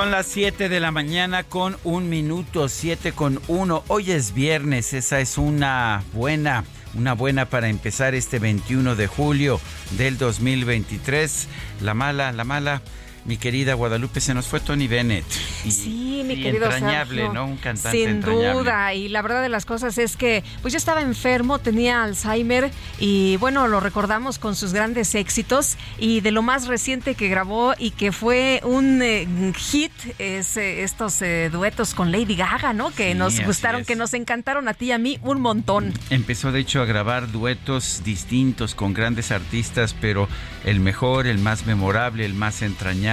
Son las 7 de la mañana con un minuto, 7 con 1. Hoy es viernes, esa es una buena, una buena para empezar este 21 de julio del 2023. La mala, la mala mi querida Guadalupe, se nos fue Tony Bennett. sí, mi querido entrañable, ¿no? Un cantante Sin duda, y la verdad de las cosas es que pues yo estaba enfermo, tenía Alzheimer y bueno, lo recordamos con sus grandes éxitos y de lo más reciente que grabó y que fue un eh, hit es eh, estos eh, duetos con Lady Gaga, ¿no? Que nos gustaron, que nos encantaron a ti y a mí un montón. Empezó de hecho a grabar duetos distintos con grandes artistas, pero el mejor, el más memorable, el más entrañable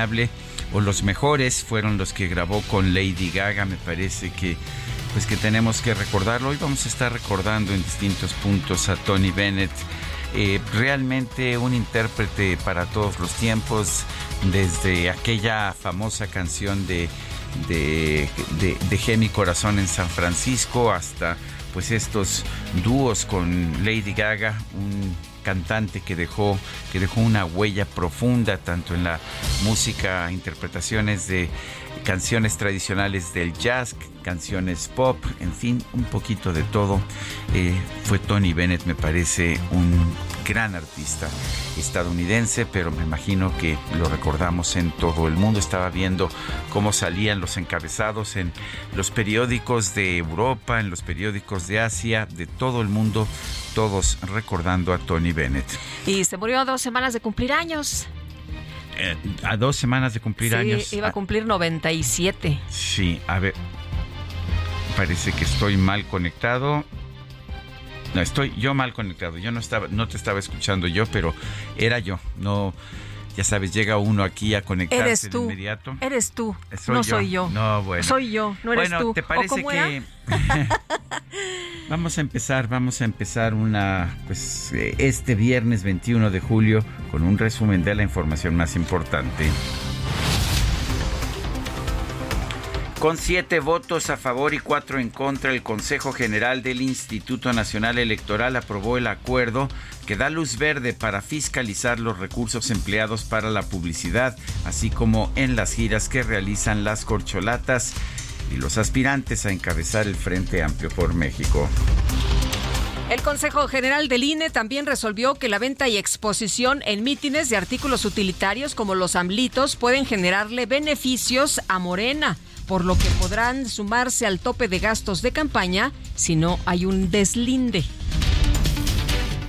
o los mejores fueron los que grabó con Lady Gaga. Me parece que pues que tenemos que recordarlo. Hoy vamos a estar recordando en distintos puntos a Tony Bennett. Eh, realmente un intérprete para todos los tiempos, desde aquella famosa canción de, de, de Dejé mi corazón en San Francisco hasta pues estos dúos con Lady Gaga, cantante que dejó, que dejó una huella profunda tanto en la música, interpretaciones de canciones tradicionales del jazz, canciones pop, en fin, un poquito de todo. Eh, fue Tony Bennett, me parece un gran artista estadounidense, pero me imagino que lo recordamos en todo el mundo. Estaba viendo cómo salían los encabezados en los periódicos de Europa, en los periódicos de Asia, de todo el mundo, todos recordando a Tony Bennett. Y se murió a dos semanas de cumplir años. Eh, a dos semanas de cumplir años. Iba a cumplir 97. Sí, a ver. Parece que estoy mal conectado. No, estoy yo mal conectado. Yo no estaba, no te estaba escuchando yo, pero era yo. No, ya sabes, llega uno aquí a conectarse eres tú, de inmediato. Eres tú, no soy yo. No, bueno. Soy yo, no eres bueno, tú. ¿te parece que vamos a empezar, vamos a empezar una pues este viernes 21 de julio con un resumen de la información más importante. Con siete votos a favor y cuatro en contra, el Consejo General del Instituto Nacional Electoral aprobó el acuerdo que da luz verde para fiscalizar los recursos empleados para la publicidad, así como en las giras que realizan las corcholatas y los aspirantes a encabezar el Frente Amplio por México. El Consejo General del INE también resolvió que la venta y exposición en mítines de artículos utilitarios como los amblitos pueden generarle beneficios a Morena por lo que podrán sumarse al tope de gastos de campaña si no hay un deslinde.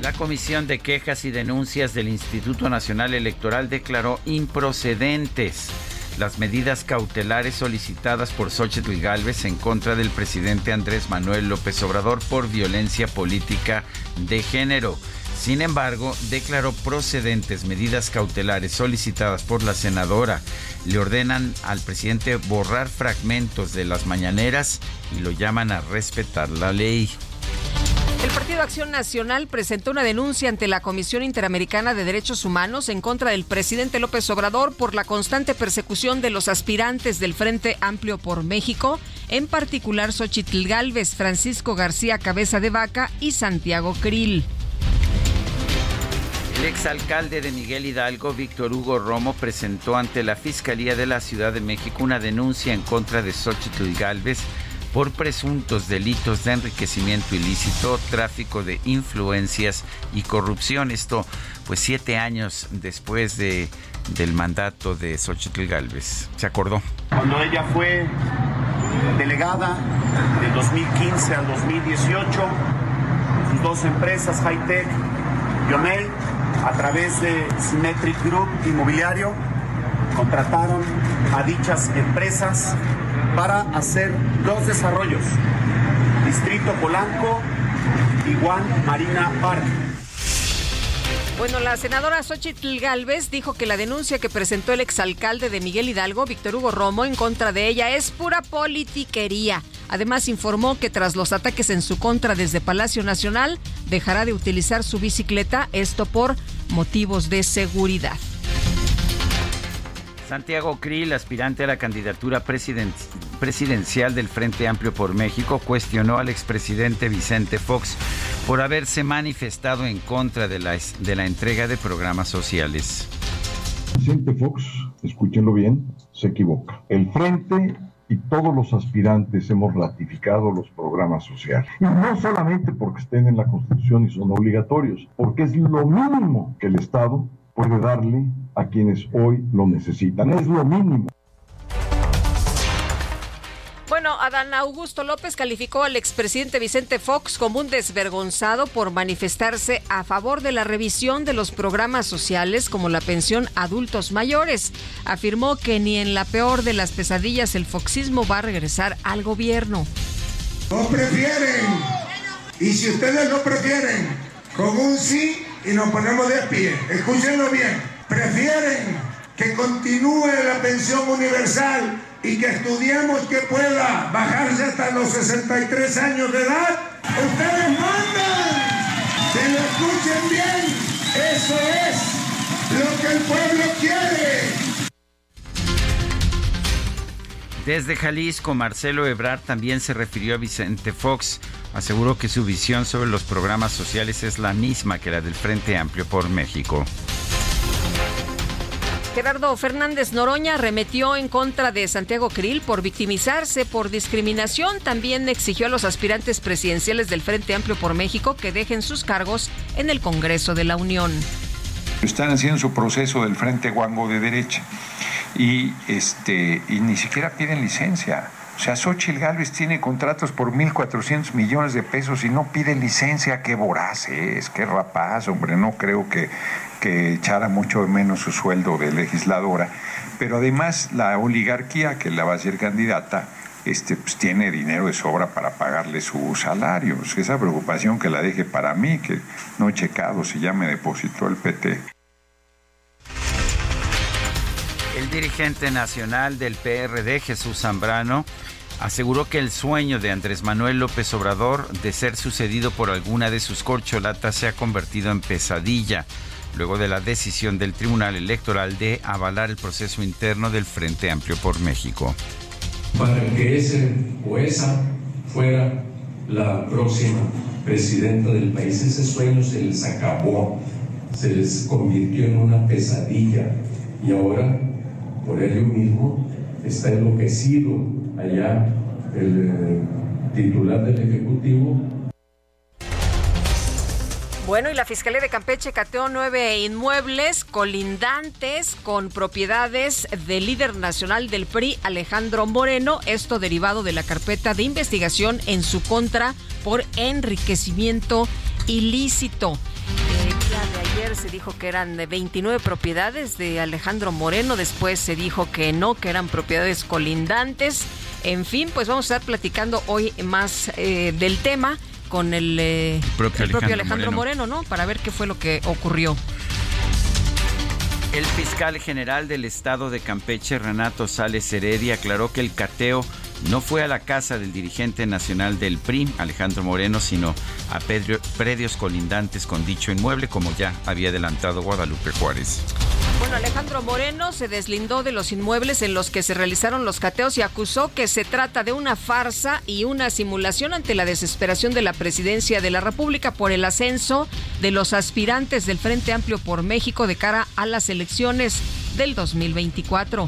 La Comisión de Quejas y Denuncias del Instituto Nacional Electoral declaró improcedentes las medidas cautelares solicitadas por Xochitl Gálvez en contra del presidente Andrés Manuel López Obrador por violencia política de género. Sin embargo, declaró procedentes medidas cautelares solicitadas por la senadora. Le ordenan al presidente borrar fragmentos de las mañaneras y lo llaman a respetar la ley. El Partido Acción Nacional presentó una denuncia ante la Comisión Interamericana de Derechos Humanos en contra del presidente López Obrador por la constante persecución de los aspirantes del Frente Amplio por México, en particular Xochitl Gálvez, Francisco García Cabeza de Vaca y Santiago Krill. El exalcalde de Miguel Hidalgo, Víctor Hugo Romo, presentó ante la Fiscalía de la Ciudad de México una denuncia en contra de Xochitl Galvez por presuntos delitos de enriquecimiento ilícito, tráfico de influencias y corrupción. Esto, pues, siete años después de, del mandato de Xochitl Galvez. ¿Se acordó? Cuando ella fue delegada de 2015 al 2018, sus dos empresas, Hightech y Omei, a través de Symmetric Group Inmobiliario, contrataron a dichas empresas para hacer dos desarrollos, Distrito Polanco y Juan Marina Park. Bueno, la senadora Xochitl Galvez dijo que la denuncia que presentó el exalcalde de Miguel Hidalgo, Víctor Hugo Romo, en contra de ella es pura politiquería. Además, informó que tras los ataques en su contra desde Palacio Nacional, dejará de utilizar su bicicleta, esto por motivos de seguridad. Santiago Krill, aspirante a la candidatura presidencial del Frente Amplio por México, cuestionó al expresidente Vicente Fox por haberse manifestado en contra de la, de la entrega de programas sociales. Vicente Fox, escúchenlo bien, se equivoca. El Frente y todos los aspirantes hemos ratificado los programas sociales. Y no solamente porque estén en la Constitución y son obligatorios, porque es lo mínimo que el Estado puede darle a quienes hoy lo necesitan. Es lo mínimo. Bueno, Adán Augusto López calificó al expresidente Vicente Fox como un desvergonzado por manifestarse a favor de la revisión de los programas sociales como la pensión adultos mayores. Afirmó que ni en la peor de las pesadillas el foxismo va a regresar al gobierno. No prefieren. Y si ustedes no prefieren, con un sí y nos ponemos de pie. Escúchenlo bien. Prefieren que continúe la pensión universal y que estudiemos que pueda bajarse hasta los 63 años de edad. Ustedes mandan. Se lo escuchen bien. Eso es lo que el pueblo quiere. Desde Jalisco, Marcelo Ebrard también se refirió a Vicente Fox. Aseguró que su visión sobre los programas sociales es la misma que la del Frente Amplio por México. Gerardo Fernández Noroña remetió en contra de Santiago Krill por victimizarse por discriminación. También exigió a los aspirantes presidenciales del Frente Amplio por México que dejen sus cargos en el Congreso de la Unión. Están haciendo su proceso del Frente Guango de derecha y, este, y ni siquiera piden licencia. O sea, Xochitl Gálvez tiene contratos por 1.400 millones de pesos y no pide licencia. Qué voraz es, qué rapaz, hombre. No creo que, que echara mucho menos su sueldo de legisladora. Pero además la oligarquía que la va a ser candidata, este, pues tiene dinero de sobra para pagarle su salario. esa preocupación que la deje para mí, que no he checado si ya me depositó el PT. El dirigente nacional del PRD, Jesús Zambrano, aseguró que el sueño de Andrés Manuel López Obrador de ser sucedido por alguna de sus corcholatas se ha convertido en pesadilla, luego de la decisión del Tribunal Electoral de avalar el proceso interno del Frente Amplio por México. Para que ese o esa fuera la próxima presidenta del país, ese sueño se les acabó, se les convirtió en una pesadilla y ahora por ello mismo está enloquecido allá el eh, titular del Ejecutivo. Bueno, y la Fiscalía de Campeche cateó nueve inmuebles colindantes con propiedades del líder nacional del PRI, Alejandro Moreno, esto derivado de la carpeta de investigación en su contra por enriquecimiento ilícito de ayer se dijo que eran de 29 propiedades de Alejandro Moreno, después se dijo que no, que eran propiedades colindantes. En fin, pues vamos a estar platicando hoy más eh, del tema con el, eh, propio, Alejandro, Moreno. ¿no? Para ver qué fue lo que ocurrió. El fiscal general del estado de Campeche, Renato Sales Heredia, aclaró que el cateo no fue a la casa del dirigente nacional del PRI, Alejandro Moreno, sino a predios colindantes con dicho inmueble, como ya había adelantado Guadalupe Juárez. Bueno, Alejandro Moreno se deslindó de los inmuebles en los que se realizaron los cateos y acusó que se trata de una farsa y una simulación ante la desesperación de la presidencia de la República por el ascenso de los aspirantes del Frente Amplio por México de cara a las elecciones del 2024.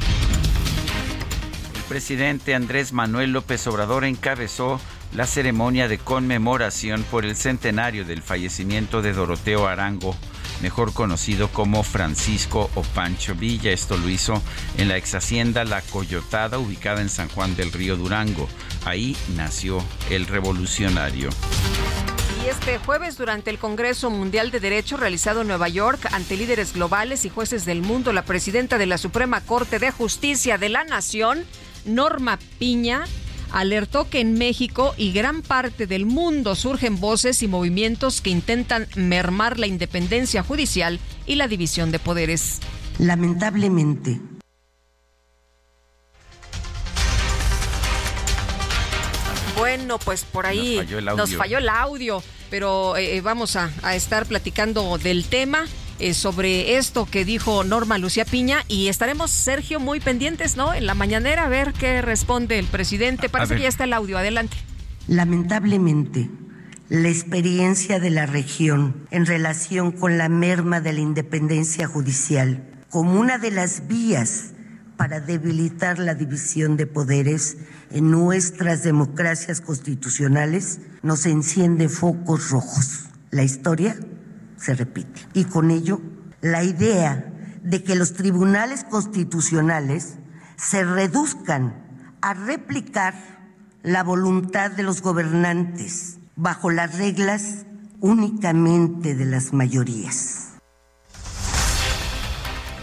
El presidente Andrés Manuel López Obrador encabezó la ceremonia de conmemoración por el centenario del fallecimiento de Doroteo Arango mejor conocido como Francisco o Pancho Villa. Esto lo hizo en la ex hacienda La Coyotada, ubicada en San Juan del Río Durango. Ahí nació el revolucionario. Y este jueves, durante el Congreso Mundial de Derecho realizado en Nueva York ante líderes globales y jueces del mundo, la presidenta de la Suprema Corte de Justicia de la Nación, Norma Piña, alertó que en México y gran parte del mundo surgen voces y movimientos que intentan mermar la independencia judicial y la división de poderes. Lamentablemente, Bueno, pues por ahí nos falló el audio, pero eh, eh, vamos a, a, estar platicando del tema. Eh, sobre esto que dijo Norma Lucía Piña y estaremos, Sergio, muy pendientes, ¿no? En la mañanera a ver qué responde el presidente. Parece que ya está el audio. Adelante. Lamentablemente, la experiencia de la región en relación con la merma de la independencia judicial como una de las vías para debilitar la división de poderes en nuestras democracias constitucionales nos enciende focos rojos. La historia se repite. Y con ello, la idea de que los tribunales constitucionales se reduzcan a replicar la voluntad de los gobernantes bajo las reglas únicamente de las mayorías.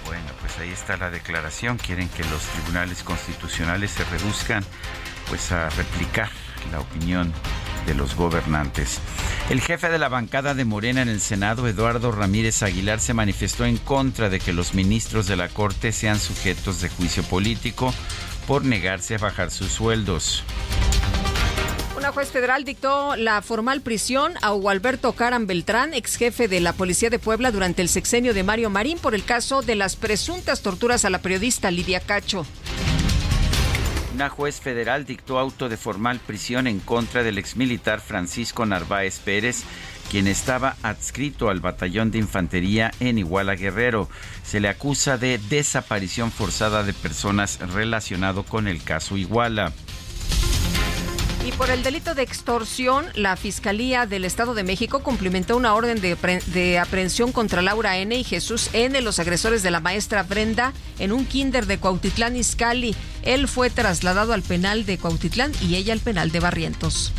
Bueno, pues ahí está la declaración. Quieren que los tribunales constitucionales se reduzcan pues a replicar la opinión de los gobernantes. El jefe de la bancada de Morena en el Senado, Eduardo Ramírez Aguilar, se manifestó en contra de que los ministros de la Corte sean sujetos de juicio político por negarse a bajar sus sueldos. Una juez federal dictó la formal prisión a Hugo Alberto Caran Beltrán, ex jefe de la Policía de Puebla durante el sexenio de Mario Marín por el caso de las presuntas torturas a la periodista Lidia Cacho. Una juez federal dictó auto de formal prisión en contra del exmilitar Francisco Narváez Pérez, quien estaba adscrito al batallón de infantería en Iguala Guerrero. Se le acusa de desaparición forzada de personas relacionado con el caso Iguala. Y por el delito de extorsión, la Fiscalía del Estado de México cumplimentó una orden de, aprehensión contra Laura N. y Jesús N., los agresores de la maestra Brenda, en un kinder de Cuautitlán Izcalli. Él fue trasladado al penal de Cuautitlán y ella al penal de Barrientos.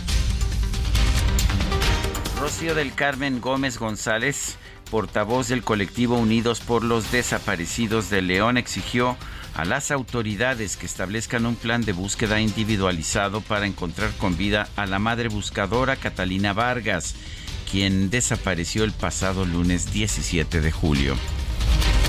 Rocío del Carmen Gómez González, portavoz del colectivo Unidos por los Desaparecidos de León, exigió a las autoridades que establezcan un plan de búsqueda individualizado para encontrar con vida a la madre buscadora Catalina Vargas, quien desapareció el pasado lunes 17 de julio.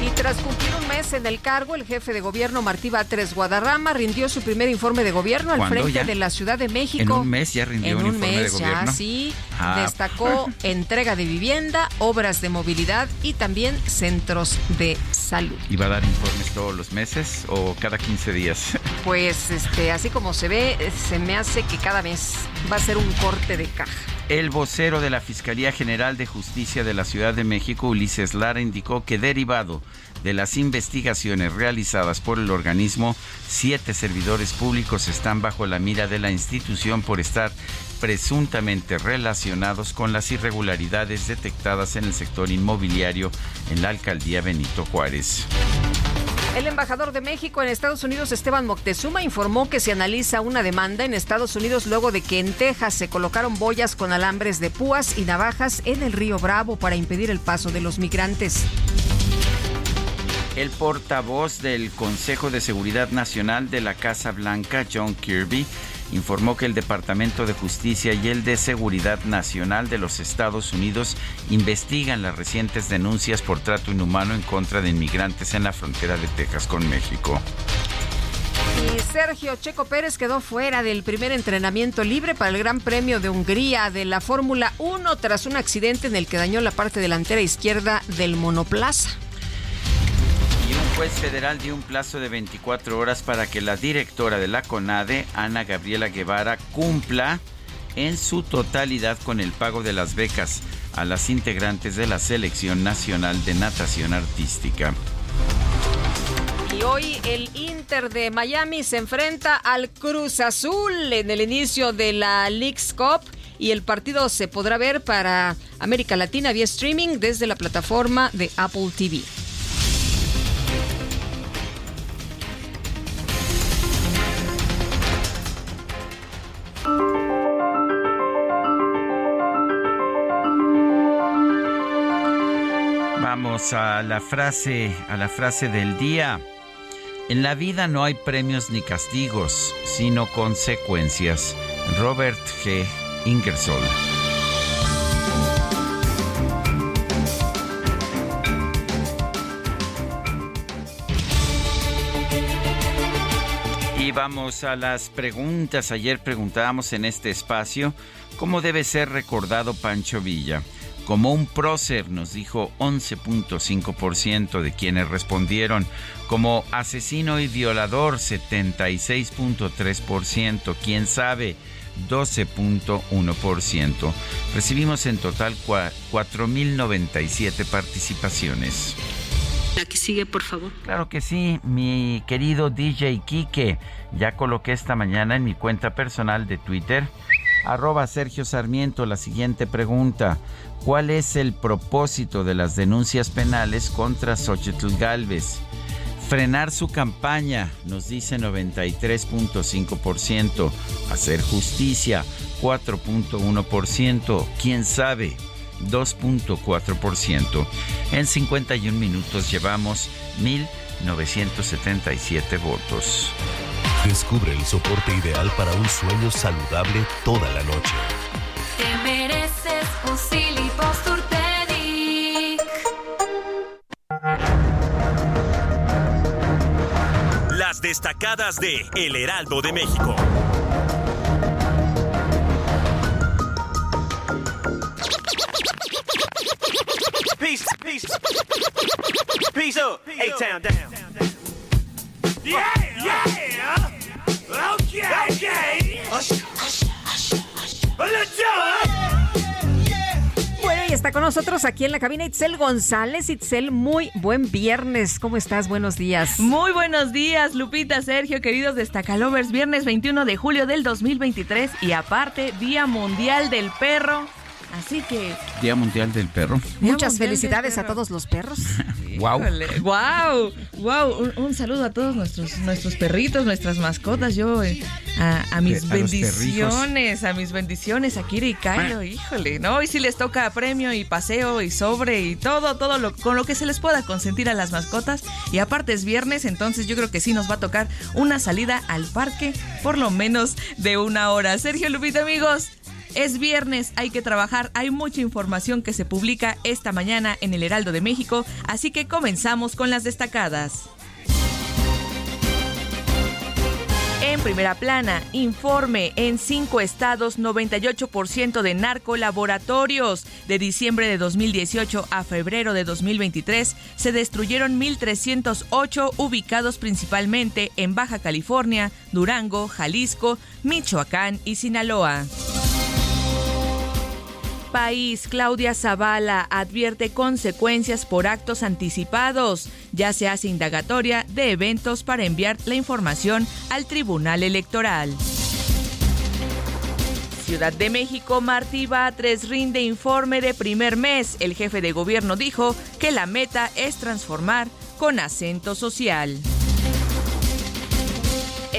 Y tras cumplir un mes en el cargo, el jefe de gobierno Martí Batres Guadarrama rindió su primer informe de gobierno al frente ya? de la Ciudad de México. En un mes ya rindió en un, un informe mes de gobierno. ya, sí. Ah. Destacó entrega de vivienda, obras de movilidad y también centros de salud. ¿Y va a dar informes todos los meses o cada 15 días? Pues este, así como se ve, se me hace que cada mes va a ser un corte de caja. El vocero de la Fiscalía General de Justicia de la Ciudad de México, Ulises Lara, indicó que derivado de las investigaciones realizadas por el organismo, siete servidores públicos están bajo la mira de la institución por estar presuntamente relacionados con las irregularidades detectadas en el sector inmobiliario en la alcaldía Benito Juárez. El embajador de México en Estados Unidos, Esteban Moctezuma, informó que se analiza una demanda en Estados Unidos luego de que en Texas se colocaron boyas con alambres de púas y navajas en el río Bravo para impedir el paso de los migrantes. El portavoz del Consejo de Seguridad Nacional de la Casa Blanca, John Kirby, informó que el Departamento de Justicia y el de Seguridad Nacional de los Estados Unidos investigan las recientes denuncias por trato inhumano en contra de inmigrantes en la frontera de Texas con México. Y Sergio Checo Pérez quedó fuera del primer entrenamiento libre para el Gran Premio de Hungría de la Fórmula 1 tras un accidente en el que dañó la parte delantera izquierda del monoplaza. Juez federal dio un plazo de 24 horas para que la directora de la CONADE, Ana Gabriela Guevara, cumpla en su totalidad con el pago de las becas a las integrantes de la Selección Nacional de Natación Artística. Y hoy el Inter de Miami se enfrenta al Cruz Azul en el inicio de la League's Cup y el partido se podrá ver para América Latina vía streaming desde la plataforma de Apple TV. A la frase, a la frase del día. En la vida no hay premios ni castigos, sino consecuencias. Robert G. Ingersoll. Y vamos a las preguntas. Ayer preguntábamos en este espacio cómo debe ser recordado Pancho Villa. Como un prócer, nos dijo 11.5% de quienes respondieron. Como asesino y violador, 76.3%. ¿Quién sabe? 12.1%. Recibimos en total 4.097 participaciones. La que sigue, por favor. Claro que sí, mi querido DJ Kike. Ya coloqué esta mañana en mi cuenta personal de Twitter, arroba Sergio Sarmiento, la siguiente pregunta. ¿Cuál es el propósito de las denuncias penales contra Xochitl Galvez? Frenar su campaña, nos dice 93.5%. Hacer justicia, 4.1%. ¿Quién sabe? 2.4%. En 51 minutos llevamos 1.977 votos. Descubre el soporte ideal para un sueño saludable toda la noche. Te mereces un Las destacadas de El Heraldo de México. Peace, peace, peace up, A-Town down. Yeah, yeah, okay, okay. Let's do Bueno, y está con nosotros aquí en la cabina Itzel González. Itzel, muy buen viernes. ¿Cómo estás? Buenos días. Muy buenos días, Lupita, Sergio, queridos Destacalovers. Viernes 21 de julio del 2023 y aparte, Día Mundial del Perro. Así que. Día Mundial del Perro. Muchas felicidades a todos los perros. wow. Wow. Wow. Un, saludo a todos nuestros, nuestros perritos, nuestras mascotas. Yo, eh, a, mis bendiciones, a mis bendiciones, a Kira y Kylo. Híjole, ¿no? Y si les toca premio y paseo y sobre y todo, todo lo, con lo que se les pueda consentir a las mascotas. Y aparte es viernes, entonces yo creo que sí nos va a tocar una salida al parque, por lo menos de una hora. Sergio Lupita, amigos. Es viernes, hay que trabajar, hay mucha información que se publica esta mañana en el Heraldo de México, así que comenzamos con las destacadas. En primera plana, informe en cinco estados 98% de narcolaboratorios. De diciembre de 2018 a febrero de 2023 se destruyeron 1.308 ubicados principalmente en Baja California, Durango, Jalisco, Michoacán y Sinaloa país, Claudia Zavala advierte consecuencias por actos anticipados. Ya se hace indagatoria de eventos para enviar la información al Tribunal Electoral. Ciudad de México, Martí Batres rinde informe de primer mes. El jefe de gobierno dijo que la meta es transformar con acento social.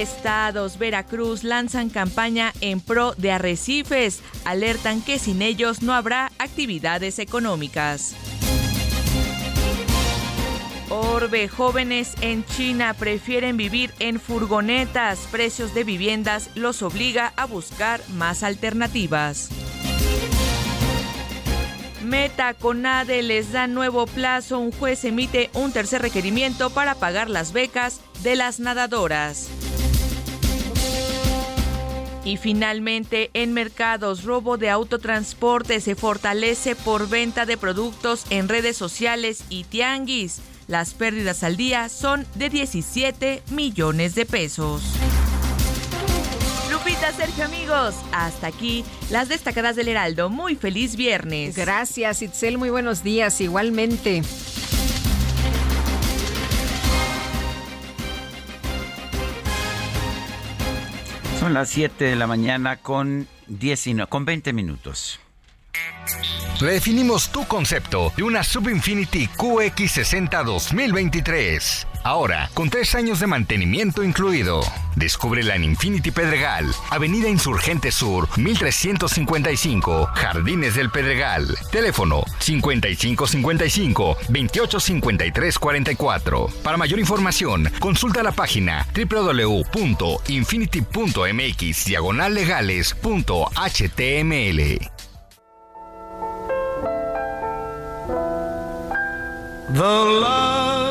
Estados, Veracruz lanzan campaña en pro de arrecifes. Alertan que sin ellos no habrá actividades económicas. Orbe, jóvenes en China prefieren vivir en furgonetas. Precios de viviendas los obliga a buscar más alternativas. Meta Conade les da nuevo plazo. Un juez emite un tercer requerimiento para pagar las becas de las nadadoras. Y finalmente, en mercados, robo de autotransporte se fortalece por venta de productos en redes sociales y tianguis. Las pérdidas al día son de 17 millones de pesos. Lupita, Sergio, amigos, hasta aquí las destacadas del Heraldo. Muy feliz viernes. Gracias, Itzel. Muy buenos días, igualmente. Son las 7 de la mañana con 19, con 20 minutos. Redefinimos tu concepto de una Subinfinity QX60 2023. Ahora, con tres años de mantenimiento incluido. Descúbrela en Infinity Pedregal, Avenida Insurgente Sur, 1355, Jardines del Pedregal. Teléfono 5555-285344. Para mayor información, consulta la página www.infinity.mx diagonal legales.html. The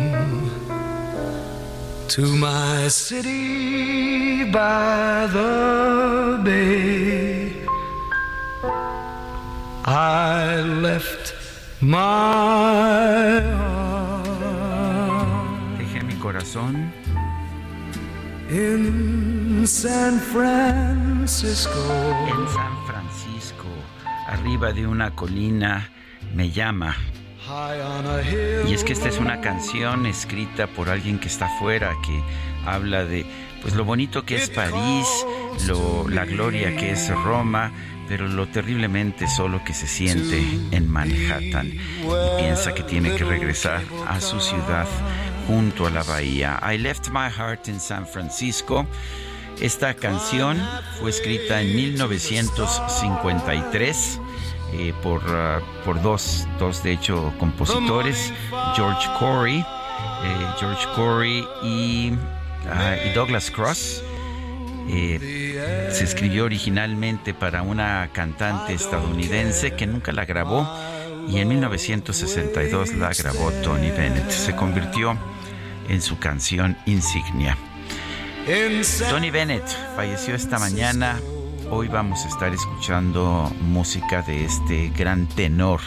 to my city by the bay. I left my heart. Dejé mi corazón in San Francisco. En San Francisco, arriba de una colina, me llama y es que esta es una canción escrita por alguien que está afuera, que habla de pues lo bonito que es París, lo, la gloria que es Roma, pero lo terriblemente solo que se siente en Manhattan. Y piensa que tiene que regresar a su ciudad junto a la bahía. I left my heart in San Francisco. Esta canción fue escrita en 1953 eh, por, uh, por dos, dos, de hecho, compositores, George Corey, eh, George Corey y, y Douglas Cross. Eh, se escribió originalmente para una cantante estadounidense que nunca la grabó y en 1962 la grabó Tony Bennett. Se convirtió en su canción insignia. Tony Bennett falleció esta mañana Hoy vamos a estar escuchando música de este gran tenor,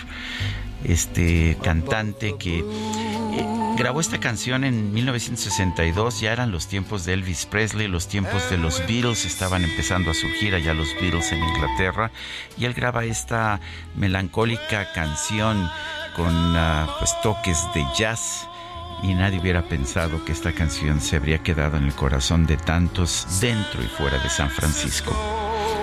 este cantante que eh, grabó esta canción en 1962, ya eran los tiempos de Elvis Presley, los tiempos de los Beatles estaban empezando a surgir allá los Beatles en Inglaterra, y él graba esta melancólica canción con pues toques de jazz y nadie hubiera pensado que esta canción se habría quedado en el corazón de tantos dentro y fuera de San Francisco.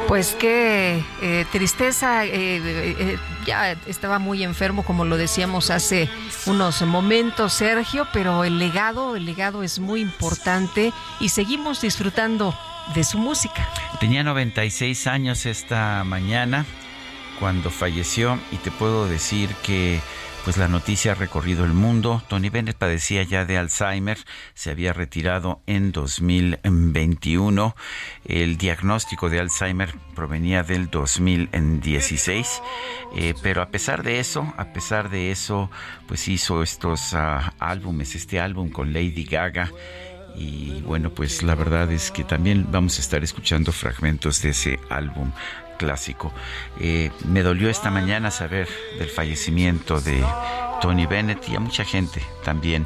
Pues qué eh, tristeza, eh, eh, ya estaba muy enfermo como lo decíamos hace unos momentos Sergio, pero el legado, el legado es muy importante y seguimos disfrutando de su música. Tenía 96 años esta mañana cuando falleció y te puedo decir que pues la noticia ha recorrido el mundo. Tony Bennett padecía ya de Alzheimer, se había retirado en 2021. El diagnóstico de Alzheimer provenía del 2016, eh, pero a pesar de eso, a pesar de eso, pues hizo estos ah, álbumes, este álbum con Lady Gaga. Y bueno, pues la verdad es que también vamos a estar escuchando fragmentos de ese álbum clásico. Eh, me dolió esta mañana saber del fallecimiento de Tony Bennett y a mucha gente también.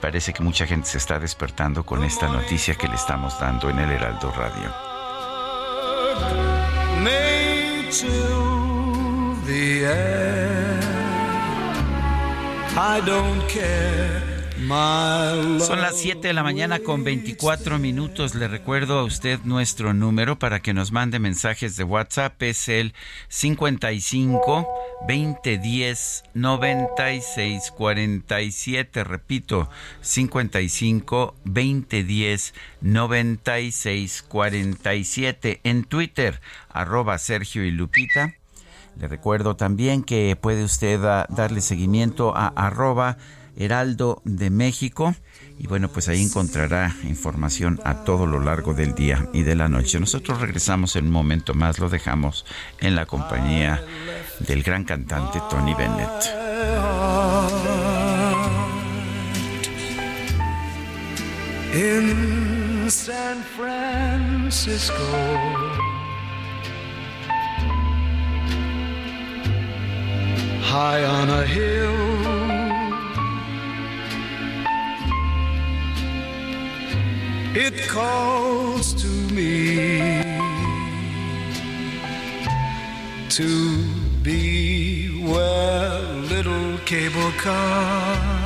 Parece que mucha gente se está despertando con esta noticia que le estamos dando en el Heraldo Radio. Son las 7 de la mañana con 24 minutos. Le recuerdo a usted nuestro número para que nos mande mensajes de WhatsApp. Es el 55 2010 96 47. Repito, 55 2010 96 47. En Twitter, arroba Sergio y Lupita. Le recuerdo también que puede usted darle seguimiento a arroba Heraldo de México. Y bueno, pues ahí encontrará información a todo lo largo del día y de la noche. Nosotros regresamos en un momento más, lo dejamos en la compañía del gran cantante Tony Bennett. In San Francisco. High on a hill it calls to me to be where little cable cars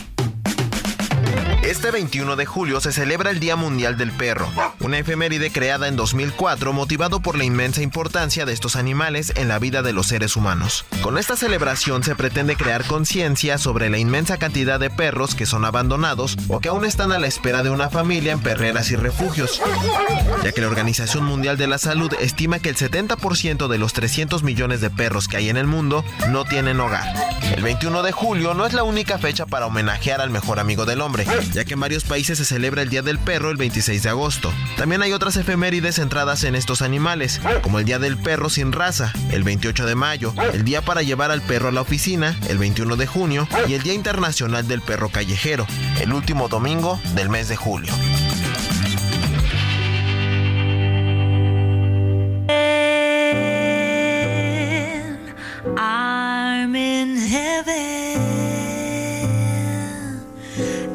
Este 21 de julio se celebra el Día Mundial del Perro, una efeméride creada en 2004 motivado por la inmensa importancia de estos animales en la vida de los seres humanos. Con esta celebración se pretende crear conciencia sobre la inmensa cantidad de perros que son abandonados o que aún están a la espera de una familia en perreras y refugios, ya que la Organización Mundial de la Salud estima que el 70% de los 300 millones de perros que hay en el mundo no tienen hogar. El 21 de julio no es la única fecha para homenajear al mejor amigo del hombre, ya que en varios países se celebra el Día del Perro el 26 de agosto. También hay otras efemérides centradas en estos animales, como el Día del Perro sin raza, el 28 de mayo, el Día para llevar al perro a la oficina, el 21 de junio, y el Día Internacional del Perro Callejero, el último domingo del mes de julio.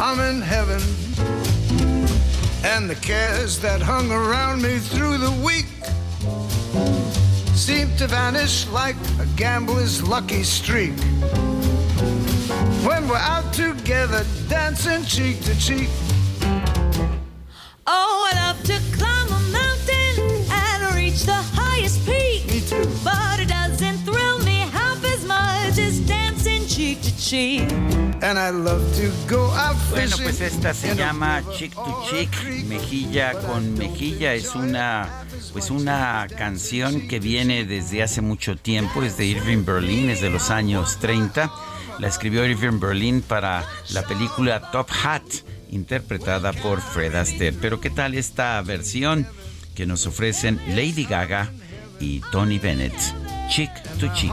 I'm in heaven. And the cares that hung around me through the week seem to vanish like a gambler's lucky streak. When we're out together dancing cheek to cheek. Oh, I love to climb a mountain and reach the highest peak. Me too. But it doesn't thrill me half as much as dancing cheek to cheek. And I love to go out Bueno, pues esta se llama Chick to Chick, mejilla con mejilla. Es una, pues una canción que viene desde hace mucho tiempo, es de Irving Berlin, es de los años 30. La escribió Irving Berlin para la película Top Hat, interpretada por Fred Astaire. Pero ¿qué tal esta versión que nos ofrecen Lady Gaga y Tony Bennett? Chick to Chick.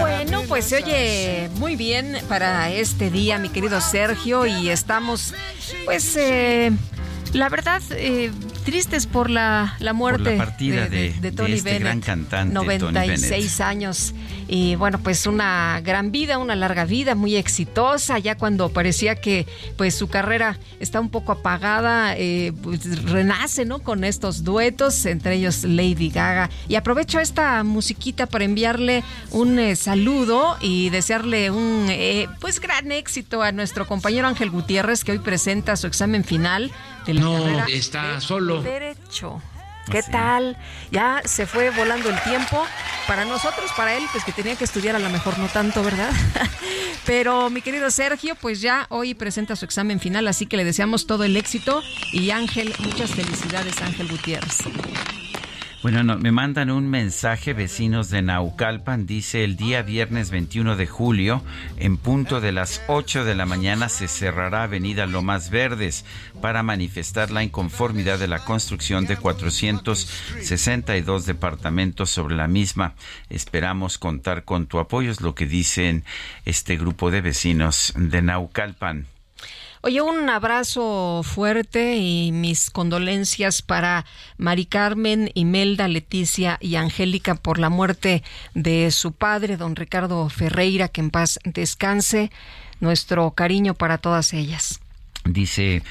Bueno, pues se oye muy bien para este día, mi querido Sergio, y estamos, pues, eh, la verdad, eh, tristes por la, la muerte partida de, Tony este Bennett, gran cantante, 96 años. Y bueno, pues una gran vida, una larga vida, muy exitosa. Ya cuando parecía que pues su carrera está un poco apagada, eh, pues renace, ¿no? Con estos duetos, entre ellos Lady Gaga. Y aprovecho esta musiquita para enviarle un eh, saludo y desearle un eh, pues gran éxito a nuestro compañero Ángel Gutiérrez, que hoy presenta su examen final de la no, está solo. Derecho. ¿Qué tal? Ya se fue volando el tiempo. Para nosotros, para él, pues que tenía que estudiar a lo mejor no tanto, ¿verdad? Pero mi querido Sergio, pues ya hoy presenta su examen final, así que le deseamos todo el éxito. Y Ángel, muchas felicidades, Ángel Gutiérrez. Bueno, no, me mandan un mensaje vecinos de Naucalpan. Dice el día viernes 21 de julio, en punto de las 8 de la mañana, se cerrará Avenida Lomas Verdes para manifestar la inconformidad de la construcción de 462 departamentos sobre la misma. Esperamos contar con tu apoyo, es lo que dicen este grupo de vecinos de Naucalpan. Oye, un abrazo fuerte y mis condolencias para Mari Carmen, Imelda, Leticia y Angélica por la muerte de su padre, don Ricardo Ferreira, que en paz descanse. Nuestro cariño para todas ellas. Dice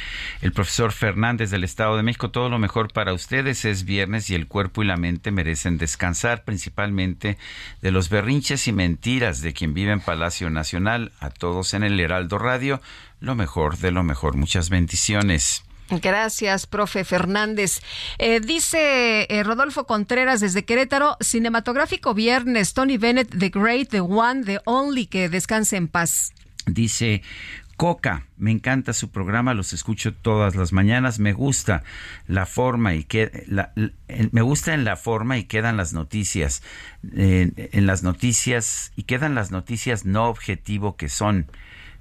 el profesor Fernández del Estado de México, todo lo mejor para ustedes es viernes y el cuerpo y la mente merecen descansar, principalmente de los berrinches y mentiras de quien vive en Palacio Nacional. A todos en el Heraldo Radio, lo mejor de lo mejor. Muchas bendiciones. Gracias, profe Fernández. Eh, dice eh, Rodolfo Contreras desde Querétaro, cinematográfico viernes, Tony Bennett, The Great, The One, The Only, que descanse en paz. Dice Coca, me encanta su programa, los escucho todas las mañanas, me gusta la forma y que me gusta en la forma y quedan las noticias, en las noticias y quedan las noticias no objetivo que son.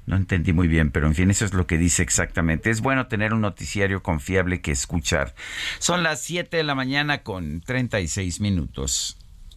No entendí muy bien, pero en fin, eso es lo que dice exactamente. Es bueno tener un noticiario confiable que escuchar. Son las 7 de la mañana con 36 minutos.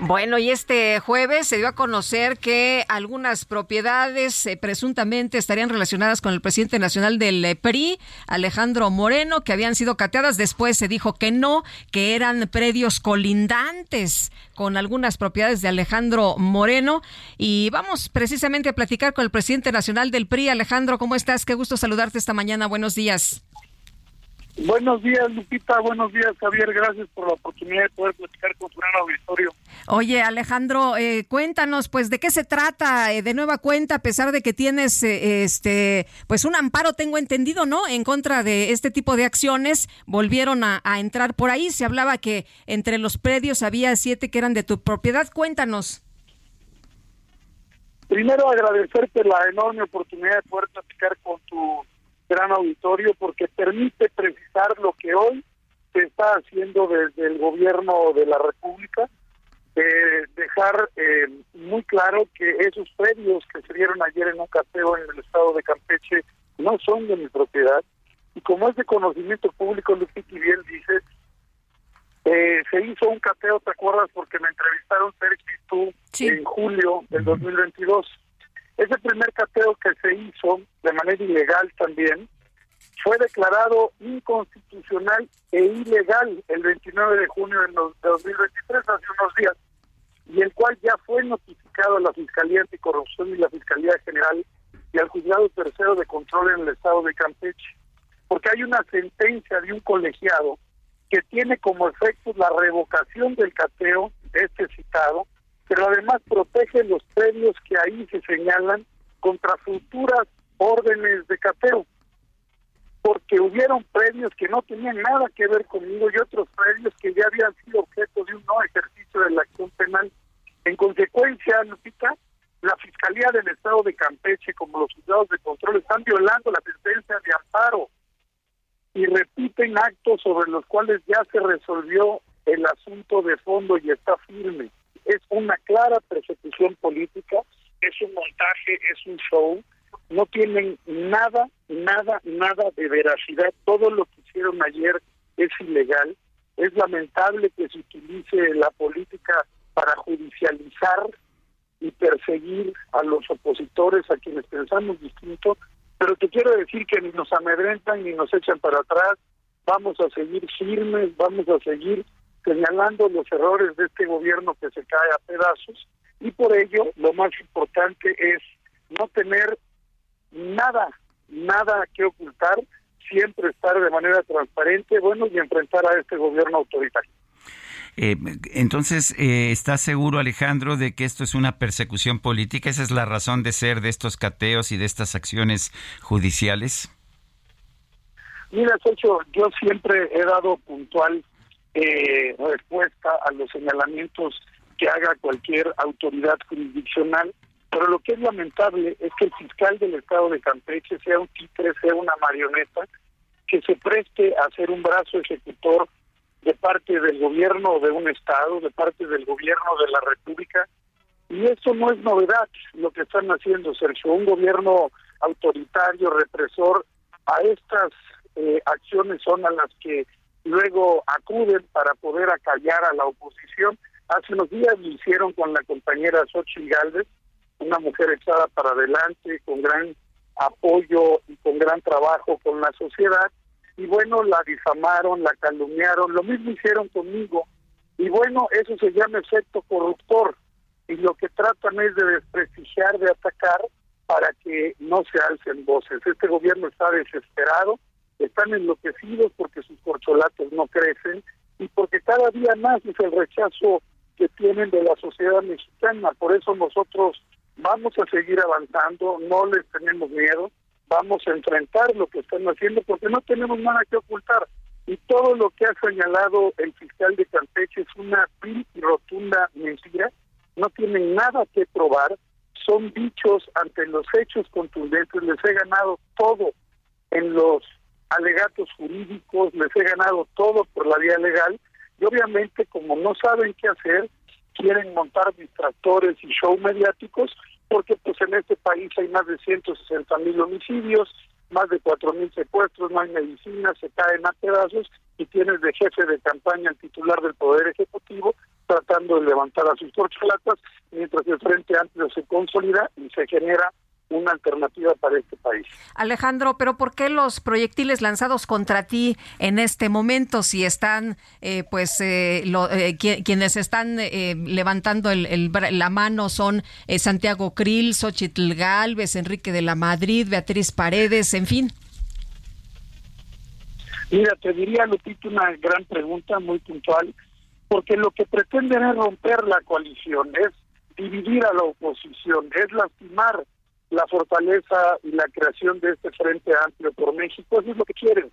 Bueno, y este jueves se dio a conocer que algunas propiedades eh, presuntamente estarían relacionadas con el presidente nacional del eh, PRI, Alejandro Moreno, que habían sido cateadas. Después se dijo que no, que eran predios colindantes con algunas propiedades de Alejandro Moreno. Y vamos precisamente a platicar con el presidente nacional del PRI. Alejandro, ¿cómo estás? Qué gusto saludarte esta mañana. Buenos días. Buenos días, Lupita. Buenos días, Javier. Gracias por la oportunidad de poder platicar con tu gran auditorio. Oye, Alejandro, eh, cuéntanos, pues, ¿de qué se trata eh, de nueva cuenta, a pesar de que tienes, eh, este, pues, un amparo, tengo entendido, ¿no? En contra de este tipo de acciones, volvieron a, a entrar por ahí. Se hablaba que entre los predios había siete que eran de tu propiedad. Cuéntanos. Primero, agradecerte la enorme oportunidad de poder platicar con tu gran auditorio porque permite precisar lo que hoy se está haciendo desde el gobierno de la República, eh, dejar eh, muy claro que esos predios que se dieron ayer en un cateo en el estado de Campeche no son de mi propiedad. Y como es de conocimiento público, Lupita y bien dices, eh, se hizo un cateo, ¿te acuerdas? Porque me entrevistaron Sergio y tú en julio del 2022 ese primer cateo que se hizo de manera ilegal también fue declarado inconstitucional e ilegal el 29 de junio de 2023, hace unos días, y el cual ya fue notificado a la Fiscalía Anticorrupción y la Fiscalía General y al Juzgado Tercero de Control en el Estado de Campeche, porque hay una sentencia de un colegiado que tiene como efecto la revocación del cateo, este citado, pero además protege los predios que ahí se señalan contra futuras órdenes de cateo, porque hubieron predios que no tenían nada que ver conmigo y otros predios que ya habían sido objeto de un no ejercicio de la acción penal. En consecuencia, Lupita, la Fiscalía del Estado de Campeche, como los juzgados de control, están violando la sentencia de amparo y repiten actos sobre los cuales ya se resolvió el asunto de fondo y está firme. Es una clara persecución política, es un montaje, es un show, no tienen nada, nada, nada de veracidad. Todo lo que hicieron ayer es ilegal. Es lamentable que se utilice la política para judicializar y perseguir a los opositores, a quienes pensamos distinto, pero te quiero decir que ni nos amedrentan ni nos echan para atrás, vamos a seguir firmes, vamos a seguir señalando los errores de este gobierno que se cae a pedazos. Y por ello lo más importante es no tener nada, nada que ocultar, siempre estar de manera transparente, bueno, y enfrentar a este gobierno autoritario. Eh, entonces, eh, ¿estás seguro, Alejandro, de que esto es una persecución política? ¿Esa es la razón de ser de estos cateos y de estas acciones judiciales? Mira, Sergio, yo siempre he dado puntual eh, respuesta a los señalamientos que haga cualquier autoridad jurisdiccional, pero lo que es lamentable es que el fiscal del estado de Campeche sea un títere, sea una marioneta, que se preste a ser un brazo ejecutor de parte del gobierno de un estado, de parte del gobierno de la República. Y eso no es novedad lo que están haciendo, Sergio. Un gobierno autoritario, represor, a estas eh, acciones son a las que luego acuden para poder acallar a la oposición. Hace unos días lo hicieron con la compañera Xochitl Galvez, una mujer echada para adelante, con gran apoyo y con gran trabajo con la sociedad, y bueno, la difamaron, la calumniaron, lo mismo hicieron conmigo, y bueno, eso se llama efecto corruptor, y lo que tratan es de desprestigiar, de atacar, para que no se alcen voces. Este gobierno está desesperado, están enloquecidos porque sus corcholatos no crecen, y porque cada día más es el rechazo que tienen de la sociedad mexicana. Por eso nosotros vamos a seguir avanzando, no les tenemos miedo, vamos a enfrentar lo que están haciendo porque no tenemos nada que ocultar. Y todo lo que ha señalado el fiscal de Campeche es una vil rotunda mentira, no tienen nada que probar, son dichos ante los hechos contundentes, les he ganado todo en los alegatos jurídicos, les he ganado todo por la vía legal. Y obviamente como no saben qué hacer, quieren montar distractores y show mediáticos porque pues en este país hay más de 160 mil homicidios, más de 4 mil secuestros, no hay medicina, se caen a pedazos y tienes de jefe de campaña el titular del Poder Ejecutivo tratando de levantar a sus corcholatas mientras el Frente Amplio se consolida y se genera una alternativa para este país. Alejandro, pero ¿por qué los proyectiles lanzados contra ti en este momento si están, eh, pues, eh, eh, quienes están levantando el, la mano son Santiago Krill, Xochitl Galvez, Enrique de la Madrid, Beatriz Paredes, en fin? Mira, te diría, Lupita, una gran pregunta muy puntual, porque lo que pretenden es romper la coalición, es dividir a la oposición, es lastimar la fortaleza y la creación de este Frente Amplio por México, eso es lo que quieren,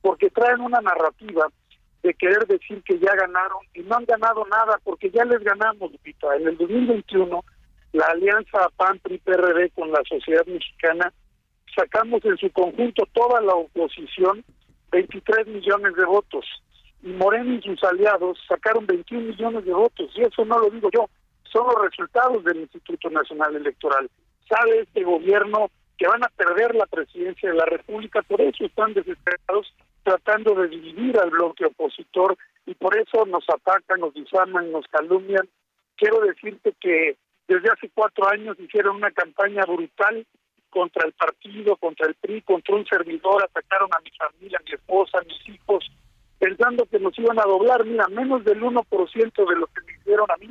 porque traen una narrativa de querer decir que ya ganaron y no han ganado nada porque ya les ganamos, Lupita. En el 2021, la alianza PAN-PRI-PRD con la sociedad mexicana sacamos en su conjunto toda la oposición 23 millones de votos y Moreno y sus aliados sacaron 21 millones de votos y eso no lo digo yo, son los resultados del Instituto Nacional Electoral sabe este gobierno que van a perder la presidencia de la República, por eso están desesperados tratando de dividir al bloque opositor y por eso nos atacan, nos difaman, nos calumnian. Quiero decirte que desde hace cuatro años hicieron una campaña brutal contra el partido, contra el PRI, contra un servidor, atacaron a mi familia, a mi esposa, a mis hijos, pensando que nos iban a doblar. Mira, menos del 1% de lo que me hicieron a mí.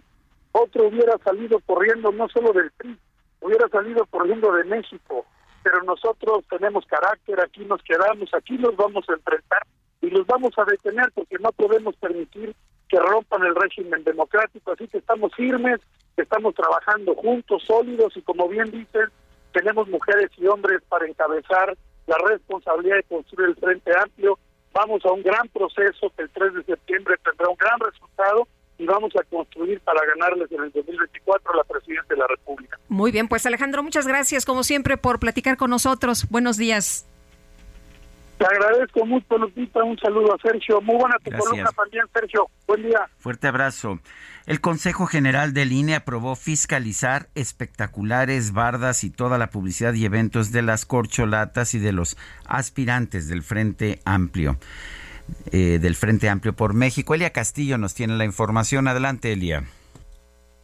Otro hubiera salido corriendo no solo del PRI, hubiera salido por corriendo de México, pero nosotros tenemos carácter, aquí nos quedamos, aquí nos vamos a enfrentar y los vamos a detener porque no podemos permitir que rompan el régimen democrático, así que estamos firmes, estamos trabajando juntos, sólidos y como bien dicen, tenemos mujeres y hombres para encabezar la responsabilidad de construir el Frente Amplio. Vamos a un gran proceso que el 3 de septiembre tendrá un gran resultado y vamos a construir para ganarles en el 2024 la presidencia de la República. Muy bien, pues Alejandro, muchas gracias como siempre por platicar con nosotros. Buenos días. Te agradezco mucho, Lupita. Un saludo a Sergio. Muy buena tu columna también, Sergio. Buen día. Fuerte abrazo. El Consejo General del INE aprobó fiscalizar espectaculares, bardas y toda la publicidad y eventos de las corcholatas y de los aspirantes del Frente Amplio. Eh, del Frente Amplio por México. Elia Castillo nos tiene la información. Adelante, Elia.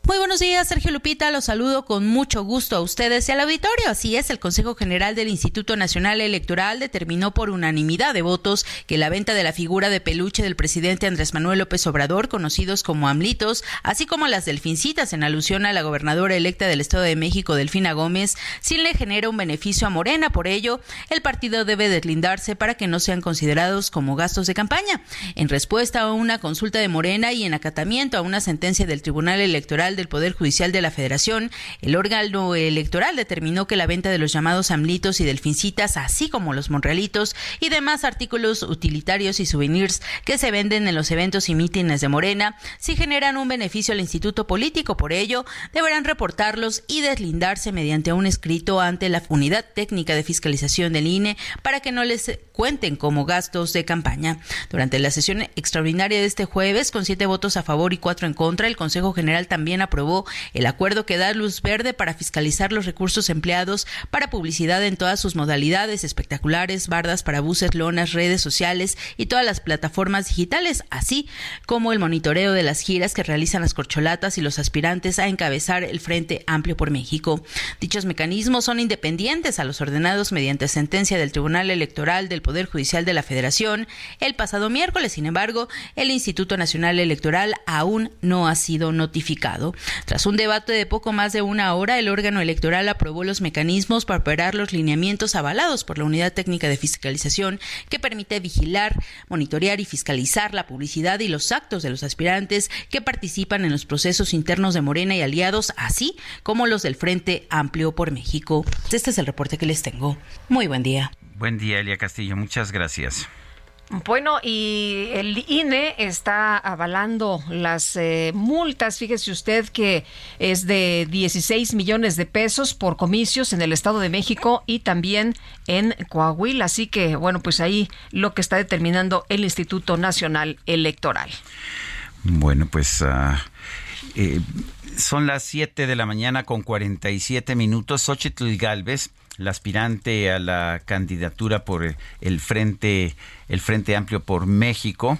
Muy buenos días, Sergio Lupita. Los saludo con mucho gusto a ustedes y al auditorio. Así es, el Consejo General del Instituto Nacional Electoral determinó por unanimidad de votos que la venta de la figura de peluche del presidente Andrés Manuel López Obrador, conocidos como AMLITOS, así como las delfincitas en alusión a la gobernadora electa del Estado de México, Delfina Gómez, sí le genera un beneficio a Morena. Por ello, el partido debe deslindarse para que no sean considerados como gastos de campaña. En respuesta a una consulta de Morena y en acatamiento a una sentencia del Tribunal Electoral del Poder Judicial de la Federación, el órgano electoral determinó que la venta de los llamados amlitos y delfincitas, así como los monrealitos y demás artículos utilitarios y souvenirs que se venden en los eventos y mítines de Morena, si generan un beneficio al instituto político. Por ello, deberán reportarlos y deslindarse mediante un escrito ante la Unidad Técnica de Fiscalización del INE para que no les cuenten como gastos de campaña. Durante la sesión extraordinaria de este jueves, con siete votos a favor y cuatro en contra, el Consejo General también aprobó el acuerdo que da luz verde para fiscalizar los recursos empleados para publicidad en todas sus modalidades, espectaculares, bardas para buses, lonas, redes sociales y todas las plataformas digitales, así como el monitoreo de las giras que realizan las corcholatas y los aspirantes a encabezar el Frente Amplio por México. Dichos mecanismos son independientes a los ordenados mediante sentencia del Tribunal Electoral del Poder Judicial de la Federación el pasado miércoles. Sin embargo, el Instituto Nacional Electoral aún no ha sido notificado. Tras un debate de poco más de una hora, el órgano electoral aprobó los mecanismos para operar los lineamientos avalados por la Unidad Técnica de Fiscalización que permite vigilar, monitorear y fiscalizar la publicidad y los actos de los aspirantes que participan en los procesos internos de Morena y aliados, así como los del Frente Amplio por México. Este es el reporte que les tengo. Muy buen día. Buen día, Elia Castillo. Muchas gracias. Bueno, y el INE está avalando las eh, multas. Fíjese usted que es de 16 millones de pesos por comicios en el Estado de México y también en Coahuila. Así que, bueno, pues ahí lo que está determinando el Instituto Nacional Electoral. Bueno, pues uh, eh, son las 7 de la mañana con 47 minutos. Xochitl Galvez la aspirante a la candidatura por el Frente, el Frente Amplio por México,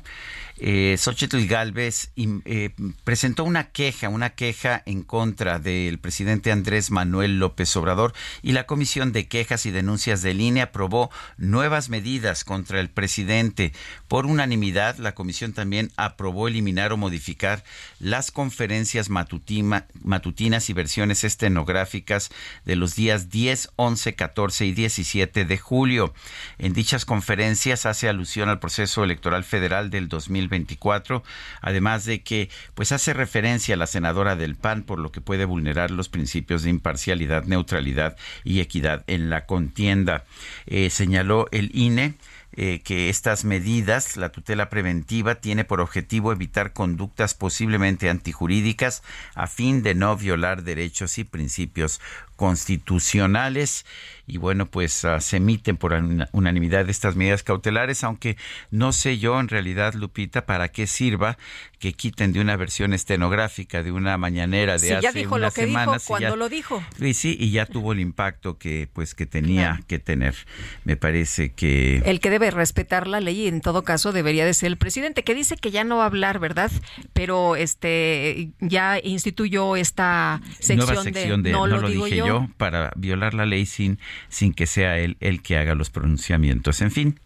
eh, Xochitl Galvez eh, presentó una queja, una queja en contra del presidente Andrés Manuel López Obrador y la Comisión de Quejas y Denuncias de Línea aprobó nuevas medidas contra el presidente. Por unanimidad, la comisión también aprobó eliminar o modificar las conferencias matutinas y versiones estenográficas de los días 10, 11, 14 y 17 de julio. En dichas conferencias hace alusión al proceso electoral federal del 2020 24, además de que pues hace referencia a la senadora del PAN por lo que puede vulnerar los principios de imparcialidad, neutralidad y equidad en la contienda. Eh, señaló el INE eh, que estas medidas, la tutela preventiva, tiene por objetivo evitar conductas posiblemente antijurídicas a fin de no violar derechos y principios constitucionales y bueno, pues ah, se emiten por unanimidad estas medidas cautelares, aunque no sé yo en realidad, Lupita, para qué sirva que quiten de una versión estenográfica de una mañanera de hace ya dijo unas lo que semanas. Dijo cuando lo dijo. Y sí, y ya tuvo el impacto que pues que tenía que tener. Me parece que el que debe respetar la ley en todo caso debería de ser el presidente, que dice que ya no va a hablar, ¿verdad? Pero este ya instituyó esta sección, de, no, lo, dije yo para violar la ley sin, sin que sea él el que haga los pronunciamientos. En fin.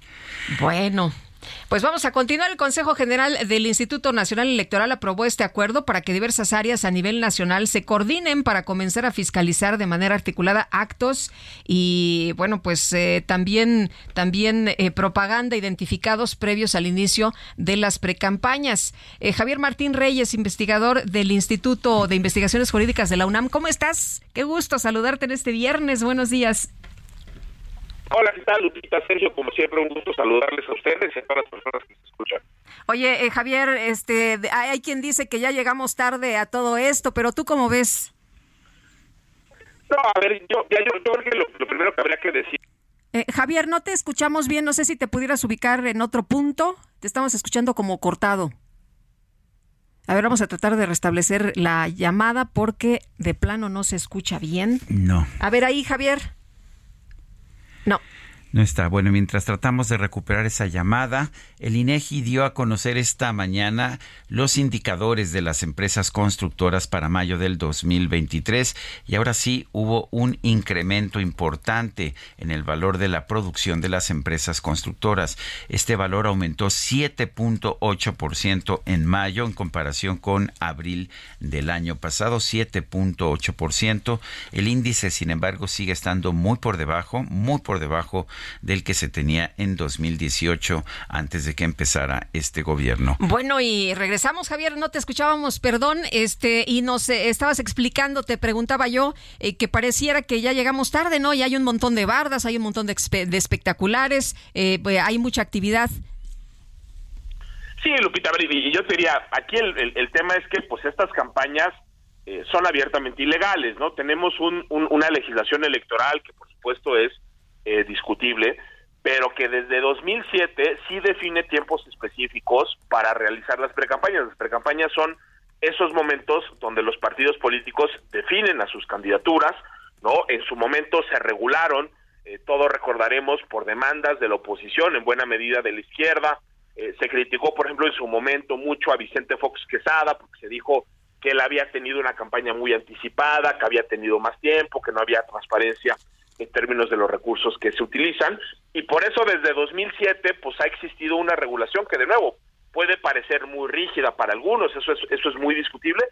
Bueno, pues vamos a continuar. El Consejo General del Instituto Nacional Electoral aprobó este acuerdo para que diversas áreas a nivel nacional se coordinen para comenzar a fiscalizar de manera articulada actos y, bueno, pues eh, también, también eh, propaganda identificados previos al inicio de las precampañas. Eh, Javier Martín Reyes, investigador del Instituto de Investigaciones Jurídicas de la UNAM. ¿Cómo estás? Qué gusto saludarte en este viernes. Buenos días. Hola, ¿qué tal, Lupita? Sergio, como siempre, un gusto saludarles a ustedes y a todas las personas que se escuchan. Oye, eh, Javier, este, hay quien dice que ya llegamos tarde a todo esto, pero ¿tú cómo ves? No, a ver, yo, creo que lo, primero que habría que decir. Eh, Javier, no te escuchamos bien, no sé si te pudieras ubicar en otro punto, te estamos escuchando como cortado. A ver, vamos a tratar de restablecer la llamada porque de plano no se escucha bien. No. A ver ahí, Javier. No. No está. Bueno, mientras tratamos de recuperar esa llamada, el INEGI dio a conocer esta mañana los indicadores de las empresas constructoras para mayo del 2023 y ahora sí hubo un incremento importante en el valor de la producción de las empresas constructoras. Este valor aumentó 7.8% en mayo en comparación con abril del año pasado, 7.8%. El índice, sin embargo, sigue estando muy por debajo, muy por debajo del que se tenía en 2018 antes de que empezara este gobierno. Bueno, y regresamos, Javier, no te escuchábamos, perdón, este y nos eh, estabas explicando, te preguntaba yo eh, que pareciera que ya llegamos tarde, ¿no? Y hay un montón de bardas, hay un montón de, espectaculares, eh, pues, hay mucha actividad. Sí, Lupita, y yo te diría, aquí el, tema es que pues estas campañas son abiertamente ilegales, ¿no? Tenemos una legislación electoral que por supuesto es eh, discutible, pero que desde 2007 sí define tiempos específicos para realizar las precampañas. Las precampañas son esos momentos donde los partidos políticos definen a sus candidaturas, ¿no? En su momento se regularon, eh, todos recordaremos, por demandas de la oposición, en buena medida de la izquierda. Eh, se criticó, por ejemplo, en su momento mucho a Vicente Fox Quesada, porque se dijo que él había tenido una campaña muy anticipada, que había tenido más tiempo, que no había transparencia en términos de los recursos que se utilizan y por eso desde 2007 pues ha existido una regulación que de nuevo puede parecer muy rígida para algunos, eso es, eso es muy discutible,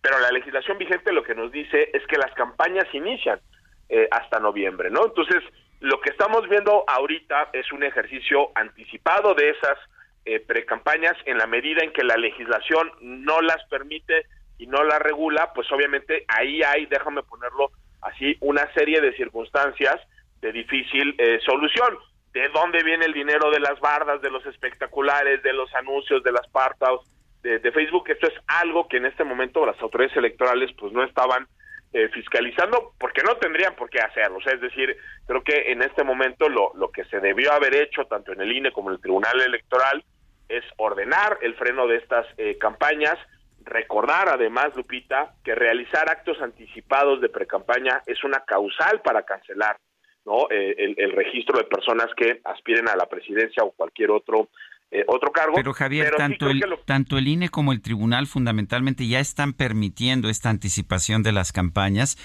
pero la legislación vigente lo que nos dice es que las campañas inician eh, hasta noviembre, ¿no? Entonces, lo que estamos viendo ahorita es un ejercicio anticipado de esas eh, precampañas en la medida en que la legislación no las permite y no las regula, pues obviamente ahí hay, déjame ponerlo así una serie de circunstancias de difícil eh, solución. ¿De dónde viene el dinero de las bardas, de los espectaculares, de los anuncios, de las partas de, Facebook? Esto es algo que en este momento las autoridades electorales pues no estaban eh, fiscalizando porque no tendrían por qué hacerlo. es decir, creo que en este momento lo, lo que se debió haber hecho tanto en el INE como en el Tribunal Electoral es ordenar el freno de estas eh, campañas, Recordar además, Lupita, que realizar actos anticipados de precampaña es una causal para cancelar ¿no? Eh, el, registro de personas que aspiren a la presidencia o cualquier otro eh, otro cargo. Pero Javier, tanto, el, tanto el INE como el tribunal fundamentalmente ya están permitiendo esta anticipación de las campañas.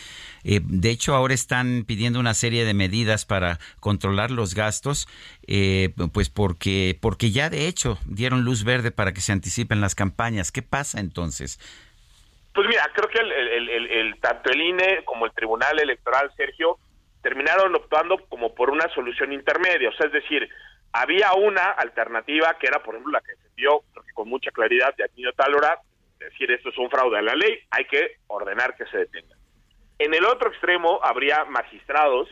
Eh, de hecho, ahora están pidiendo una serie de medidas para controlar los gastos, eh, pues porque, porque ya de hecho dieron luz verde para que se anticipen las campañas. ¿Qué pasa entonces? Pues mira, creo que el, tanto el INE como el Tribunal Electoral, Sergio, terminaron optando como por una solución intermedia. O sea, es decir, había una alternativa que era, por ejemplo, la que dio con mucha claridad de Aquino Talora, decir esto es un fraude a la ley, hay que ordenar que se detenga. En el otro extremo habría magistrados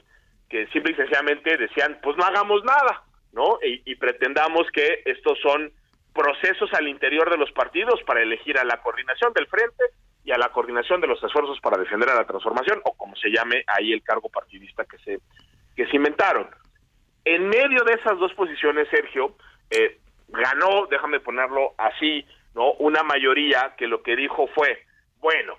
que simple y sencillamente decían, pues no hagamos nada, ¿no? Y, pretendamos que estos son procesos al interior de los partidos para elegir a la coordinación del frente y a la coordinación de los esfuerzos para defender a la transformación, o como se llame ahí el cargo partidista que se, que se inventaron. En medio de esas dos posiciones, Sergio, eh, ganó, déjame ponerlo así, ¿no? Una mayoría que lo que dijo fue, bueno,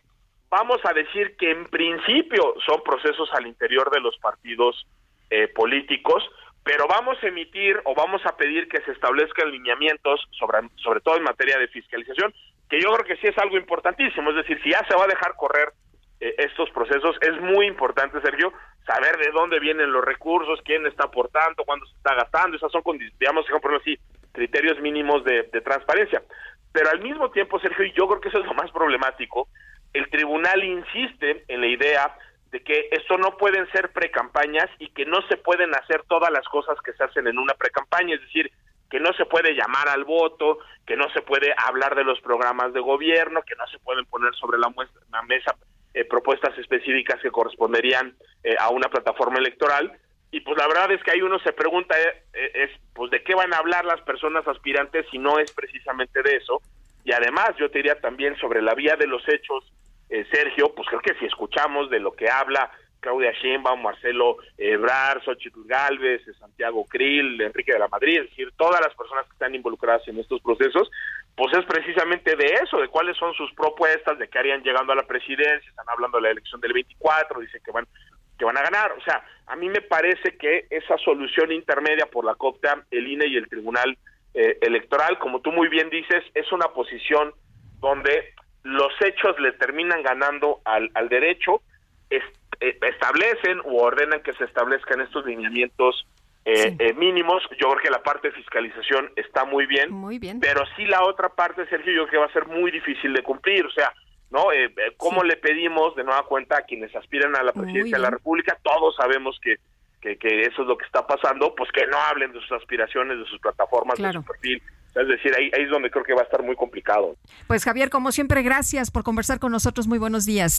vamos a decir que en principio son procesos al interior de los partidos eh, políticos, pero vamos a emitir o vamos a pedir que se establezcan lineamientos, sobre, sobre todo en materia de fiscalización, que yo creo que sí es algo importantísimo, es decir, si ya se va a dejar correr eh, estos procesos. Es muy importante, Sergio, saber de dónde vienen los recursos, quién está aportando, cuándo se está gastando. Esas son, digamos, por así, criterios mínimos de, transparencia. Pero al mismo tiempo, Sergio, y yo creo que eso es lo más problemático, el tribunal insiste en la idea de que esto no pueden ser precampañas y que no se pueden hacer todas las cosas que se hacen en una precampaña, es decir, que no se puede llamar al voto, que no se puede hablar de los programas de gobierno, que no se pueden poner sobre la, la mesa eh, propuestas específicas que corresponderían eh, a una plataforma electoral. Y pues la verdad es que ahí uno se pregunta, eh, es, pues de qué van a hablar las personas aspirantes si no es precisamente de eso. Y además yo te diría también sobre la vía de los hechos, Sergio, pues creo que si escuchamos de lo que habla Claudia Sheinbaum, Marcelo Ebrard, Xochitl Galvez, Santiago Krill, Enrique de la Madrid, es decir, todas las personas que están involucradas en estos procesos, pues es precisamente de eso, de cuáles son sus propuestas, de qué harían llegando a la presidencia, están hablando de la elección del 24, dicen que van que van a ganar. O sea, a mí me parece que esa solución intermedia por la que el INE y el Tribunal eh, Electoral, como tú muy bien dices, es una posición donde los hechos le terminan ganando al, al derecho, eh, establecen u ordenan que se establezcan estos lineamientos eh, mínimos. Yo creo que la parte de fiscalización está muy bien, muy bien, pero sí la otra parte, Sergio, yo creo que va a ser muy difícil de cumplir. O sea, ¿no? Eh, eh, ¿Cómo le pedimos de nueva cuenta a quienes aspiran a la presidencia de la República? Todos sabemos que, que, eso es lo que está pasando, pues que no hablen de sus aspiraciones, de sus plataformas, de su perfil. Es decir, ahí, ahí es donde creo que va a estar muy complicado. Pues Javier, como siempre, gracias por conversar con nosotros. Muy buenos días.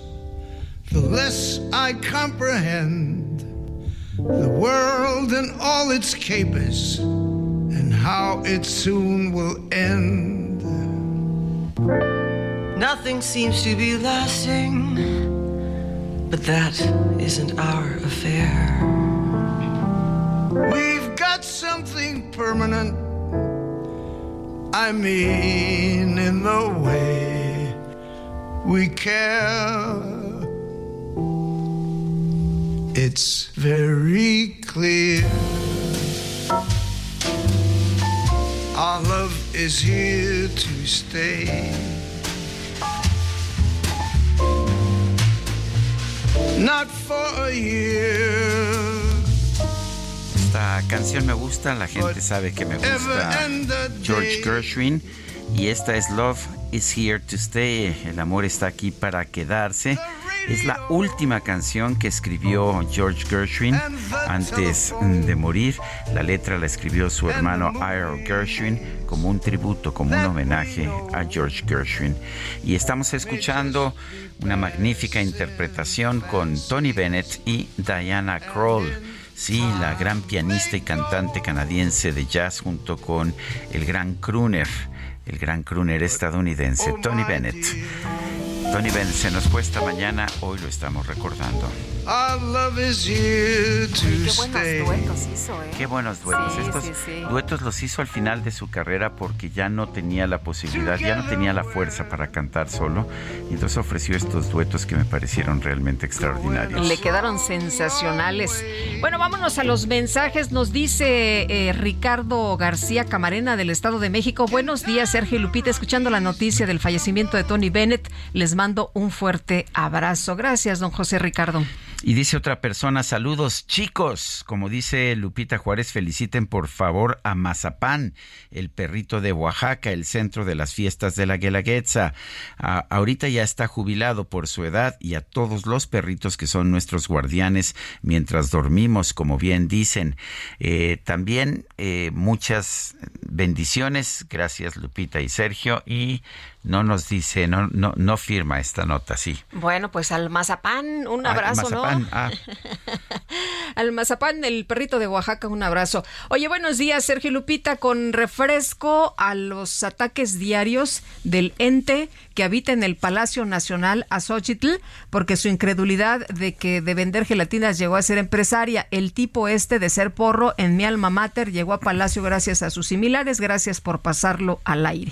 the less I comprehend the world and all its capers and how it soon will end. Nothing seems to be lasting, but that isn't our affair. We've got something permanent. I mean, in the way we care. It's very clear. Our love is here to stay. Not for a year. Esta canción me gusta, la gente sabe que me gusta George Gershwin y esta es Love is Here to Stay, el amor está aquí para quedarse. Es la última canción que escribió George Gershwin antes de morir. La letra la escribió su hermano Ira Gershwin como un tributo, como un homenaje a George Gershwin. Y estamos escuchando una magnífica interpretación con Tony Bennett y Diana Kroll. Sí, la gran pianista y cantante canadiense de jazz junto con el gran crooner, el gran crooner estadounidense Tony Bennett. Tony Bennett se nos fue esta mañana, hoy lo estamos recordando. qué buenos duetos hizo, ¿eh? Qué buenos duetos. Estos duetos los hizo al final de su carrera porque ya no tenía la posibilidad, ya no tenía la fuerza para cantar solo. Y entonces ofreció estos duetos que me parecieron realmente extraordinarios. Le quedaron sensacionales. Bueno, vámonos a los mensajes. Nos dice eh, Ricardo García Camarena del Estado de México. Buenos días, Sergio y Lupita. Escuchando la noticia del fallecimiento de Tony Bennett, les mando un fuerte abrazo. Gracias, don José Ricardo. Y dice otra persona, saludos chicos, como dice Lupita Juárez, feliciten por favor a Mazapán, el perrito de Oaxaca, el centro de las fiestas de la Guelaguetza. ahorita ya está jubilado por su edad y a todos los perritos que son nuestros guardianes mientras dormimos, como bien dicen. Eh, también eh, muchas bendiciones, gracias Lupita y Sergio, y no nos dice, no, no, no firma esta nota, sí. Bueno, pues al mazapán, un abrazo, ¿no? Ah. al mazapán, el perrito de Oaxaca, un abrazo. Oye, buenos días, Sergio Lupita, con refresco a los ataques diarios del ente que habita en el Palacio Nacional Azochitl, porque su incredulidad de que de vender gelatinas llegó a ser empresaria. El tipo este de ser porro en mi alma mater llegó a Palacio gracias a sus similares. Gracias por pasarlo al aire.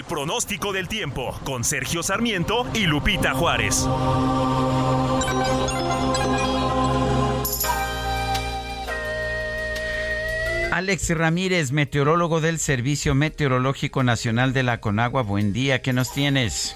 El pronóstico del tiempo con Sergio Sarmiento y Lupita Juárez. Alex Ramírez, meteorólogo del Servicio Meteorológico Nacional de la Conagua. Buen día, ¿qué nos tienes?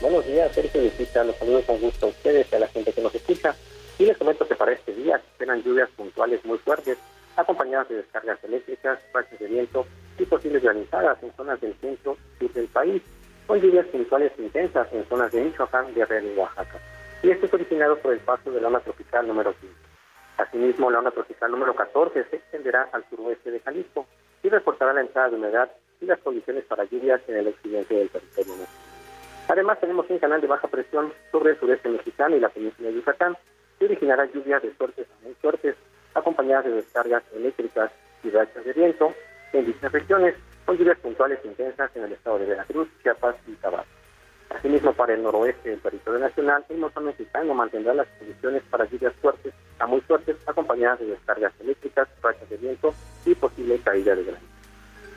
Buenos días, Sergio Lupita. Los saludos con gusto a ustedes y a la gente que nos escucha. Y les comento que para este día se esperan lluvias puntuales muy fuertes, acompañadas de descargas eléctricas, rachas de viento y posibles granizadas en zonas del centro sur del país, con lluvias puntuales intensas en zonas de Michoacán, Guerrero y Oaxaca. Y esto es originado por el paso de la onda tropical número 5. Asimismo, la onda tropical número 14 se extenderá al suroeste de Jalisco y reportará la entrada de humedad y las condiciones para lluvias en el occidente del territorio Además, tenemos un canal de baja presión sobre el sureste mexicano y la península de Yucatán, que originará lluvias de suertes a muy fuertes, acompañadas de descargas eléctricas y rachas de viento en dichas regiones, con lluvias puntuales intensas en el estado de Veracruz, Chiapas y Tabasco. Asimismo, para el noroeste del territorio nacional, el monzón mexicano mantendrá las condiciones para lluvias fuertes a muy fuertes, acompañadas de descargas eléctricas, rachas de viento y posible caída de granizo.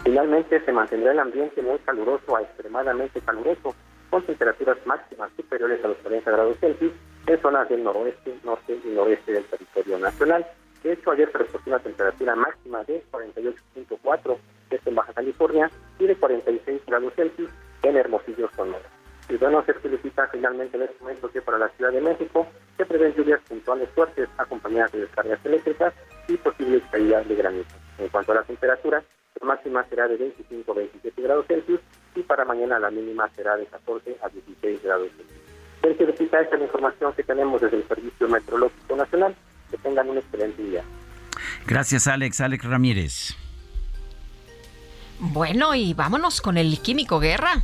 Finalmente, se mantendrá el ambiente muy caluroso a extremadamente caluroso, con temperaturas máximas superiores a los 40 grados Celsius en zonas del noroeste, norte y noreste del territorio nacional. De hecho, ayer se reportó una temperatura máxima de 48.4 en Baja California y de 46 grados Celsius en Hermosillo, Sonora. Y bueno, se felicita finalmente en este momento que para la Ciudad de México se prevén lluvias puntuales fuertes acompañadas de descargas eléctricas y posibles caídas de granizo. En cuanto a la temperatura, la máxima será de 25 a 27 grados Celsius y para mañana la mínima será de 14 a 16 grados Celsius. Sergio esta información que tenemos desde el Servicio Meteorológico Nacional. Que tengan un excelente día. Gracias, Alex. Alex Ramírez. Bueno, y vámonos con el Químico Guerra.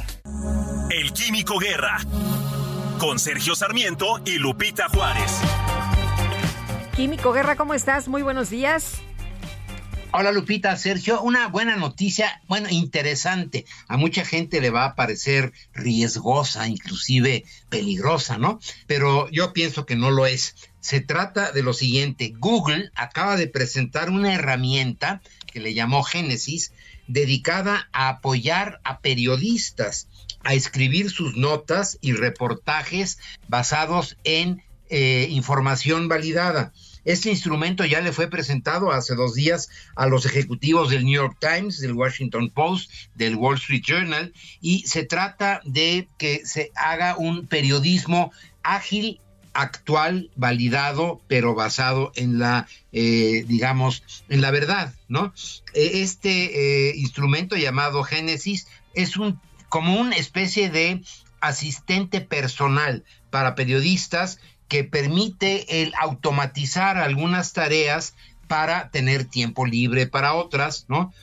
El Químico Guerra. Con Sergio Sarmiento y Lupita Juárez. Químico Guerra, ¿cómo estás? Muy buenos días. Hola Lupita, Sergio, una buena noticia, bueno, interesante. A mucha gente le va a parecer riesgosa, inclusive peligrosa, ¿no? Pero yo pienso que no lo es. Se trata de lo siguiente, Google acaba de presentar una herramienta que le llamó Génesis, dedicada a apoyar a periodistas a escribir sus notas y reportajes basados en eh, información validada. Este instrumento ya le fue presentado hace dos días a los ejecutivos del New York Times, del Washington Post, del Wall Street Journal, y se trata de que se haga un periodismo ágil actual, validado, pero basado en la, eh, digamos, en la verdad, ¿no? E, este eh, instrumento llamado Génesis es un como una especie de asistente personal para periodistas que permite el automatizar algunas tareas para tener tiempo libre para otras, ¿no?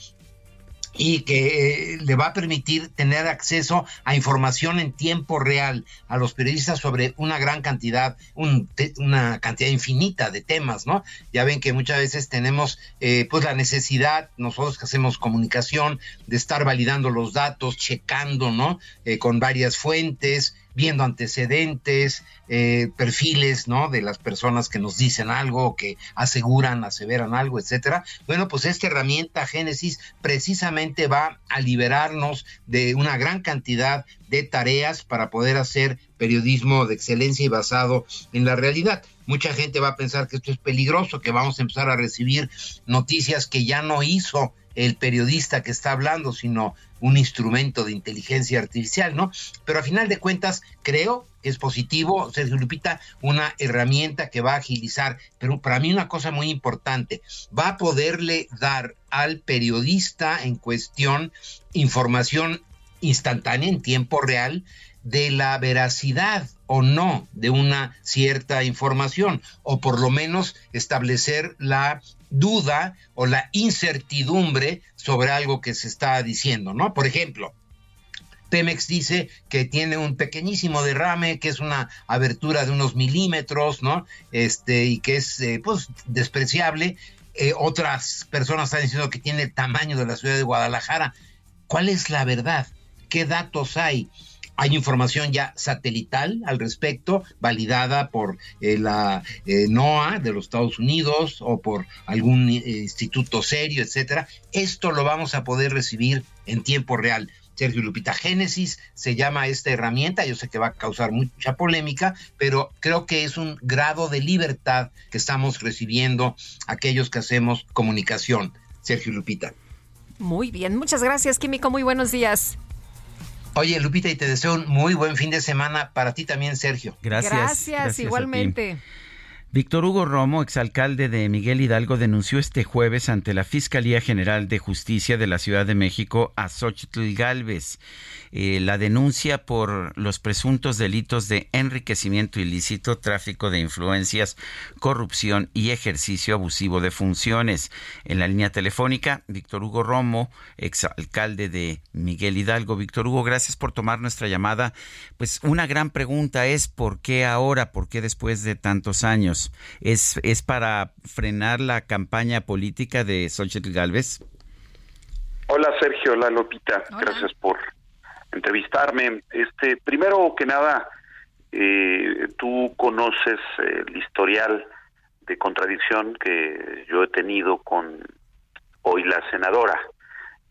Y que eh, le va a permitir tener acceso a información en tiempo real a los periodistas sobre una gran cantidad, una cantidad infinita de temas, ¿no? Ya ven que muchas veces tenemos eh, pues la necesidad, nosotros que hacemos comunicación, de estar validando los datos, checando, ¿no? Eh, con varias fuentes, viendo antecedentes, eh, perfiles, ¿no? De las personas que nos dicen algo, que aseguran, aseveran algo, etcétera. Bueno, pues esta herramienta Génesis precisamente va a liberarnos de una gran cantidad de tareas para poder hacer periodismo de excelencia y basado en la realidad. Mucha gente va a pensar que esto es peligroso, que vamos a empezar a recibir noticias que ya no hizo el periodista que está hablando, sino un instrumento de inteligencia artificial, ¿no? Pero a final de cuentas, creo que es positivo, Sergio Lupita, una herramienta que va a agilizar, pero para mí una cosa muy importante, va a poderle dar al periodista en cuestión información instantánea en tiempo real de la veracidad o no de una cierta información, o por lo menos establecer la duda o la incertidumbre sobre algo que se está diciendo, ¿no? Por ejemplo, Pemex dice que tiene un pequeñísimo derrame, que es una abertura de unos milímetros, ¿no? Este, y que es, eh, pues, despreciable. Eh, otras personas están diciendo que tiene el tamaño de la ciudad de Guadalajara. ¿Cuál es la verdad? ¿Qué datos hay? Hay información ya satelital al respecto, validada por eh, la eh, NOAA de los Estados Unidos o por algún eh, instituto serio, etcétera. Esto lo vamos a poder recibir en tiempo real. Sergio Lupita Génesis se llama esta herramienta, yo sé que va a causar mucha polémica, pero creo que es un grado de libertad que estamos recibiendo aquellos que hacemos comunicación. Sergio Lupita. Muy bien, muchas gracias, Químico, muy buenos días. Oye, Lupita, y te deseo un muy buen fin de semana para ti también, Sergio. Gracias. Gracias, igualmente. Víctor Hugo Romo, exalcalde de Miguel Hidalgo, denunció este jueves ante la Fiscalía General de Justicia de la Ciudad de México a Xochitl Galvez eh, la denuncia por los presuntos delitos de enriquecimiento ilícito, tráfico de influencias, corrupción y ejercicio abusivo de funciones. En la línea telefónica, Víctor Hugo Romo, exalcalde de Miguel Hidalgo. Víctor Hugo, gracias por tomar nuestra llamada. Pues una gran pregunta es ¿por qué ahora? ¿Por qué después de tantos años? ¿Es, es para frenar la campaña política de Xochitl Galvez? Hola Sergio, hola Lopita, gracias por entrevistarme. Este, primero que nada, eh, tú conoces el historial de contradicción que yo he tenido con hoy la senadora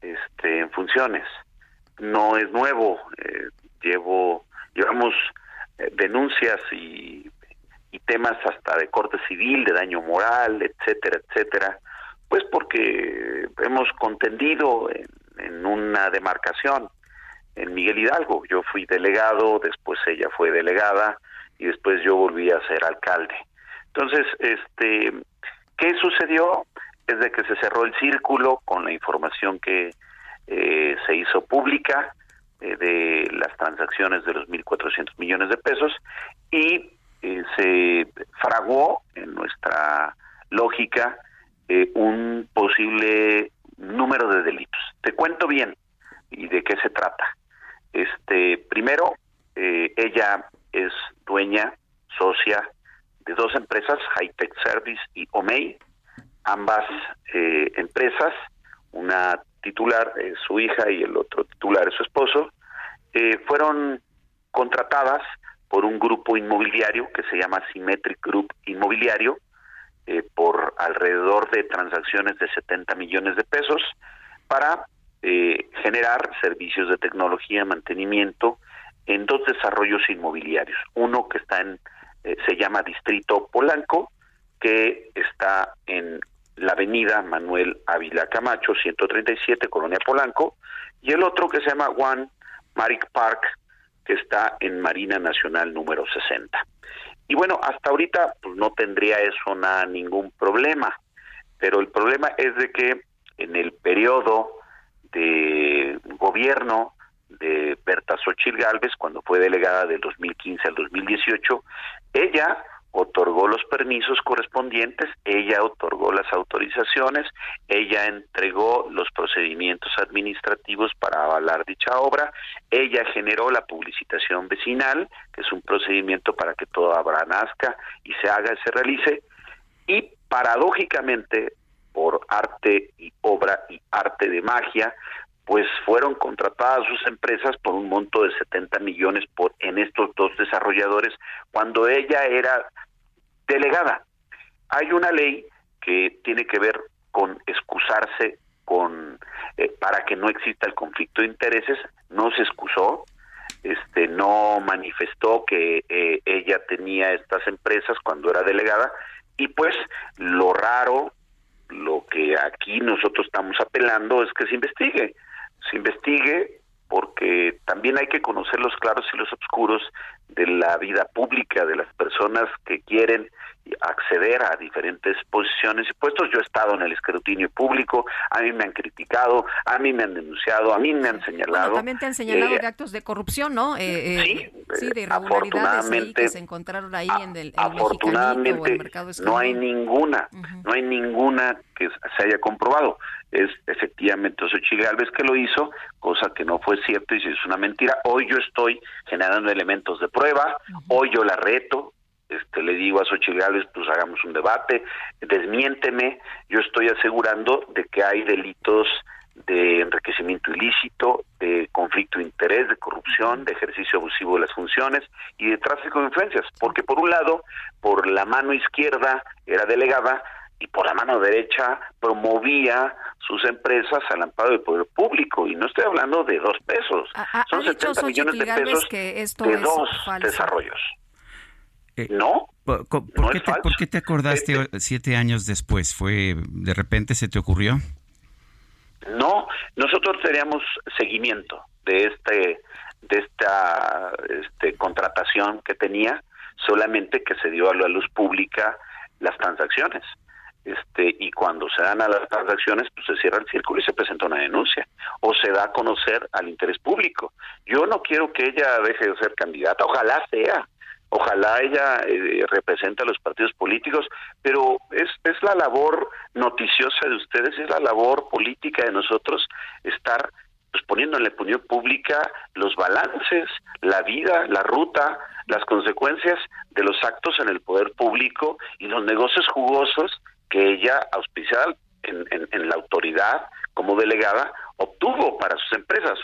este, en funciones. No es nuevo, eh, llevo, llevamos eh, denuncias y, y temas hasta de corte civil, de daño moral, etcétera, etcétera, pues porque hemos contendido en, en una demarcación en Miguel Hidalgo. Yo fui delegado, después ella fue delegada y después yo volví a ser alcalde. Entonces, este, ¿qué sucedió? Es de que se cerró el círculo con la información que eh, se hizo pública eh, de las transacciones de los 1.400 millones de pesos y eh, se fraguó en nuestra lógica un posible número de delitos. Te cuento bien y de qué se trata. Este, primero, eh, ella es dueña, socia de dos empresas, Hightech Service y Omei, ambas eh, empresas, una titular es su hija y el otro titular es su esposo, eh, fueron contratadas por un grupo inmobiliario que se llama Symmetric Group Inmobiliario por alrededor de transacciones de 70 millones de pesos para eh, generar servicios de tecnología, mantenimiento en dos desarrollos inmobiliarios. Uno que está en, eh, se llama Distrito Polanco, que está en la avenida Manuel Ávila Camacho, 137, Colonia Polanco, y el otro que se llama One Maric Park, que está en Marina Nacional número 60. Y bueno, hasta ahorita pues, no tendría eso nada, ningún problema, pero el problema es de que en el periodo de gobierno de Berta Xochil Gálvez cuando fue delegada del 2015 al 2018, ella otorgó los permisos correspondientes, ella otorgó las autorizaciones, ella entregó los procedimientos administrativos para avalar dicha obra, ella generó la publicitación vecinal, que es un procedimiento para que toda obra nazca y se haga y se realice, y paradójicamente por arte y obra y arte de magia, pues fueron contratadas sus empresas por un monto de 70 millones por en estos dos desarrolladores cuando ella era delegada. Hay una ley que tiene que ver con excusarse con eh, para que no exista el conflicto de intereses, no se excusó, este no manifestó que eh, ella tenía estas empresas cuando era delegada y pues lo raro lo que aquí nosotros estamos apelando es que se investigue. Se investigue porque también hay que conocer los claros y los oscuros de la vida pública de las personas que quieren acceder a diferentes posiciones y puestos. Yo he estado en el escrutinio público, a mí me han criticado, a mí me han denunciado, a mí me han señalado. también te han señalado eh, de actos de corrupción, ¿no? Eh, sí, sí, de irregularidades ahí que se encontraron ahí en el, afortunadamente el mercado no hay ninguna, no hay ninguna que se haya comprobado. Es efectivamente Xochitl Galvez que lo hizo, cosa que no fue cierto y si es una mentira. Hoy yo estoy generando elementos de prueba, hoy yo la reto, este, le digo a Xochitl Gálvez, pues hagamos un debate, desmiénteme, yo estoy asegurando de que hay delitos de enriquecimiento ilícito, de conflicto de interés, de corrupción, de ejercicio abusivo de las funciones y de tráfico de influencias, porque por un lado, por la mano izquierda era delegada y por la mano derecha promovía sus empresas al amparo del poder público y no estoy hablando de dos pesos, son 70 millones de pesos que esto de es dos falso. desarrollos. Eh, no, ¿Por, por- no por qué es te, falso. por qué te acordaste Este- siete años después? ¿Fue de repente se te ocurrió? No, nosotros teníamos seguimiento de este de esta este, contratación que tenía, solamente que se dio a la luz pública las transacciones. Este, y cuando se dan a las transacciones, pues se cierra el círculo y se presenta una denuncia o se da a conocer al interés público. Yo no quiero que ella deje de ser candidata, ojalá sea, ojalá ella eh, represente a los partidos políticos, pero es, es la labor noticiosa de ustedes, es la labor política de nosotros estar pues, poniendo en la opinión pública los balances, la vida, la ruta, las consecuencias de los actos en el poder público y los negocios jugosos que ella, auspiciada en, en- la autoridad como delegada, obtuvo para sus empresas.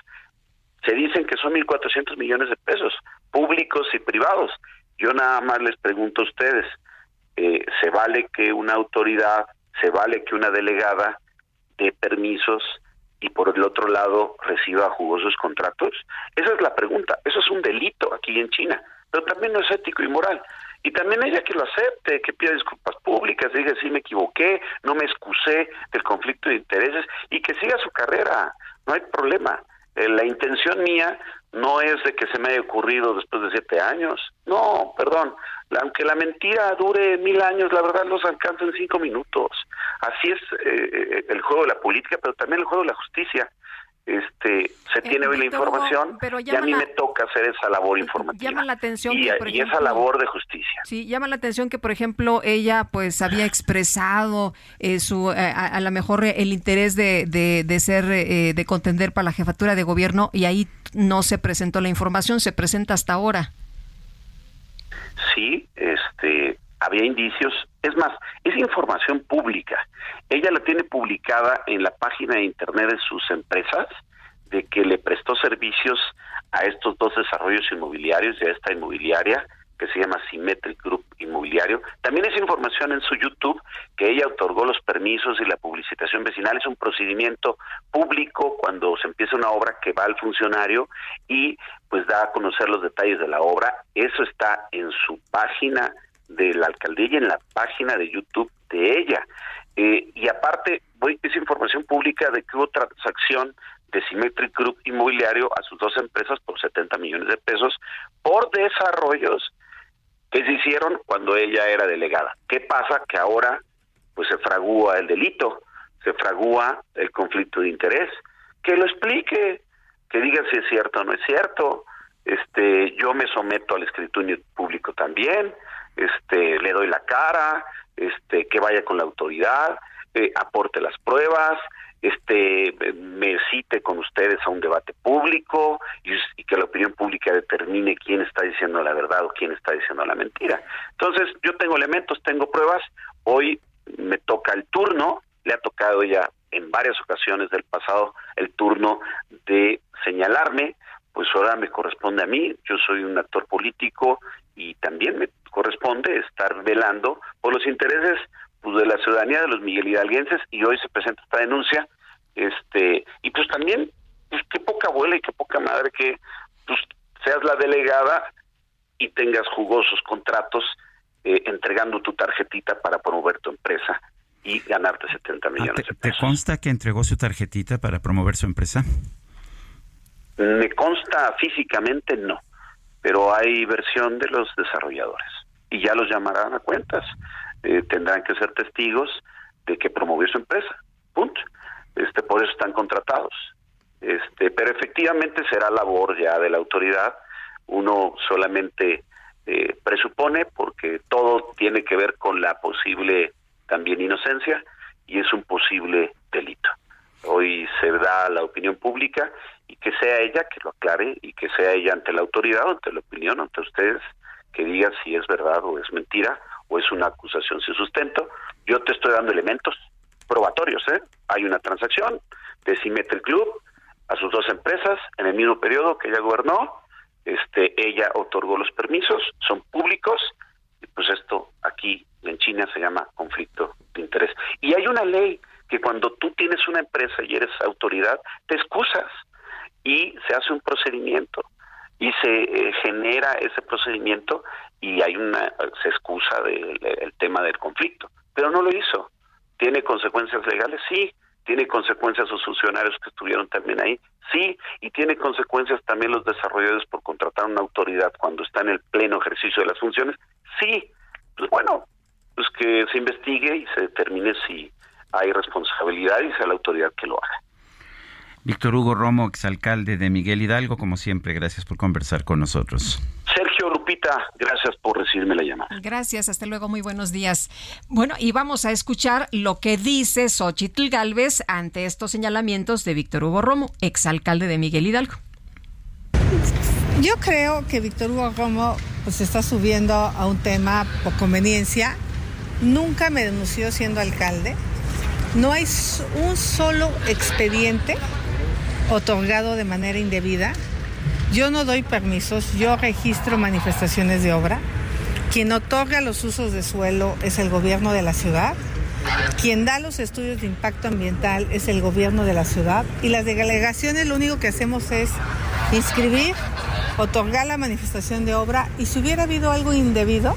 Se dicen que son 1.400 millones de pesos, públicos y privados. Yo nada más les pregunto a ustedes, eh, ¿se vale que una autoridad, se vale que una delegada dé permisos y por el otro lado reciba jugosos contratos? Esa es la pregunta. Eso es un delito aquí en China, pero también no es ético y moral. Y también ella que lo acepte, que pida disculpas públicas, diga sí me equivoqué, no me excusé del conflicto de intereses y que siga su carrera, no hay problema. Eh, la intención mía no es de que se me haya ocurrido después de siete años, no, perdón, aunque la mentira dure mil años, la verdad los alcanza en cinco minutos. Así es eh, eh, el juego de la política, pero también el juego de la justicia. Este, se tiene hoy la Eh, información pero y a mí me toca hacer esa labor informativa Llama la atención y, que, por y esa labor de justicia. Sí, llama la atención que, por ejemplo, ella pues había expresado eh, su eh, a, a lo mejor eh, el interés de, de, de ser eh, de contender para la jefatura de gobierno y ahí no se presentó la información, se presenta hasta ahora. sí, este, había indicios. Es más, es información pública. Ella la tiene publicada en la página de internet de sus empresas de que le prestó servicios a estos dos desarrollos inmobiliarios y a esta inmobiliaria que se llama Symmetric Group Inmobiliario. También es información en su YouTube que ella otorgó los permisos y la publicitación vecinal. Es un procedimiento público cuando se empieza una obra que va al funcionario y pues da a conocer los detalles de la obra. Eso está en su página de la alcaldía en la página de YouTube de ella. Eh, y aparte, voy, es información pública de que hubo transacción de Symmetric Group Inmobiliario a sus dos empresas por 70 millones de pesos por desarrollos que se hicieron cuando ella era delegada. ¿Qué pasa? Que ahora pues se fragúa el delito, se fragúa el conflicto de interés. Que lo explique, que diga si es cierto o no es cierto. Este, yo me someto al escrutinio público también, este, le doy la cara, este, que vaya con la autoridad, eh, aporte las pruebas, este me cite con ustedes a un debate público y, y, que la opinión pública determine quién está diciendo la verdad o quién está diciendo la mentira. Entonces, yo tengo elementos, tengo pruebas, hoy me toca el turno, le ha tocado ya en varias ocasiones del pasado el turno de señalarme, pues ahora me corresponde a mí, yo soy un actor político y también me corresponde estar velando por los intereses pues, de la ciudadanía de los Miguel Hidalguenses y hoy se presenta esta denuncia este y pues también pues qué poca abuela y qué poca madre que pues seas la delegada y tengas jugosos contratos eh, entregando tu tarjetita para promover tu empresa y ganarte 70 ah, millones de pesos. ¿Te consta que entregó su tarjetita para promover su empresa? Me consta físicamente no, pero hay versión de los desarrolladores y ya los llamarán a cuentas. Eh, tendrán que ser testigos de que promovió su empresa. Punto. Este, por eso están contratados. Este, pero efectivamente será labor ya de la autoridad. Uno solamente eh, presupone porque todo tiene que ver con la posible también inocencia y es un posible delito. Hoy se da la opinión pública y que sea ella que lo aclare y que sea ella ante la autoridad, ante la opinión, ante ustedes, que diga si es verdad o es mentira o es una acusación sin sustento. Yo te estoy dando elementos probatorios, ¿eh? Hay una transacción de Simetre Club a sus dos empresas en el mismo periodo que ella gobernó, este, ella otorgó los permisos, son públicos, y pues esto aquí en China se llama conflicto de interés. Y hay una ley que cuando tú tienes una empresa y eres autoridad, te excusas y se hace un procedimiento y se eh, genera ese procedimiento y hay una se excusa del el tema del conflicto, pero no lo hizo. ¿Tiene consecuencias legales? Sí. ¿Tiene consecuencias sus funcionarios que estuvieron también ahí? Sí. ¿Y tiene consecuencias también los desarrolladores por contratar una autoridad cuando está en el pleno ejercicio de las funciones? Sí. Pues bueno, pues que se investigue y se determine si hay responsabilidad y sea la autoridad que lo haga. Víctor Hugo Romo, exalcalde de Miguel Hidalgo, como siempre, gracias por conversar con nosotros. Sergio Lupita, gracias por recibirme la llamada. Gracias, hasta luego, muy buenos días. Bueno, y vamos a escuchar lo que dice Xochitl Galvez ante estos señalamientos de Víctor Hugo Romo, exalcalde de Miguel Hidalgo. Yo creo que Víctor Hugo Romo pues está subiendo a un tema por conveniencia. Nunca me denunció siendo alcalde. No hay un solo expediente otorgado de manera indebida. Yo no doy permisos, yo registro manifestaciones de obra. Quien otorga los usos de suelo es el gobierno de la ciudad. Quien da los estudios de impacto ambiental es el gobierno de la ciudad. Y las delegaciones lo único que hacemos es inscribir, otorgar la manifestación de obra y si hubiera habido algo indebido,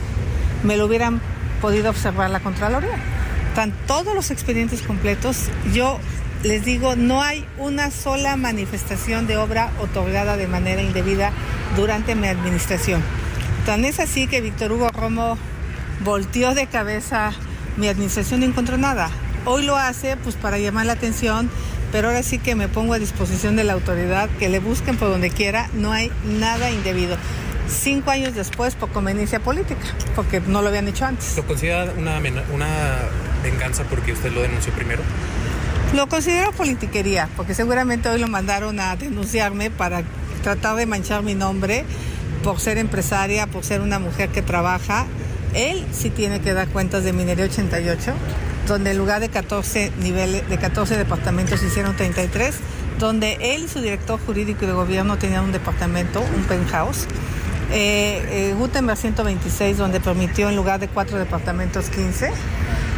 me lo hubieran podido observar la Contraloría. Están todos los expedientes completos. Yo les digo, no hay una sola manifestación de obra otorgada de manera indebida durante mi administración. Tan es así que Víctor Hugo Romo volteó de cabeza mi administración no encontró nada. Hoy lo hace pues para llamar la atención, pero ahora sí que me pongo a disposición de la autoridad, que le busquen por donde quiera, no hay nada indebido. Cinco años después por conveniencia política, porque no lo habían hecho antes. ¿Lo considera una venganza porque usted lo denunció primero? Lo considero politiquería, porque seguramente hoy lo mandaron a denunciarme para tratar de manchar mi nombre por ser empresaria, por ser una mujer que trabaja. Él sí tiene que dar cuentas de Minería 88, donde en lugar de 14 niveles, de 14 departamentos hicieron 33, donde él y su director jurídico y de gobierno tenían un departamento, un penthouse. Eh, eh, Gutenberg 126, donde permitió en lugar de cuatro departamentos 15.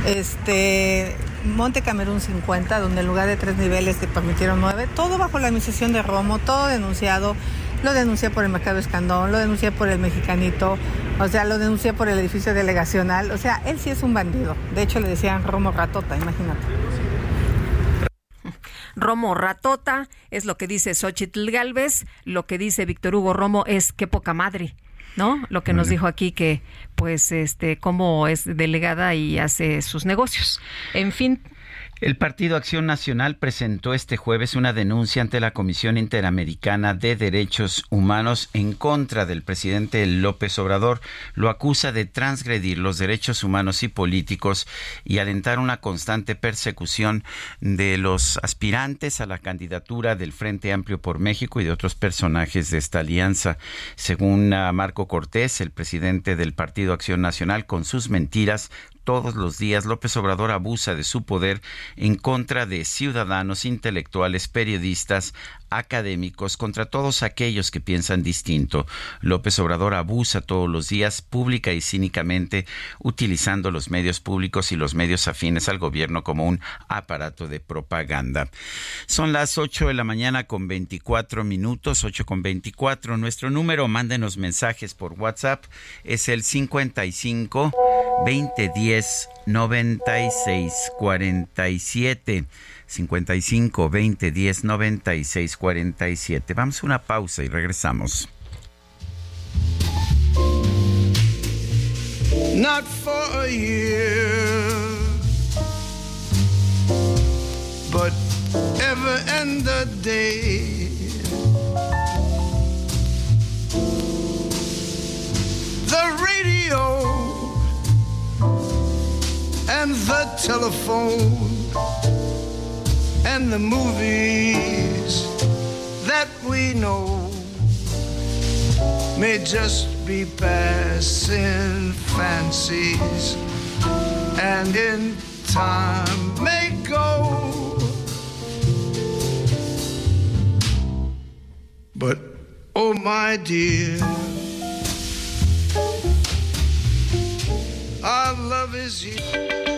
Este, Monte Camerún 50, donde en lugar de tres niveles te permitieron nueve, todo bajo la administración de Romo, todo denunciado. Lo denuncié por el Mercado Escandón, lo denuncié por el Mexicanito, o sea, lo denuncié por el edificio delegacional. O sea, él sí es un bandido. De hecho, le decían Romo Ratota, imagínate. Romo Ratota es lo que dice Xochitl Galvez, lo que dice Víctor Hugo Romo es qué poca madre. ¿No? Lo que nos dijo aquí que pues este cómo es delegada y hace sus negocios. En fin, el Partido Acción Nacional presentó este jueves una denuncia ante la Comisión Interamericana de Derechos Humanos en contra del presidente López Obrador. Lo acusa de transgredir los derechos humanos y políticos y alentar una constante persecución de los aspirantes a la candidatura del Frente Amplio por México y de otros personajes de esta alianza. Según Marco Cortés, el presidente del Partido Acción Nacional, con sus mentiras, todos los días López Obrador abusa de su poder en contra de ciudadanos, intelectuales, periodistas, académicos, contra todos aquellos que piensan distinto. López Obrador abusa todos los días pública y cínicamente utilizando los medios públicos y los medios afines al gobierno como un aparato de propaganda. Son las 8 de la mañana con 24 minutos, 8 con 24. Nuestro número, mándenos mensajes por WhatsApp, es el 55 2010 96 47. 55 20 10 96 47. Vamos a una pausa y regresamos. Not for a year, but ever and the day. The radio and the telephone and the movies that we know may just be passing fancies and in time may go. But oh, my dear, our love is you.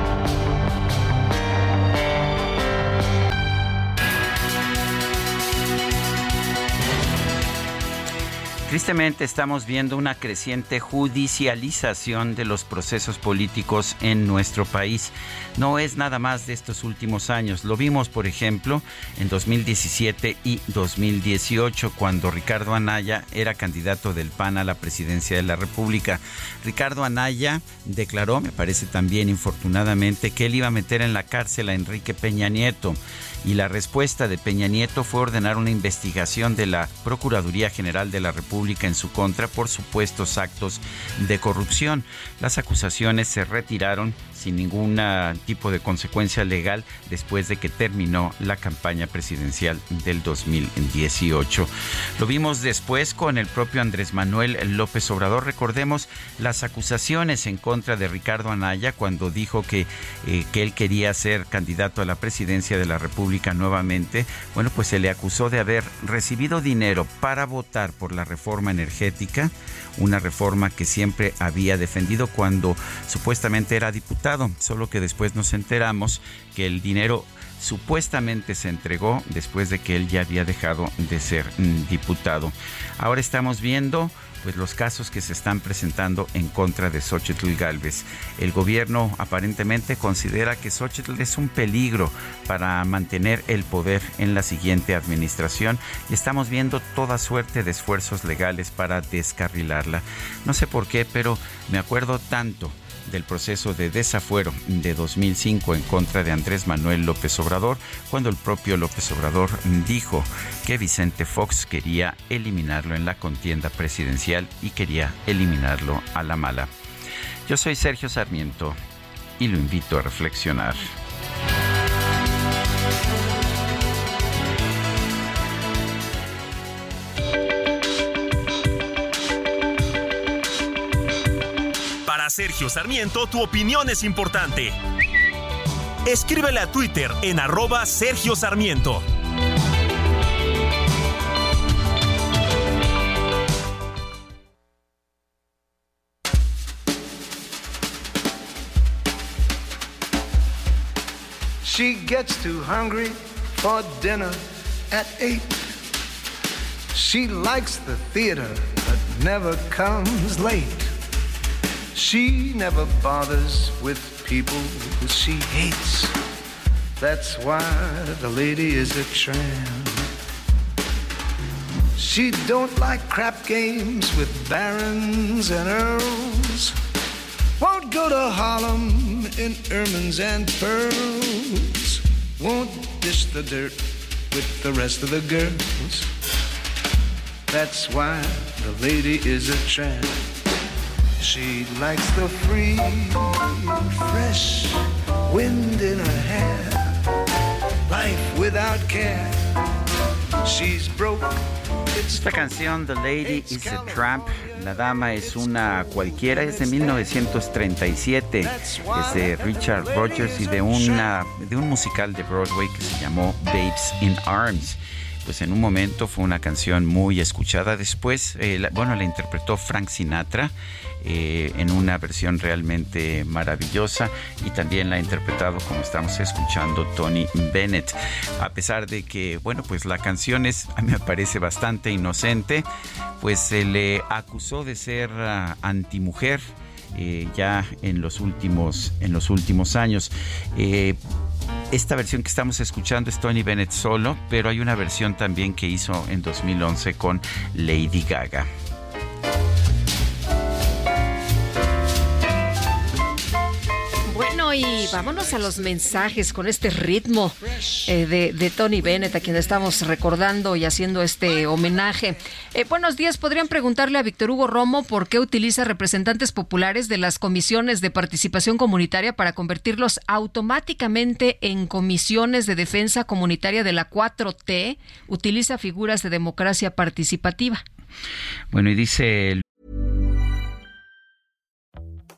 Tristemente estamos viendo una creciente judicialización de los procesos políticos en nuestro país. No es nada más de estos últimos años. Lo vimos, por ejemplo, en 2017 y 2018, cuando Ricardo Anaya era candidato del PAN a la presidencia de la República. Ricardo Anaya declaró, me parece también infortunadamente, que él iba a meter en la cárcel a Enrique Peña Nieto y la respuesta de Peña Nieto fue ordenar una investigación de la Procuraduría General de la República en su contra por supuestos actos de corrupción. Las acusaciones se retiraron sin ningún tipo de consecuencia legal después de que terminó la campaña presidencial del 2018. Lo vimos después con el propio Andrés Manuel López Obrador. Recordemos las acusaciones en contra de Ricardo Anaya cuando dijo que, eh, que él quería ser candidato a la presidencia de la República nuevamente. Bueno, pues se le acusó de haber recibido dinero para votar por la reforma energética, una reforma que siempre había defendido cuando supuestamente era diputado, solo que después nos enteramos que el dinero supuestamente se entregó después de que él ya había dejado de ser mm, diputado. Ahora estamos viendo pues los casos que se están presentando en contra de Xochitl Galvez. El gobierno aparentemente considera que Xochitl es un peligro para mantener el poder en la siguiente administración y estamos viendo toda suerte de esfuerzos legales para descarrilarla. No sé por qué, pero me acuerdo tanto del proceso de desafuero de 2005 en contra de Andrés Manuel López Obrador, cuando el propio López Obrador dijo que Vicente Fox quería eliminarlo en la contienda presidencial y quería eliminarlo a la mala. Yo soy Sergio Sarmiento y lo invito a reflexionar. Sergio Sarmiento, tu opinión es importante. Escríbele a Twitter en arroba Sergio Sarmiento. She gets too hungry for dinner at eight. She likes the theater, but never comes late. She never bothers with people she hates. That's why the lady is a tramp. She don't like crap games with barons and earls. Won't go to Harlem in ermines and pearls. Won't dish the dirt with the rest of the girls. That's why the lady is a tramp. She likes the free, fresh wind in her hair. Life without care. She's broke. Esta canción, The Lady is a Tramp, La Dama es una cualquiera, es de 1937, es de Richard Rogers y de, una, de un musical de Broadway que se llamó Babes in Arms pues en un momento fue una canción muy escuchada. Después, eh, bueno, la interpretó Frank Sinatra eh, en una versión realmente maravillosa y también la ha interpretado, como estamos escuchando, Tony Bennett. A pesar de que, bueno, pues la canción es, a mí me parece bastante inocente, pues se le acusó de ser uh, antimujer. Eh, ya en los últimos en los últimos años eh, esta versión que estamos escuchando es Tony Bennett solo, pero hay una versión también que hizo en 2011 con Lady Gaga. Bueno, y vámonos a los mensajes con este ritmo eh, de, Tony Bennett, a quien estamos recordando y haciendo este homenaje. Eh, buenos días, podrían preguntarle a Víctor Hugo Romo por qué utiliza representantes populares de las comisiones de participación comunitaria para convertirlos automáticamente en comisiones de defensa comunitaria de la 4T. Utiliza figuras de democracia participativa. Bueno, y dice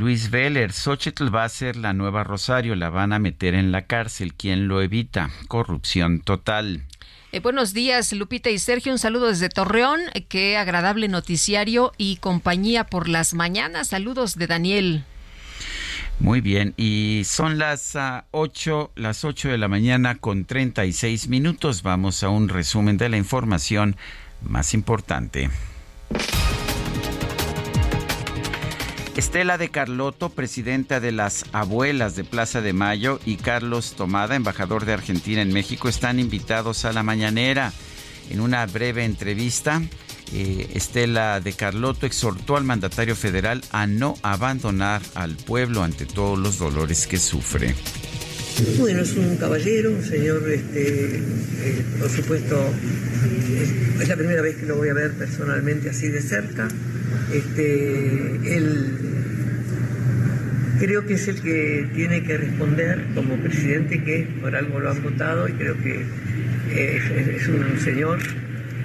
Luis Veller, Xochitl va a ser la nueva Rosario, la van a meter en la cárcel. ¿Quién lo evita? Corrupción total. Eh, buenos días, Lupita y Sergio. Un saludo desde Torreón. Eh, qué agradable noticiario y compañía por las mañanas. Saludos de Daniel. Muy bien, y son las 8, ah, las 8 de la mañana con 36 minutos. Vamos a un resumen de la información más importante. Estela de Carlotto, presidenta de las Abuelas de Plaza de Mayo, y Carlos Tomada, embajador de Argentina en México, están invitados a la mañanera. En una breve entrevista, eh, Estela de Carlotto exhortó al mandatario federal a no abandonar al pueblo ante todos los dolores que sufre. Bueno, es un caballero, un señor, este, eh, por supuesto, es la primera vez que lo voy a ver personalmente así de cerca. Este, él creo que es el que tiene que responder como presidente que por algo lo han votado y creo que es, un señor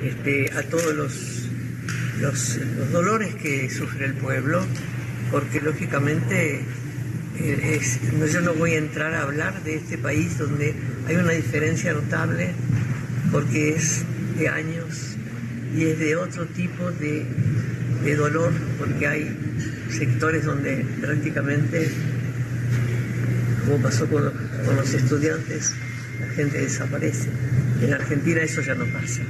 este, a todos los, los, dolores que sufre el pueblo, porque lógicamente eh, yo no voy a entrar a hablar de este país donde hay una diferencia notable, porque es de años y es de otro tipo de, de dolor, porque hay sectores donde prácticamente, como pasó con los, estudiantes, la gente desaparece. En Argentina eso ya no pasa.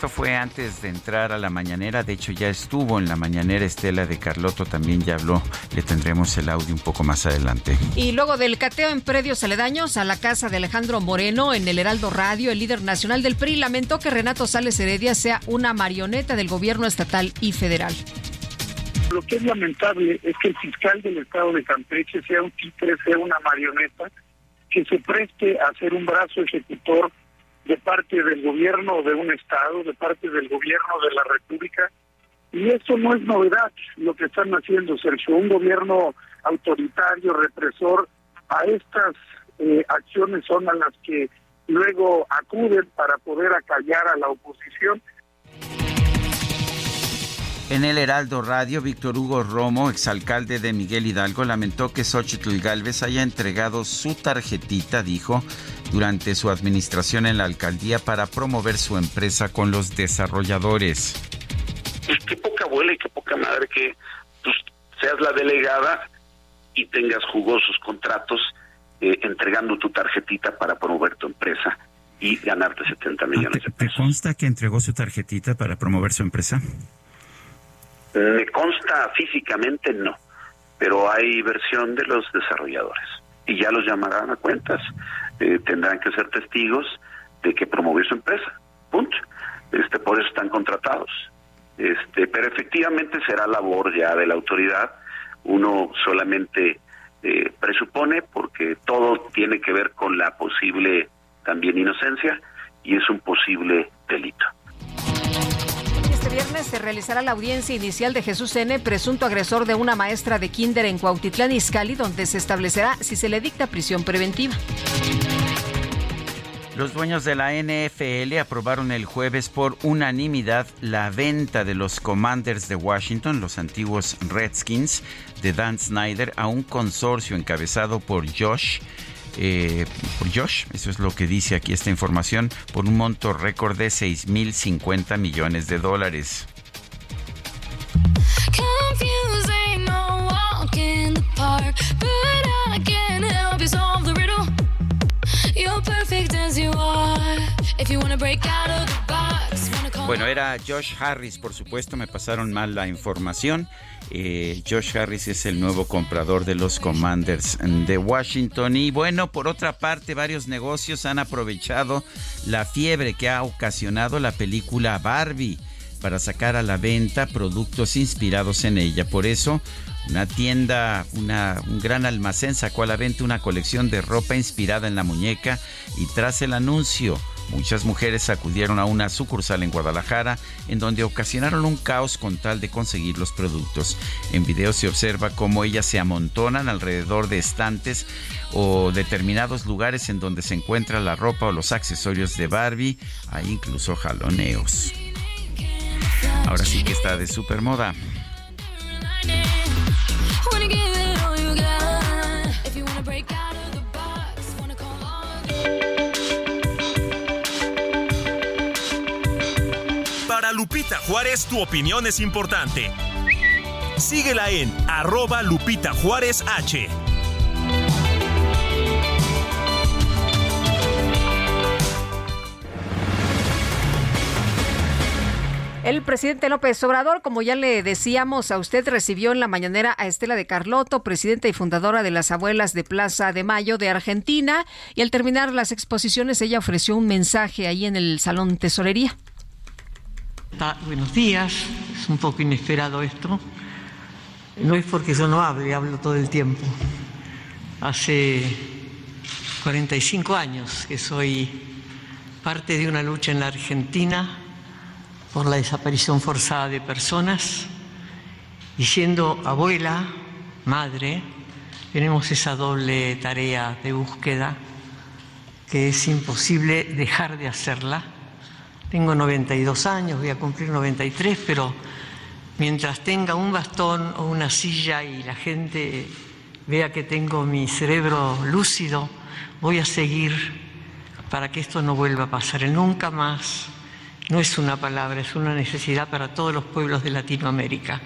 Esto fue antes de entrar a la mañanera, de hecho ya estuvo en la mañanera Estela de Carlotto, también ya habló, le tendremos el audio un poco más adelante. Y luego del cateo en predios aledaños a la casa de Alejandro Moreno en el Heraldo Radio, el líder nacional del PRI lamentó que Renato Sales Heredia sea una marioneta del gobierno estatal y federal. Lo que es lamentable es que el fiscal del estado de Campeche sea un títere, sea una marioneta, que se preste a ser un brazo ejecutor de parte del gobierno de un estado, de parte del gobierno de la República. Y esto no es novedad lo que están haciendo, Sergio. Un gobierno autoritario, represor, a estas eh, acciones son a las que luego acuden para poder acallar a la oposición. En el Heraldo Radio, Víctor Hugo Romo, exalcalde de Miguel Hidalgo, lamentó que Xochitl Galvez haya entregado su tarjetita, dijo, durante su administración en la alcaldía para promover su empresa con los desarrolladores. Pues qué poca abuela y qué poca madre que tú seas la delegada y tengas jugosos contratos eh, entregando tu tarjetita para promover tu empresa y ganarte 70 millones de pesos. ¿Te consta que entregó su tarjetita para promover su empresa? Me consta físicamente no, pero hay versión de los desarrolladores y ya los llamarán a cuentas. Eh, tendrán que ser testigos de que promovió su empresa. Punto. Este, por eso están contratados. Este, pero efectivamente será labor ya de la autoridad. Uno solamente eh, presupone porque todo tiene que ver con la posible también inocencia y es un posible delito. Este viernes se realizará la audiencia inicial de Jesús N., presunto agresor de una maestra de kinder en Cuautitlán Izcalli, donde se establecerá si se le dicta prisión preventiva. Los dueños de la NFL aprobaron el jueves por unanimidad la venta de los Commanders de Washington, los antiguos Redskins, de Dan Snyder, a un consorcio encabezado por Josh eh, por Josh, eso es lo que dice aquí esta información, por un monto récord de 6.050 millones de dólares. Bueno, era Josh Harris, por supuesto, me pasaron mal la información. Eh, Josh Harris es el nuevo comprador de los Commanders de Washington. Y bueno, por otra parte, varios negocios han aprovechado la fiebre que ha ocasionado la película Barbie para sacar a la venta productos inspirados en ella. Por eso, una tienda, una, un gran almacén sacó a la venta una colección de ropa inspirada en la muñeca y tras el anuncio Muchas mujeres acudieron a una sucursal en Guadalajara en donde ocasionaron un caos con tal de conseguir los productos. En video se observa cómo ellas se amontonan alrededor de estantes o determinados lugares en donde se encuentra la ropa o los accesorios de Barbie. Hay incluso jaloneos. Ahora sí que está de super moda. Lupita Juárez, tu opinión es importante. Síguela en arroba Lupita Juárez H. El presidente López Obrador, como ya le decíamos a usted, recibió en la mañanera a Estela de Carlotto, presidenta y fundadora de las Abuelas de Plaza de Mayo de Argentina, y al terminar las exposiciones ella ofreció un mensaje ahí en el Salón Tesorería buenos días, es un poco inesperado esto. No es porque yo no hable, hablo todo el tiempo. Hace 45 años que soy parte de una lucha en la Argentina por la desaparición forzada de personas y siendo abuela, madre, tenemos esa doble tarea de búsqueda que es imposible dejar de hacerla tengo 92 años, voy a cumplir 93, pero mientras tenga un bastón o una silla y la gente vea que tengo mi cerebro lúcido, voy a seguir para que esto no vuelva a pasar. nunca más no es una palabra, es una necesidad para todos los pueblos de Latinoamérica.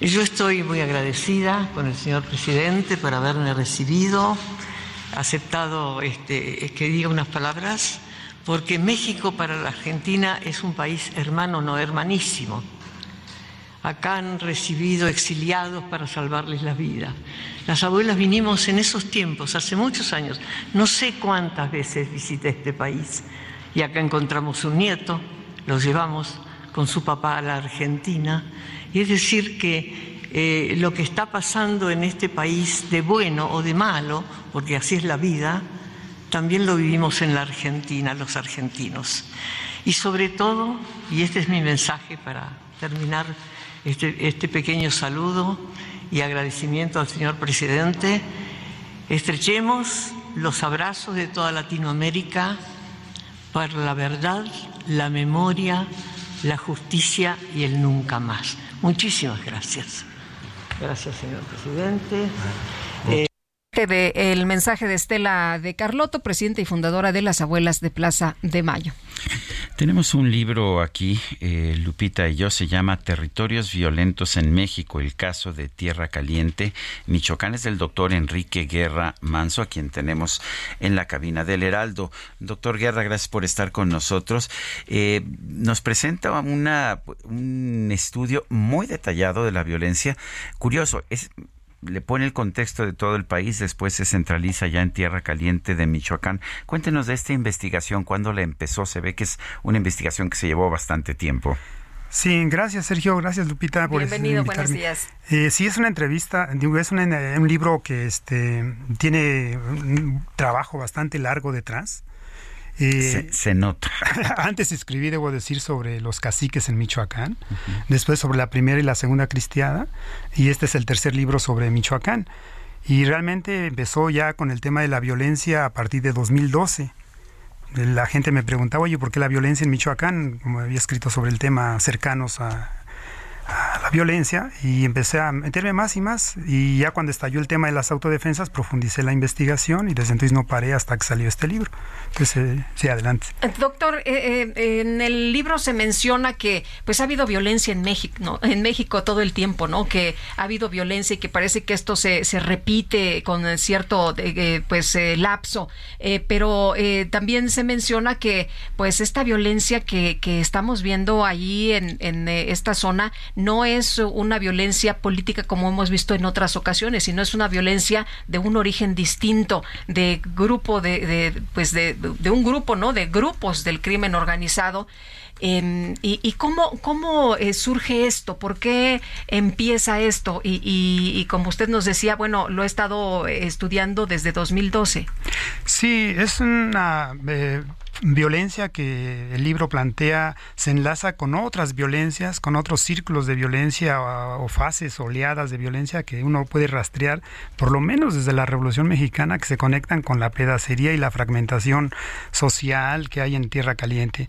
Y yo estoy muy agradecida con el señor presidente por haberme recibido, aceptado este, que diga unas palabras porque México para la Argentina es un país hermano, no hermanísimo. Acá han recibido exiliados para salvarles la vida. Las abuelas vinimos en esos tiempos, hace muchos años. No sé cuántas veces visité este país y acá encontramos un nieto, lo llevamos con su papá a la Argentina Y es decir, que eh, lo que está pasando en este país de bueno o de malo, porque así es la vida, también lo vivimos en la Argentina, los argentinos. Y sobre todo, y este es mi mensaje para terminar este, este pequeño saludo y agradecimiento al señor presidente, estrechemos los abrazos de toda Latinoamérica para la verdad, la memoria, la justicia y el nunca más. Muchísimas gracias. Gracias, señor presidente. Eh, el mensaje de Estela de Carlotto, presidenta y fundadora de las Abuelas de Plaza de Mayo. Tenemos un libro aquí, eh, Lupita y yo, se llama Territorios Violentos en México, el caso de Tierra Caliente, Michoacán, es del doctor Enrique Guerra Manso, a quien tenemos en la cabina del Heraldo. Doctor Guerra, gracias por estar con nosotros. Eh, nos presenta un estudio muy detallado de la violencia. Curioso, es le pone el contexto de todo el país, después se centraliza ya en Tierra Caliente de Michoacán. Cuéntenos de esta investigación, ¿cuándo la empezó? Se ve que es una investigación que se llevó bastante tiempo. Sí, gracias Sergio, gracias Lupita por Bienvenido, buenos días. Eh, sí, es una entrevista, digo, es un libro que este, tiene un trabajo bastante largo detrás. Eh, se, nota. antes escribí, debo decir, sobre los caciques en Michoacán, después sobre la primera y la segunda cristiada, y este es el tercer libro sobre Michoacán. Y realmente empezó ya con el tema de la violencia a partir de 2012. La gente me preguntaba, oye, ¿por qué la violencia en Michoacán? Como había escrito sobre el tema cercanos a, la violencia y empecé a meterme más y más y ya cuando estalló el tema de las autodefensas profundicé la investigación y desde entonces no paré hasta que salió este libro. Entonces, eh, sí, adelante. Eh, doctor, eh, en el libro se menciona que pues ha habido violencia en México, ¿no? en México todo el tiempo, ¿no? Que ha habido violencia y que parece que esto se, se repite con cierto pues lapso, pero también se menciona que pues esta violencia que, que estamos viendo allí en, en esta zona no es una violencia política como hemos visto en otras ocasiones, sino es una violencia de un origen distinto, de grupo, de, pues de, un grupo, ¿no? De grupos del crimen organizado. Em, y, cómo, cómo eh, surge esto? ¿Por qué empieza esto? Y, y, como usted nos decía, bueno, lo he estado estudiando desde 2012. Sí, es una eh, violencia que el libro plantea se enlaza con otras violencias, con otros círculos de violencia o, fases, oleadas de violencia que uno puede rastrear, por lo menos desde la Revolución Mexicana, que se conectan con la pedacería y la fragmentación social que hay en Tierra Caliente.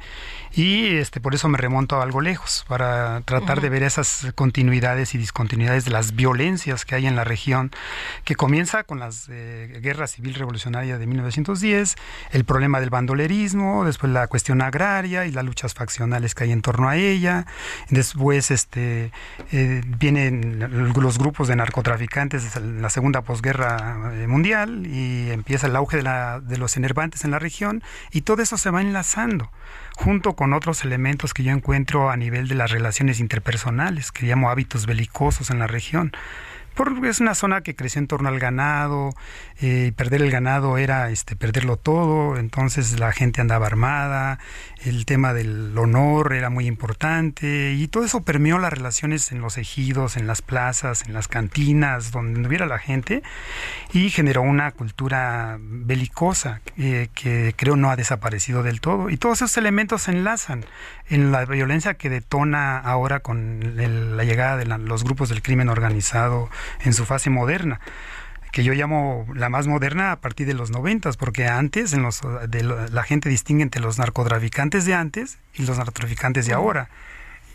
Y este, por eso me remonto a algo lejos, para tratar de ver esas continuidades y discontinuidades de las violencias que hay en la región, que comienza con las eh, guerra civil revolucionaria de 1910, el problema del bandolerismo, después la cuestión agraria y las luchas faccionales que hay en torno a ella, después este, eh, vienen los grupos de narcotraficantes en la segunda posguerra eh, mundial y empieza el auge de, la, de los enervantes en la región y todo eso se va enlazando junto con otros elementos que yo encuentro a nivel de las relaciones interpersonales, que llamo hábitos belicosos en la región porque es una zona que creció en torno al ganado, eh, perder el ganado era este, perderlo todo, entonces la gente andaba armada, el tema del honor era muy importante y todo eso permeó las relaciones en los ejidos, en las plazas, en las cantinas, donde hubiera la gente y generó una cultura belicosa eh, que creo no ha desaparecido del todo y todos esos elementos se enlazan en la violencia que detona ahora con la llegada de los grupos del crimen organizado en su fase moderna que yo llamo la más moderna a partir de los noventas, porque antes en los, de la gente distingue entre los narcotraficantes de antes y los narcotraficantes de ahora.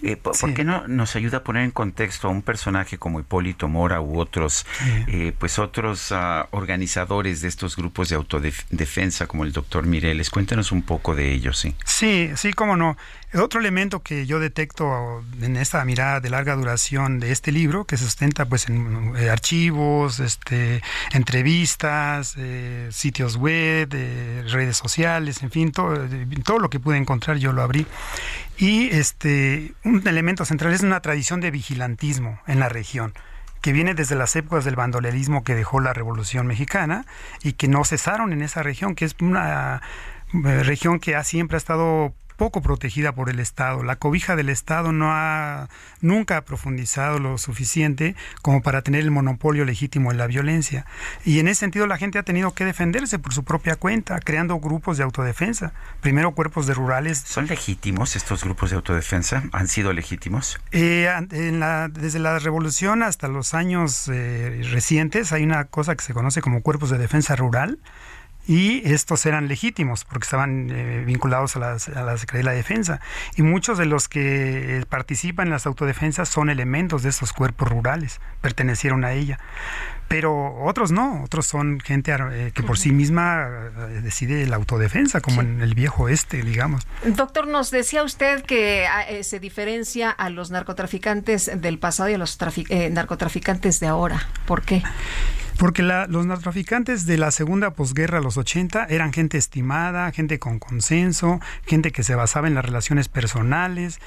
Eh, ¿por, qué no nos ayuda a poner en contexto a un personaje como Hipólito Mora u otros, eh, pues otros ah, organizadores de estos grupos de autodefensa como el doctor Mireles? Cuéntanos un poco de ellos, sí. Sí, sí, cómo no. Otro elemento que yo detecto en esta mirada de larga duración de este libro, que se sustenta pues en eh, archivos, este, entrevistas, sitios web, redes sociales, en fin, todo, todo lo que pude encontrar yo lo abrí. Y este, un elemento central es una tradición de vigilantismo en la región que viene desde las épocas del bandolerismo que dejó la Revolución Mexicana y que no cesaron en esa región, que es una eh, región que ha siempre ha estado poco protegida por el Estado. La cobija del Estado no ha nunca ha profundizado lo suficiente como para tener el monopolio legítimo de la violencia. Y en ese sentido la gente ha tenido que defenderse por su propia cuenta, creando grupos de autodefensa. Primero cuerpos de rurales. ¿Son legítimos estos grupos de autodefensa? ¿Han sido legítimos? Eh, en la, desde la revolución hasta los años eh, recientes hay una cosa que se conoce como cuerpos de defensa rural y estos eran legítimos porque estaban eh, vinculados a, la Secretaría de la Defensa. Y muchos de los que participan en las autodefensas son elementos de estos cuerpos rurales, pertenecieron a ella. Pero otros no, otros son gente eh, que por sí misma eh, decide la autodefensa, como en el viejo este, digamos. Doctor, nos decía usted que ah, se diferencia a los narcotraficantes del pasado y a los narcotraficantes de ahora. ¿Por qué? Porque los narcotraficantes de la segunda posguerra, los 80, eran gente estimada, gente con consenso, gente que se basaba en las relaciones personales,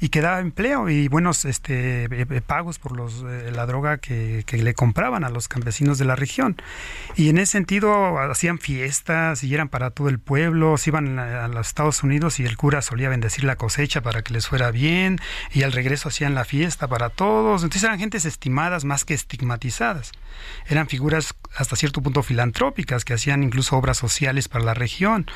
y que daba empleo y buenos este, eh, eh, pagos por los, eh, la droga que, le compraban a los campesinos de la región. Y en ese sentido hacían fiestas y eran para todo el pueblo, se iban a, los Estados Unidos y el cura solía bendecir la cosecha para que les fuera bien y al regreso hacían la fiesta para todos. Entonces eran gentes estimadas más que estigmatizadas. Eran figuras hasta cierto punto filantrópicas que hacían incluso obras sociales para la región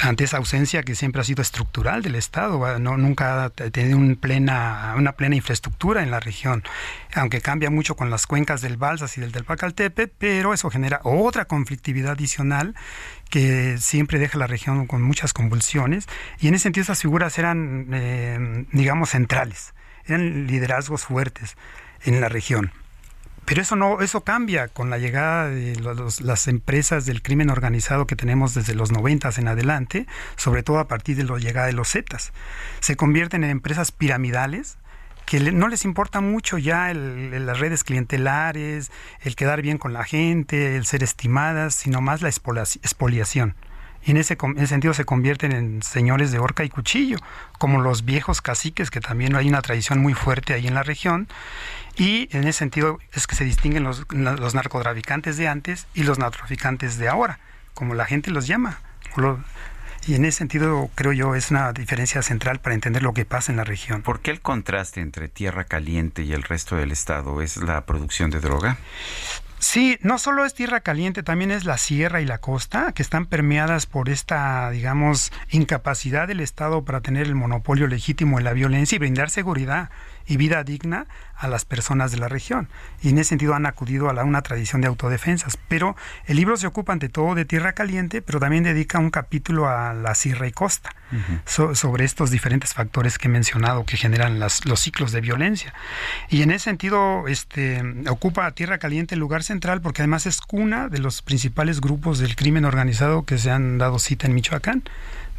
ante esa ausencia que siempre ha sido estructural del Estado, no, nunca ha tenido plena, una plena infraestructura en la región, aunque cambia mucho con las cuencas del Balsas y del del Pacaltepe, pero eso genera otra conflictividad adicional que siempre deja la región con muchas convulsiones, y en ese sentido esas figuras eran, eh, digamos, centrales, eran liderazgos fuertes en la región. Pero eso no, eso cambia con la llegada de las empresas del crimen organizado que tenemos desde los 90 en adelante, sobre todo a partir de la llegada de los Zetas. Se convierten en empresas piramidales que no les importa mucho ya las redes clientelares, el quedar bien con la gente, el ser estimadas, sino más la expoliación y en ese, sentido se convierten en señores de horca y cuchillo, como los viejos caciques, que también hay una tradición muy fuerte ahí en la región, y en ese sentido es que se distinguen los, los narcotraficantes de antes y los narcotraficantes de ahora, como la gente los llama. y en ese sentido, creo yo, es una diferencia central para entender lo que pasa en la región. ¿Por qué el contraste entre Tierra Caliente y el resto del estado? ¿Es la producción de droga? Sí, no solo es tierra caliente, también es la sierra y la costa, que están permeadas por esta, digamos, incapacidad del Estado para tener el monopolio legítimo en la violencia y brindar seguridad y vida digna a las personas de la región. Y en ese sentido han acudido a la, una tradición de autodefensas. Pero el libro se ocupa ante todo de tierra caliente, pero también dedica un capítulo a la sierra y costa, sobre estos diferentes factores que he mencionado que generan las, los ciclos de violencia. Y en ese sentido este, ocupa tierra caliente el lugar central porque además es cuna de los principales grupos del crimen organizado que se han dado cita en Michoacán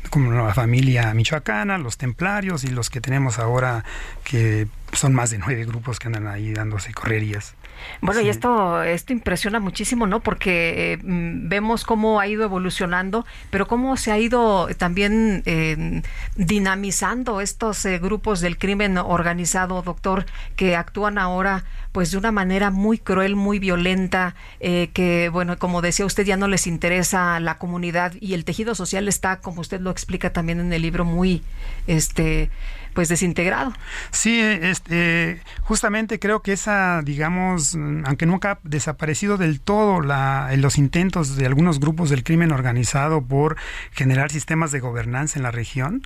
como la familia michoacana, los templarios y los que tenemos ahora, que son más de nueve grupos que andan ahí dándose correrías. Bueno, y esto, esto impresiona muchísimo, ¿no? Porque eh, mm, vemos cómo ha ido evolucionando, pero cómo se ha ido también eh, dinamizando estos eh, grupos del crimen organizado, doctor, que actúan ahora pues de una manera muy cruel, muy violenta, que bueno, como decía usted, ya no les interesa la comunidad y el tejido social está, como usted lo explica también en el libro, muy este pues desintegrado. Sí, este, justamente creo que esa, digamos, aunque nunca ha desaparecido del todo la, los intentos de algunos grupos del crimen organizado por generar sistemas de gobernanza en la región,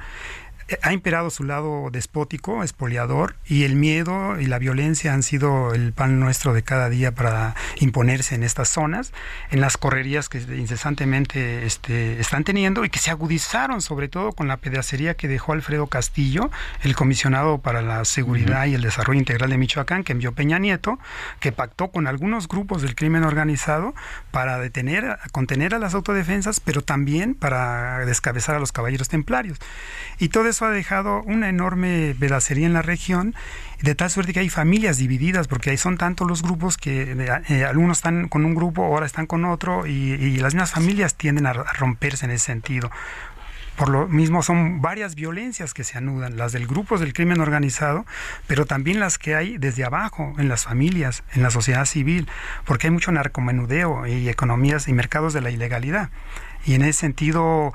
ha imperado su lado despótico, espoliador, y el miedo y la violencia han sido el pan nuestro de cada día para imponerse en estas zonas, en las correrías que incesantemente este, están teniendo y que se agudizaron sobre todo con la pedacería que dejó Alfredo Castillo, el comisionado para la seguridad y el desarrollo integral de Michoacán, que envió Peña Nieto, que pactó con algunos grupos del crimen organizado para detener, contener a las autodefensas, pero también para descabezar a los caballeros templarios. Y todo eso ha dejado una enorme pedacería en la región, de tal suerte que hay familias divididas, porque ahí son tantos los grupos que eh, algunos están con un grupo, ahora están con otro, y, las mismas familias tienden a, romperse en ese sentido. Por lo mismo son varias violencias que se anudan, las del grupo del crimen organizado, pero también las que hay desde abajo, en las familias, en la sociedad civil, porque hay mucho narcomenudeo y economías y mercados de la ilegalidad. Y en ese sentido,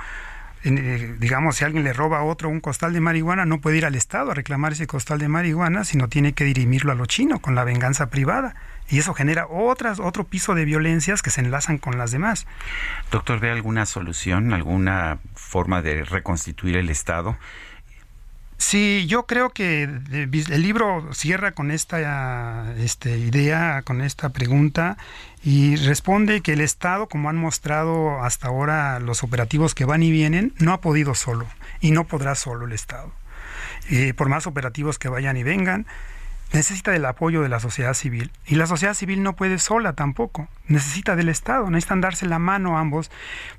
eh, digamos, si alguien le roba a otro un costal de marihuana, no puede ir al Estado a reclamar ese costal de marihuana, sino tiene que dirimirlo a lo chino con la venganza privada. Y eso genera otras, otro piso de violencias que se enlazan con las demás. Doctor, ¿ve alguna solución, alguna forma de reconstituir el Estado? Sí, yo creo que el libro cierra con esta este, idea, con esta pregunta y responde que el Estado, como han mostrado hasta ahora los operativos que van y vienen, no ha podido solo y no podrá solo el Estado. Eh, por más operativos que vayan y vengan, necesita del apoyo de la sociedad civil. Y la sociedad civil no puede sola tampoco, necesita del Estado, necesitan darse la mano ambos,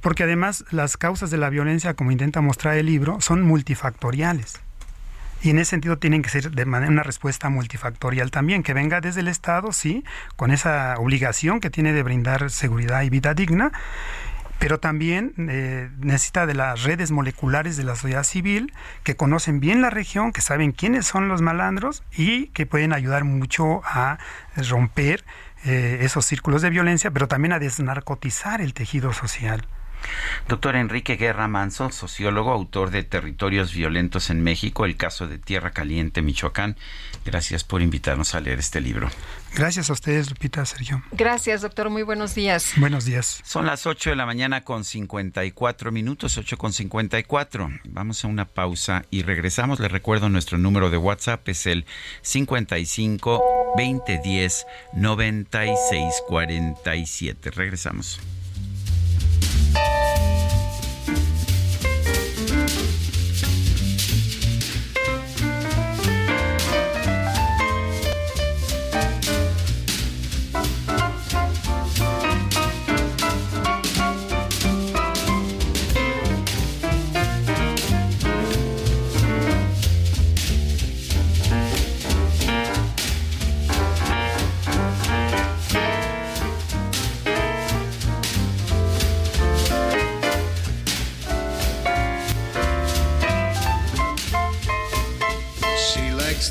porque además las causas de la violencia, como intenta mostrar el libro, son multifactoriales. Y en ese sentido tienen que ser de manera una respuesta multifactorial también, que venga desde el Estado, sí, con esa obligación que tiene de brindar seguridad y vida digna, pero también eh, necesita de las redes moleculares de la sociedad civil que conocen bien la región, que saben quiénes son los malandros y que pueden ayudar mucho a romper eh, esos círculos de violencia, pero también a desnarcotizar el tejido social. Doctor Enrique Guerra Manso, sociólogo, autor de Territorios Violentos en México, el caso de Tierra Caliente, Michoacán. Gracias por invitarnos a leer este libro. Gracias a ustedes, Lupita, Sergio. Gracias, doctor. Muy buenos días. Buenos días. Son las 8 de la mañana con 54 minutos, 8 con 54. Vamos a una pausa y regresamos. Les recuerdo nuestro número de WhatsApp es el 55 2010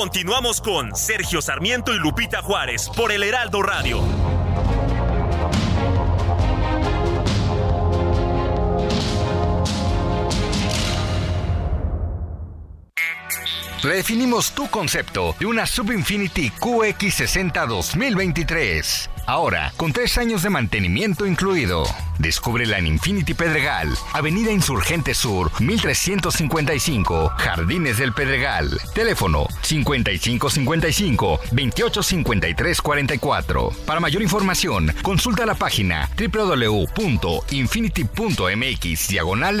Continuamos con Sergio Sarmiento y Lupita Juárez por el Heraldo Radio. Redefinimos tu concepto de una Subinfinity QX60 2023. Ahora, con tres años de mantenimiento incluido. Descúbrela en Infinity Pedregal, Avenida Insurgente Sur, 1355, Jardines del Pedregal. Teléfono 5555-285344. Para mayor información, consulta la página www.infinity.mx diagonal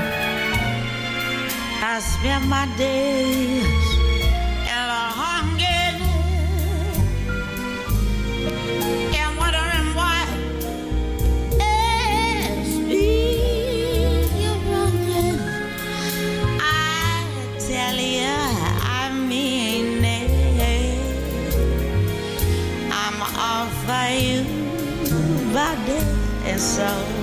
I spend my days in a hunger and wondering why it's you're running. I tell you, I mean it. I'm all for you, body and soul.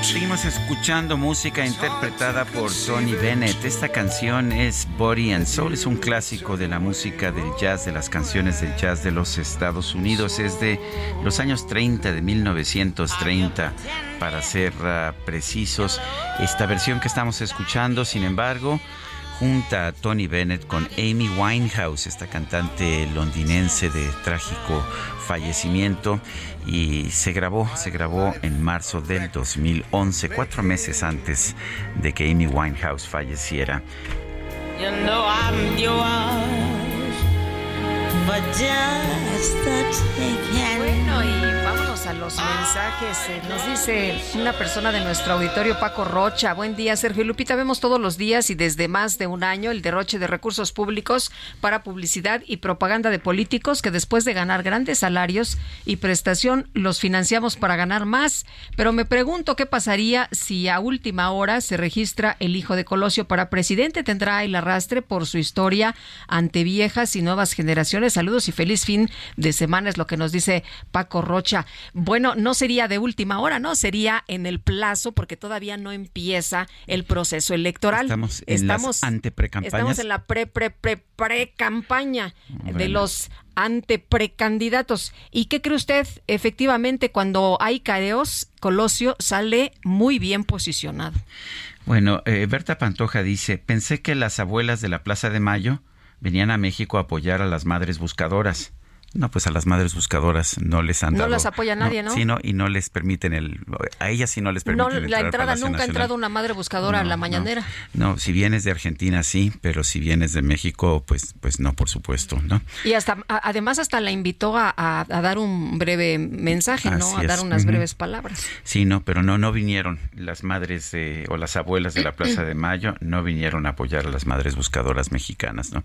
Seguimos escuchando música interpretada por Tony Bennett. Esta canción es Body and Soul, es un clásico de la música del jazz, de las canciones del jazz de los Estados Unidos. Es de los años 30, de 1930, para ser uh, precisos. Esta versión que estamos escuchando, sin embargo, junta a Tony Bennett con Amy Winehouse, esta cantante londinense de trágico fallecimiento y se grabó, se grabó en marzo del 2011, cuatro meses antes de que Amy Winehouse falleciera. You know I'm yours for just the taking. Bueno, y vámonos a los mensajes. Eh, Nos dice una persona de nuestro auditorio, Paco Rocha. Buen día, Sergio Lupita. Vemos todos los días y desde más de un año el derroche de recursos públicos para publicidad y propaganda de políticos que después de ganar grandes salarios y prestación los financiamos para ganar más. Pero me pregunto qué pasaría si a última hora se registra el hijo de Colosio para presidente. Tendrá el arrastre por su historia ante viejas y nuevas generaciones. Saludos y feliz fin de semana es lo que nos dice Paco Rocha. Bueno, no sería de última hora, ¿no? Sería en el plazo porque todavía no empieza el proceso electoral. Estamos en las anteprecampañas. Estamos en la pre pre pre pre campaña de los anteprecandidatos. ¿Y qué cree usted? Efectivamente, cuando hay careos, Colosio sale muy bien posicionado. Bueno, eh, Berta Pantoja dice, pensé que las abuelas de la Plaza de Mayo venían a México a apoyar a las madres buscadoras. No, pues a las madres buscadoras no les han No dado. las apoya nadie, ¿no? Sí, no, y no les permiten el. A ellas sí no les permiten No, la entrada nunca ha entrado una madre buscadora a No, la no. mañanera. No, si vienes de Argentina sí, pero si vienes de México, pues, pues no, por supuesto, ¿no? Y hasta además hasta la invitó a, a- a dar un breve mensaje, ¿no? Así A dar es. unas breves palabras. Sí, no, pero no, no vinieron las madres o las abuelas de la Plaza de Mayo, no vinieron a apoyar a las madres buscadoras mexicanas, ¿no?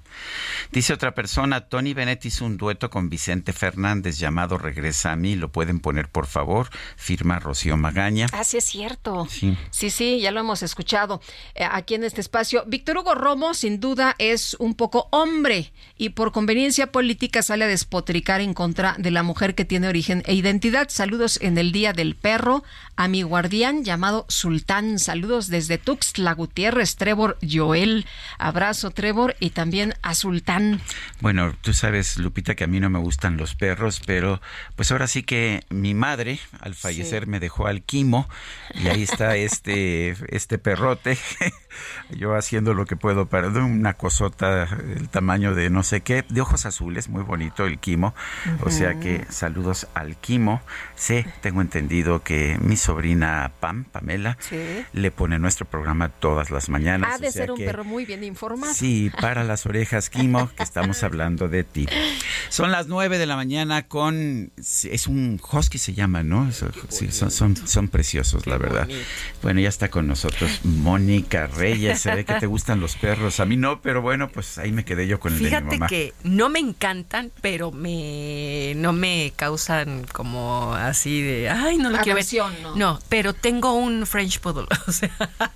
Dice otra persona, Tony Bennett hizo un dueto con Vicente Fernández llamado Regresa a mí, lo pueden poner por favor, firma Rocío Magaña. Ah, sí es cierto. Sí. Sí, sí, ya lo hemos escuchado eh, aquí en este espacio. Víctor Hugo Romo, sin duda, es un poco hombre y por conveniencia política sale a despotricar en contra de la mujer que tiene origen e identidad. Saludos en el Día del Perro a mi guardián llamado Sultán. Saludos desde Tuxtla Gutiérrez, Trevor Joel. Abrazo, Trevor, y también a Sultán. Bueno, tú sabes, Lupita, que a mí no me gustan los perros, pero pues ahora sí que mi madre al fallecer me dejó al quimo y ahí está este, este perrote, yo haciendo lo que puedo para una cosota el tamaño de no sé qué, de ojos azules, muy bonito el quimo, o sea que saludos al quimo. Sí, tengo entendido que mi sobrina Pam, Pamela, Sí. le pone nuestro programa todas las mañanas. Ha de o sea ser un que- perro muy bien informado. Sí, para las orejas, Kimo, que estamos hablando de ti. Son las nueve de la mañana con... Es un husky se llama, ¿no? Eso- sí, son, son, son preciosos, la verdad. Bueno, ya está con nosotros Mónica Reyes. Se ve que te gustan los perros. A mí no, pero bueno, pues ahí me quedé yo con el de mi Fíjate mamá. que no me encantan, pero me no me causan como así de, ay, no lo quiero ver. No, pero tengo un French Poodle, o sea,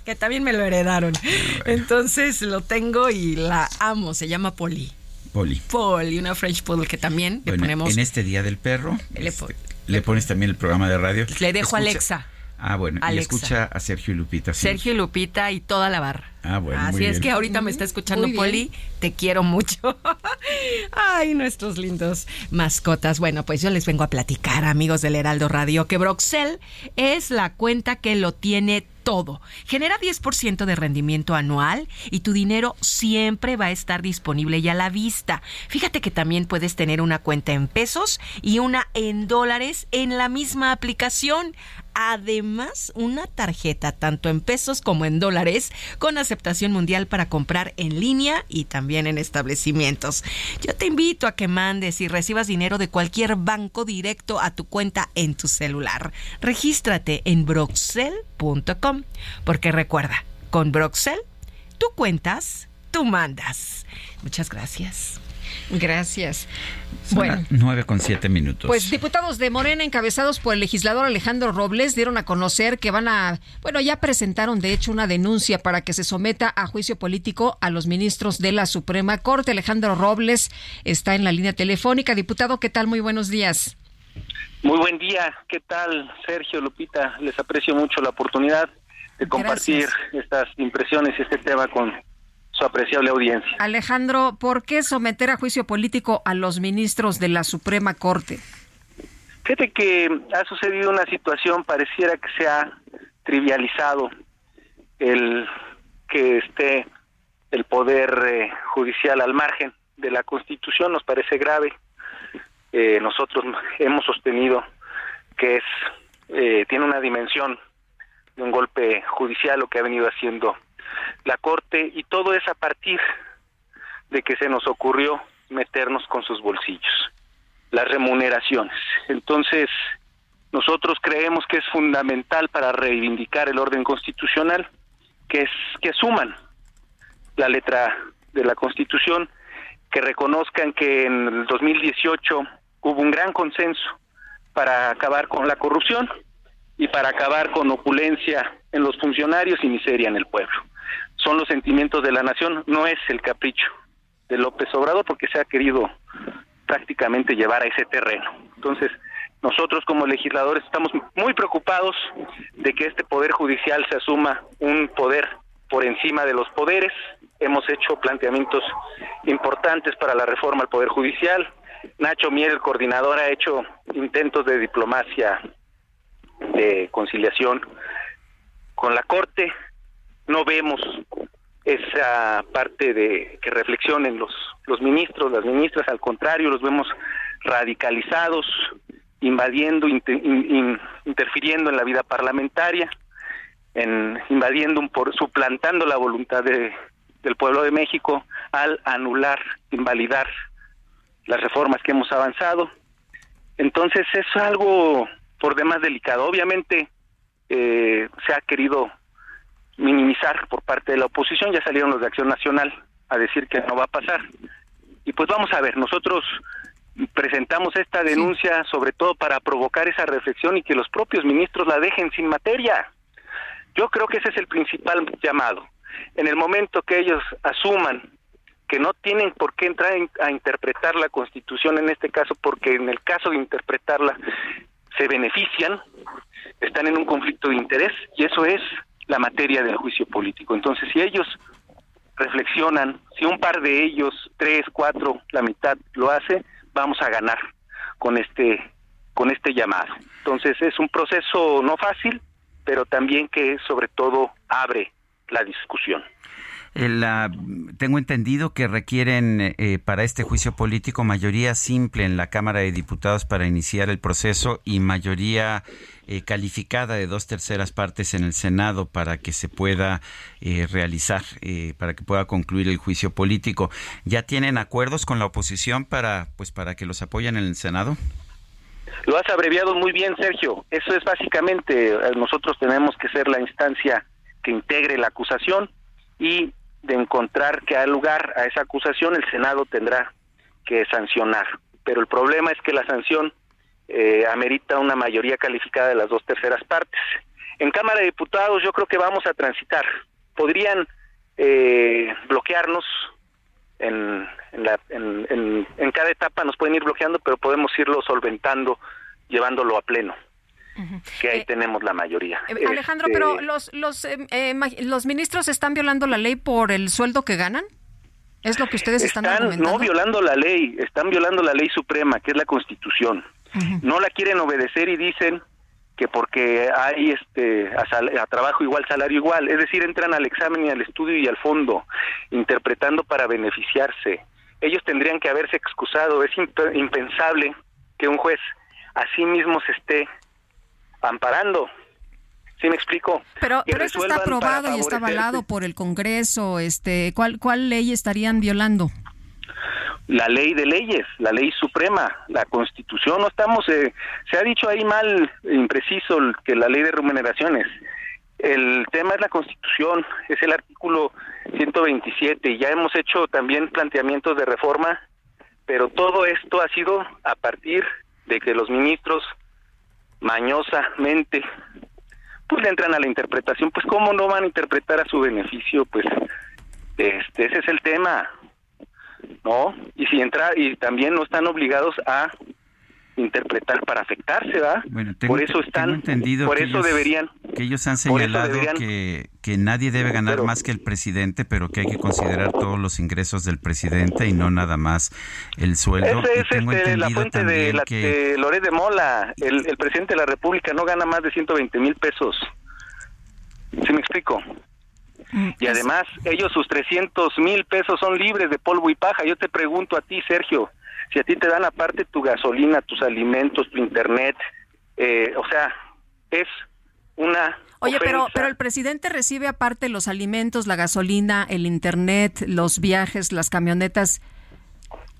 que también me lo heredaron. Entonces lo tengo y la amo, se llama Polly. Poli. Polly, una French Poodle que también le ponemos en este Día del Perro, Le este, le pones también el programa de radio. le dejo a Alexa. Ah, bueno, y Alexa. escucha a Sergio y Lupita. sí. Sergio y Lupita y toda la barra. Ah, bueno, Así muy es bien. que ahorita me está escuchando. Poli, te quiero mucho. Ay, nuestros lindos mascotas. Bueno, pues yo les vengo a platicar, amigos del Heraldo Radio, que Broxel es la cuenta que lo tiene todo. Genera 10% de rendimiento anual y tu dinero siempre va a estar disponible y a la vista. Fíjate que también puedes tener una cuenta en pesos y una en dólares en la misma aplicación. Además, una tarjeta tanto en pesos como en dólares con aceptación mundial para comprar en línea y también en establecimientos. Yo te invito a que mandes y recibas dinero de cualquier banco directo a tu cuenta en tu celular. Regístrate en broxel.com porque recuerda, con Broxel, tú cuentas, tú mandas. Muchas gracias. Gracias. Son Bueno. nueve con siete minutos. Pues diputados de Morena encabezados por el legislador Alejandro Robles dieron a conocer que van a, bueno, ya presentaron de hecho una denuncia para que se someta a juicio político a los ministros de la Suprema Corte. Alejandro Robles está en la línea telefónica. Diputado, ¿qué tal? Muy buenos días. Muy buen día, ¿qué tal Sergio, Lupita? Les aprecio mucho la oportunidad de compartir estas impresiones y este tema con su apreciable audiencia. Alejandro, ¿por qué someter a juicio político a los ministros de la Suprema Corte? Fíjate que ha sucedido una situación, pareciera que se ha trivializado el que esté el poder eh, judicial al margen de la Constitución nos parece grave. Eh, nosotros hemos sostenido que es eh, tiene una dimensión de un golpe judicial lo que ha venido haciendo la Corte y todo es a partir de que se nos ocurrió meternos con sus bolsillos, las remuneraciones. Entonces, nosotros creemos que es fundamental para reivindicar el orden constitucional que es que suman la letra de la Constitución, que reconozcan que en el 2018 hubo un gran consenso para acabar con la corrupción y para acabar con opulencia en los funcionarios y miseria en el pueblo. Son los sentimientos de la nación, no es el capricho de López Obrador porque se ha querido prácticamente llevar a ese terreno. Entonces, nosotros como legisladores estamos muy preocupados de que este poder judicial se asuma un poder por encima de los poderes. Hemos hecho planteamientos importantes para la reforma al poder judicial. Nacho Mier, el coordinador, ha hecho intentos de diplomacia, de conciliación con la Corte. No vemos esa parte de que reflexionen los los ministros, las ministras, al contrario, los vemos radicalizados, invadiendo, interfiriendo en la vida parlamentaria, en invadiendo, por, suplantando la voluntad de, del pueblo de México al anular, invalidar las reformas que hemos avanzado. Entonces es algo por demás delicado. Obviamente eh, se ha querido minimizar por parte de la oposición, ya salieron los de Acción Nacional a decir que no va a pasar. Y pues vamos a ver, nosotros presentamos esta denuncia sobre todo para provocar esa reflexión y que los propios ministros la dejen sin materia. Yo creo que ese es el principal llamado. En el momento que ellos asuman que no tienen por qué entrar a interpretar la Constitución en este caso, porque en el caso de interpretarla se benefician, están en un conflicto de interés y eso es la materia del juicio político. Entonces, si ellos reflexionan, si un par de ellos, tres, cuatro, la mitad lo hace, vamos a ganar con este con este llamado. Entonces es un proceso no fácil, pero también que sobre todo abre la discusión. La, tengo entendido que requieren eh, para este juicio político mayoría simple en la Cámara de Diputados para iniciar el proceso y mayoría eh, calificada de dos terceras partes en el Senado para que se pueda eh, realizar, para que pueda concluir el juicio político. ¿Ya tienen acuerdos con la oposición para, pues, para que los apoyen en el Senado? Lo has abreviado muy bien, Sergio. Eso es básicamente, nosotros tenemos que ser la instancia que integre la acusación y de encontrar que hay lugar a esa acusación, el Senado tendrá que sancionar. Pero el problema es que la sanción eh, amerita una mayoría calificada de las dos terceras partes. En Cámara de Diputados yo creo que vamos a transitar. Podrían eh, bloquearnos en, en, la, en, en cada etapa, nos pueden ir bloqueando, pero podemos irlo solventando, llevándolo a pleno que ahí eh, tenemos la mayoría. Eh, Alejandro, pero este, los los eh, los ministros están violando la ley por el sueldo que ganan. Es lo que ustedes están, están no violando la ley, están violando la ley suprema, que es la Constitución. No la quieren obedecer y dicen que porque hay este a, trabajo igual salario igual, es decir, entran al examen y al estudio y al fondo interpretando para beneficiarse. Ellos tendrían que haberse excusado, es impensable que un juez a sí mismo se esté amparando. ¿Sí me explico? Pero, pero esto está aprobado y está avalado por el Congreso. Este, ¿cuál, ¿Cuál ley estarían violando? La ley de leyes, la ley suprema, la Constitución. No estamos, eh, se ha dicho ahí mal, impreciso, que la ley de remuneraciones. El tema es la Constitución, es el artículo 127 y ya hemos hecho también planteamientos de reforma, pero todo esto ha sido a partir de que los ministros mañosamente pues le entran a la interpretación pues cómo no van a interpretar a su beneficio pues este ese es el tema no y si entra y también no están obligados a interpretar para afectarse, ¿va? por eso están, entendido por eso deberían. Que ellos han señalado que, que nadie debe ganar más que el presidente, pero que hay que considerar todos los ingresos del presidente y no nada más el sueldo. Esa es este, la fuente de, la, que... Loret de Mola. El, el presidente de la República no gana más de 120 mil pesos. ¿Sí me explico? Mm, y además, ellos sus 300 mil pesos son libres de polvo y paja. Yo te pregunto a ti, Sergio, si a ti te dan aparte tu gasolina, tus alimentos, tu internet, eh, o sea, es una Oye, pero, pero el presidente recibe aparte los alimentos, la gasolina, el internet, los viajes, las camionetas.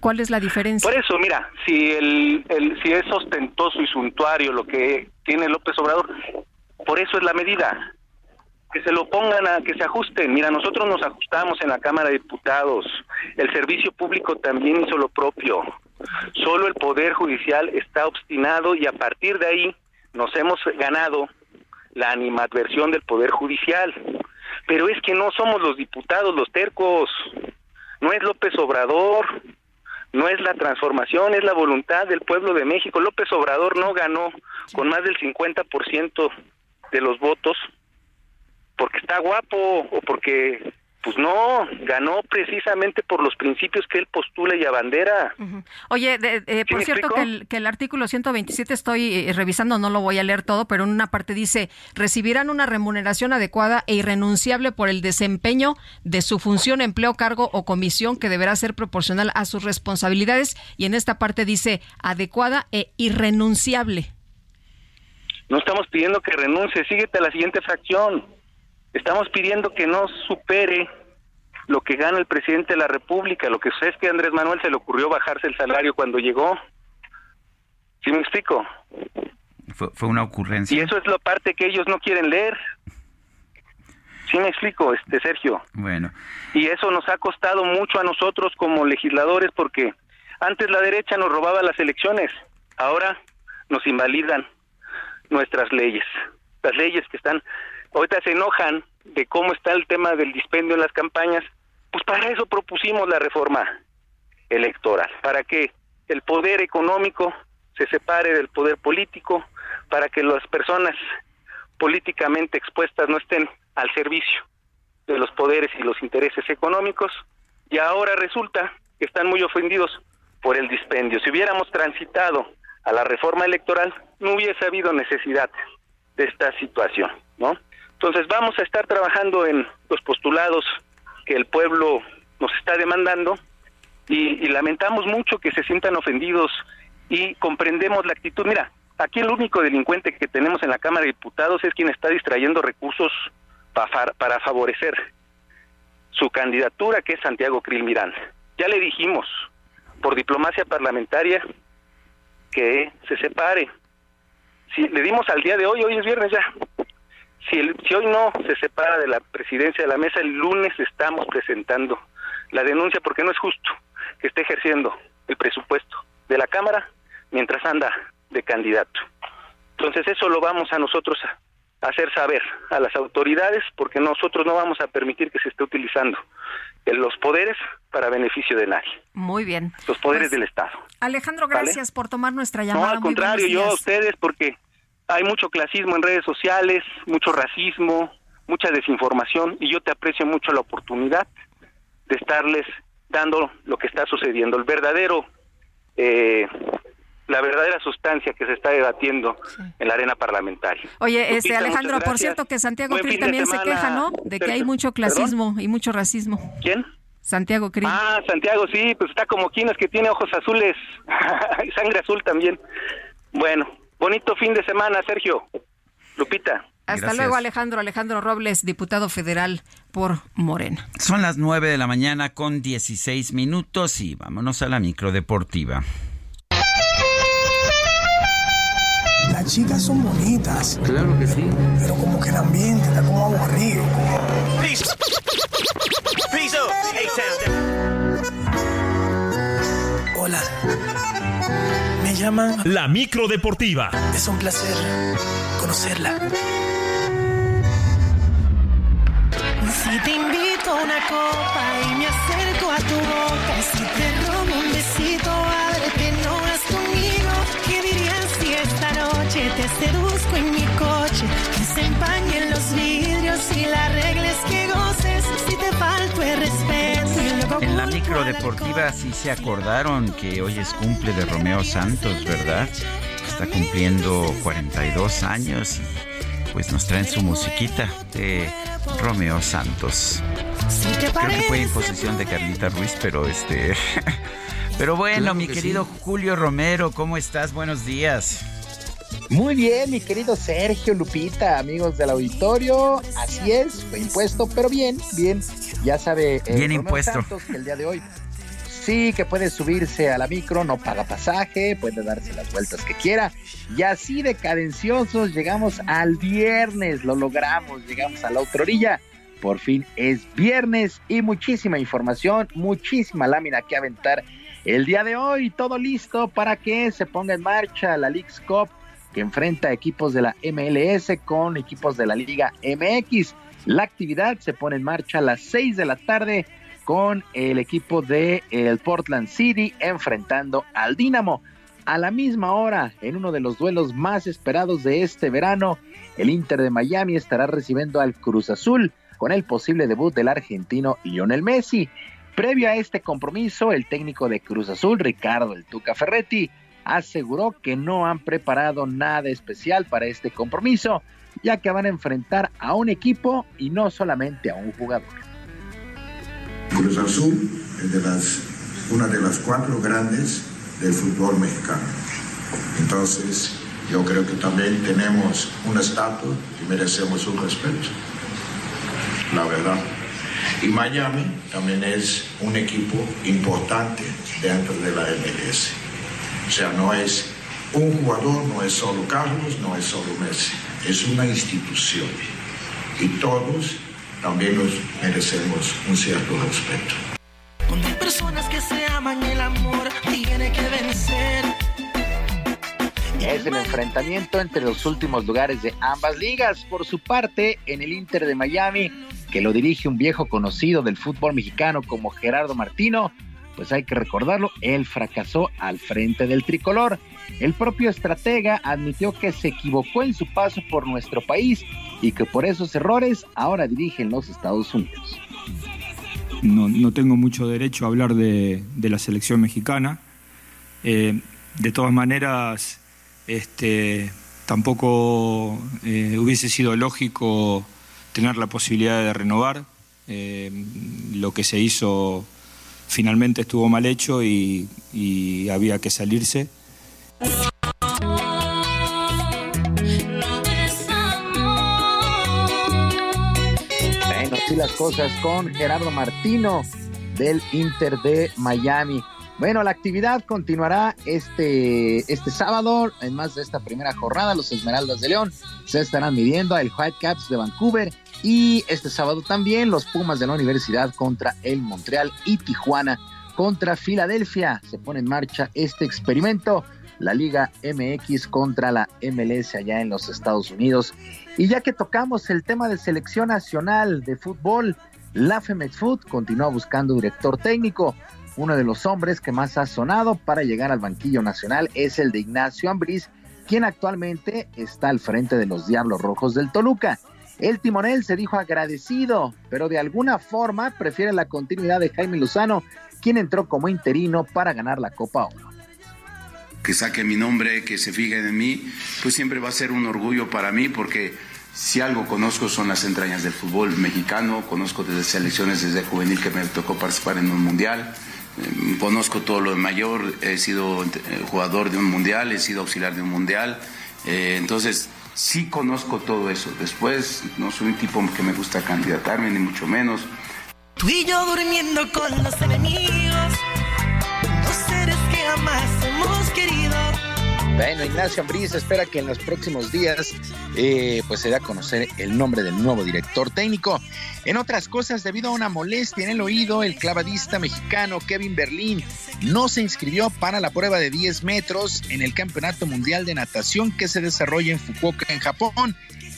¿Cuál es la diferencia? Por eso, mira, si el, el, si es ostentoso y suntuario lo que tiene López Obrador, por eso es la medida. Que se lo pongan a que se ajusten. Mira, nosotros nos ajustamos en la Cámara de Diputados. El servicio público también hizo lo propio. Solo el Poder Judicial está obstinado y a partir de ahí nos hemos ganado la animadversión del Poder Judicial. Pero es que no somos los diputados los tercos, no es López Obrador, no es la transformación, es la voluntad del pueblo de México. López Obrador no ganó con más del 50% de los votos porque está guapo o porque pues no, ganó precisamente por los principios que él postula y abandera. Oye, por cierto que el, que el, artículo 127 estoy eh, revisando, no lo voy a leer todo, pero en una parte dice, recibirán una remuneración adecuada e irrenunciable por el desempeño de su función, empleo, cargo o comisión que deberá ser proporcional a sus responsabilidades y en esta parte dice adecuada e irrenunciable. No estamos pidiendo que renuncie, síguete a la siguiente fracción Estamos pidiendo que no supere lo que gana el presidente de la República. Lo que sé es que a Andrés Manuel se le ocurrió bajarse el salario cuando llegó. ¿Sí me explico? Fue, una ocurrencia. Y eso es la parte que ellos no quieren leer. ¿Sí me explico, este Sergio? Bueno. Y eso nos ha costado mucho a nosotros como legisladores porque antes la derecha nos robaba las elecciones, ahora nos invalidan nuestras leyes, las leyes que están ahorita se enojan de cómo está el tema del dispendio en las campañas, pues para eso propusimos la reforma electoral, para que el poder económico se separe del poder político, para que las personas políticamente expuestas no estén al servicio de los poderes y los intereses económicos, y ahora resulta que están muy ofendidos por el dispendio. Si hubiéramos transitado a la reforma electoral, no hubiese habido necesidad de esta situación, ¿no? Entonces vamos a estar trabajando en los postulados que el pueblo nos está demandando y, lamentamos mucho que se sientan ofendidos y comprendemos la actitud. Mira, aquí el único delincuente que tenemos en la Cámara de Diputados es quien está distrayendo recursos para, para favorecer su candidatura, que es Santiago Krill Miranda. Ya le dijimos, por diplomacia parlamentaria, que se separe. Si le dimos al día de hoy, hoy es viernes ya, si, si hoy no se separa de la presidencia de la mesa, el lunes estamos presentando la denuncia porque no es justo que esté ejerciendo el presupuesto de la Cámara mientras anda de candidato. Entonces eso lo vamos a nosotros a hacer saber a las autoridades porque nosotros no vamos a permitir que se esté utilizando los poderes para beneficio de nadie. Muy bien. Los poderes pues, del Estado. Alejandro, gracias por tomar nuestra llamada. No, al contrario, yo a ustedes porque hay mucho clasismo en redes sociales, mucho racismo, mucha desinformación y yo te aprecio mucho la oportunidad de estarles dando lo que está sucediendo, el verdadero, eh, la verdadera sustancia que se está debatiendo en la arena parlamentaria. Oye, este Alejandro, por cierto que Santiago Krill también se queja, ¿no? De que hay mucho clasismo y mucho racismo. ¿Quién? Santiago Krill. Ah, Santiago, sí, pues está como Quinas que tiene ojos azules y sangre azul también. Bueno, Bonito fin de semana, Sergio. Lupita. Hasta luego, Alejandro. Alejandro Robles, diputado federal por Morena. Son las 9 de la mañana con 16 minutos y vámonos a la micro deportiva. Las chicas son bonitas. Claro que sí. Pero como que el ambiente está como aburrido. Hola llaman La Micro Deportiva. Es un placer conocerla. Si te invito a una copa y me acerco a tu boca, si te robo un besito, abre que no has conmigo. ¿Qué dirías si esta noche te seduzco en mi coche? Que se empañen los vidrios y las reglas que goces. Si te falto el respeto en la micro deportiva sí se acordaron que hoy es cumple de Romeo Santos, ¿verdad? Está cumpliendo 42 años pues nos traen su musiquita de Romeo Santos. Creo que fue imposición de Carlita Ruiz, pero este... Pero bueno, mi querido Julio Romero, ¿cómo estás? Buenos días. Muy bien, mi querido Sergio Lupita, amigos del auditorio. Así es, fue impuesto, pero bien, bien. Ya sabe, eh, bien impuesto. que el día de hoy sí, que puede subirse a la micro, no paga pasaje, puede darse las vueltas que quiera. Y así de cadenciosos llegamos al viernes, lo logramos, llegamos a la otra orilla. Por fin es viernes y muchísima información, muchísima lámina que aventar el día de hoy todo listo para que se ponga en marcha la League's Cup que enfrenta equipos de la MLS con equipos de la Liga MX. La actividad se pone en marcha a las 6 de la tarde con el equipo de el Portland City enfrentando al Dinamo. A la misma hora, en uno de los duelos más esperados de este verano, el Inter de Miami estará recibiendo al Cruz Azul con el posible debut del argentino Lionel Messi. Previo a este compromiso, el técnico de Cruz Azul, Ricardo El Tuca Ferretti, aseguró que no han preparado nada especial para este compromiso, ya que van a enfrentar a un equipo y no solamente a un jugador. Cruz Azul es de las, una de las cuatro grandes del fútbol mexicano. Entonces, yo creo que también tenemos un estatus y merecemos un respeto, la verdad. Y Miami también es un equipo importante dentro de la MLS. O sea, no es un jugador, no es solo Carlos, no es solo Messi, es una institución. Y todos también nos merecemos un cierto respeto. Hay personas que se aman, el amor tiene que vencer. Es el enfrentamiento entre los últimos lugares de ambas ligas. Por su parte, en el Inter de Miami, que lo dirige un viejo conocido del fútbol mexicano como Gerardo Martino, pues hay que recordarlo, él fracasó al frente del tricolor. El propio estratega admitió que se equivocó en su paso por nuestro país y que por esos errores ahora dirige en los Estados Unidos. No, no tengo mucho derecho a hablar de, de la selección mexicana. Eh, de todas maneras, este, tampoco eh, hubiese sido lógico tener la posibilidad de renovar. Eh, lo que se hizo finalmente estuvo mal hecho y, había que salirse. Bueno, así las cosas con Gerardo Martino del Inter de Miami. Bueno, la actividad continuará este, este sábado, en más de esta primera jornada. Los Esmeraldas de León se estarán midiendo al Whitecaps de Vancouver y este sábado también los Pumas de la Universidad contra el Montreal y Tijuana contra Filadelfia. Se pone en marcha este experimento, la Liga MX contra la MLS allá en los Estados Unidos. Y ya que tocamos el tema de selección nacional de fútbol, la Femex continúa buscando director técnico. Uno de los hombres que más ha sonado para llegar al banquillo nacional es el de Ignacio Ambriz, quien actualmente está al frente de los Diablos Rojos del Toluca. El timonel se dijo agradecido, pero de alguna forma prefiere la continuidad de Jaime Lozano, quien entró como interino para ganar la Copa Oro. Que saque mi nombre, que se fijen en mí, pues siempre va a ser un orgullo para mí porque si algo conozco son las entrañas del fútbol mexicano, conozco desde selecciones, desde juvenil que me tocó participar en un mundial, eh, conozco todo lo de mayor, he sido jugador de un mundial, he sido auxiliar de un mundial, eh, entonces sí conozco todo eso. Después no soy un tipo que me gusta candidatarme, ni mucho menos. Tú y yo durmiendo con los enemigos, Bueno, Ignacio Ambriz espera que en los próximos días eh, pues se dé a conocer el nombre del nuevo director técnico. En otras cosas, debido a una molestia en el oído, el clavadista mexicano Kevin Berlín no se inscribió para la prueba de 10 metros en el Campeonato Mundial de Natación que se desarrolla en Fukuoka, en Japón.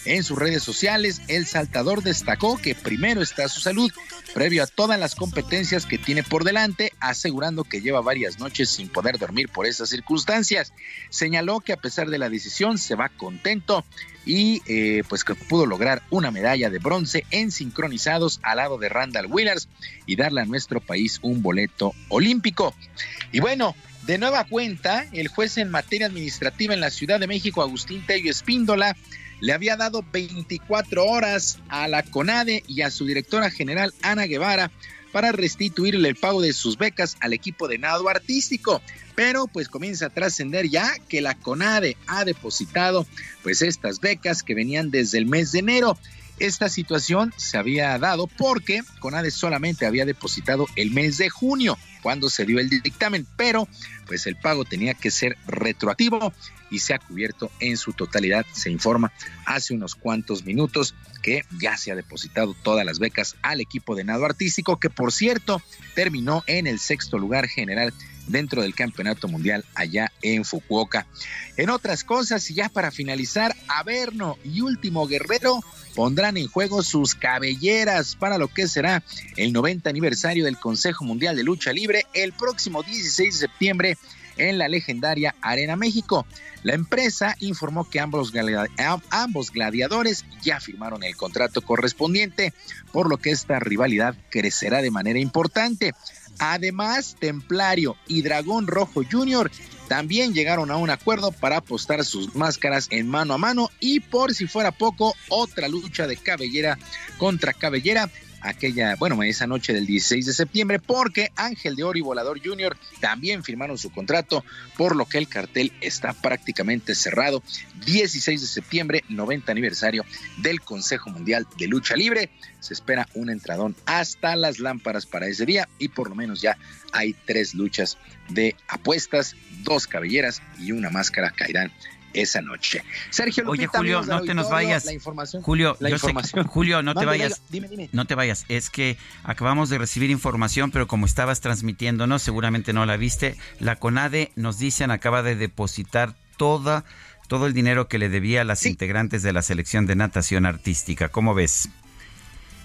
En sus redes sociales, el saltador destacó que primero está su salud, previo a todas las competencias que tiene por delante, asegurando que lleva varias noches sin poder dormir por esas circunstancias. Señaló que a pesar de la decisión se va contento y eh, pues que pudo lograr una medalla de bronce en sincronizados al lado de Randall Willers y darle a nuestro país un boleto olímpico. Y bueno, de nueva cuenta, el juez en materia administrativa en la Ciudad de México, Agustín Tello Espíndola, le había dado 24 horas a la CONADE y a su directora general Ana Guevara para restituirle el pago de sus becas al equipo de nado artístico. Pero pues comienza a trascender ya que la CONADE ha depositado pues estas becas que venían desde el mes de enero. Esta situación se había dado porque CONADE solamente había depositado el mes de junio cuando se dio el dictamen, pero pues el pago tenía que ser retroactivo y se ha cubierto en su totalidad, se informa hace unos cuantos minutos que ya se ha depositado todas las becas al equipo de nado artístico que por cierto terminó en el sexto lugar general dentro del Campeonato Mundial allá en Fukuoka. En otras cosas, y ya para finalizar, Averno y Último Guerrero pondrán en juego sus cabelleras para lo que será el 90 aniversario del Consejo Mundial de Lucha Libre el próximo 16 de septiembre en la legendaria Arena México. La empresa informó que ambos, ambos gladiadores ya firmaron el contrato correspondiente, por lo que esta rivalidad crecerá de manera importante. Además, Templario y Dragón Rojo Jr. también llegaron a un acuerdo para apostar sus máscaras en mano a mano y por si fuera poco, otra lucha de cabellera contra cabellera aquella, bueno, esa noche del 16 de septiembre, porque Ángel de Oro y Volador Jr. también firmaron su contrato, por lo que el cartel está prácticamente cerrado. 16 de septiembre, 90 aniversario del Consejo Mundial de Lucha Libre. Se espera un entradón hasta las lámparas para ese día y por lo menos ya hay tres luchas de apuestas, dos cabelleras y una máscara caerán esa noche. Sergio Oye, Julio, no te nos vayas. Julio, Julio, no te vayas. No te vayas. Es que acabamos de recibir información, pero como estabas transmitiéndonos, seguramente no la viste. La CONADE nos dicen acaba de depositar toda todo el dinero que le debía a las integrantes de la selección de natación artística. ¿Cómo ves?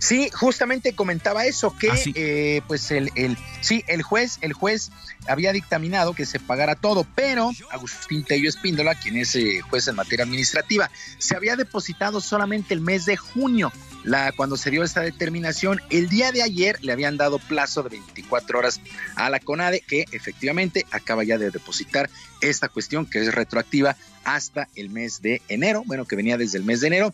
Sí, justamente comentaba eso, que ah, eh, pues el, el, sí, el juez, el juez había dictaminado que se pagara todo, pero Agustín Tello Espíndola, quien es eh, juez en materia administrativa, se había depositado solamente el mes de junio. La, cuando se dio esta determinación, el día de ayer le habían dado plazo de 24 horas a la CONADE, que efectivamente acaba ya de depositar esta cuestión que es retroactiva hasta el mes de enero, bueno, que venía desde el mes de enero,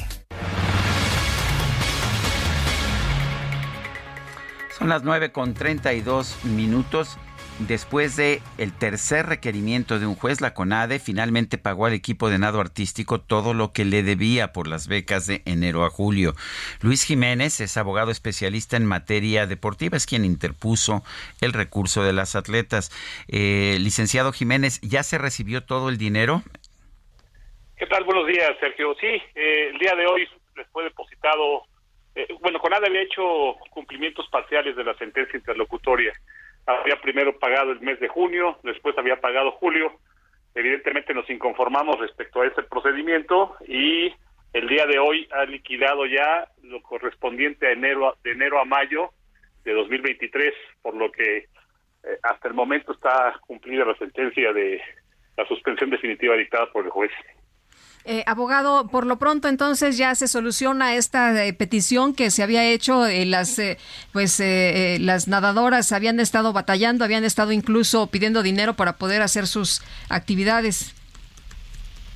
Son las 9 con 32 minutos. Después de el tercer requerimiento de un juez, la CONADE finalmente pagó al equipo de nado artístico todo lo que le debía por las becas de enero a julio. Luis Jiménez es abogado especialista en materia deportiva, es quien interpuso el recurso de las atletas. Eh, licenciado Jiménez, ¿ya se recibió todo el dinero? ¿Qué tal? Buenos días, Sergio. Sí, eh, el día de hoy les fue depositado eh, bueno, CONADE había hecho cumplimientos parciales de la sentencia interlocutoria. Había primero pagado el mes de junio, después había pagado julio evidentemente nos inconformamos respecto a ese procedimiento y el día de hoy ha liquidado ya lo correspondiente a enero de enero a mayo de 2023, por lo que eh, hasta el momento está cumplida la sentencia de la suspensión definitiva dictada por el juez. Eh, abogado, por lo pronto entonces ya se soluciona esta eh, petición que se había hecho. Eh, las pues las nadadoras habían estado batallando, habían estado incluso pidiendo dinero para poder hacer sus actividades.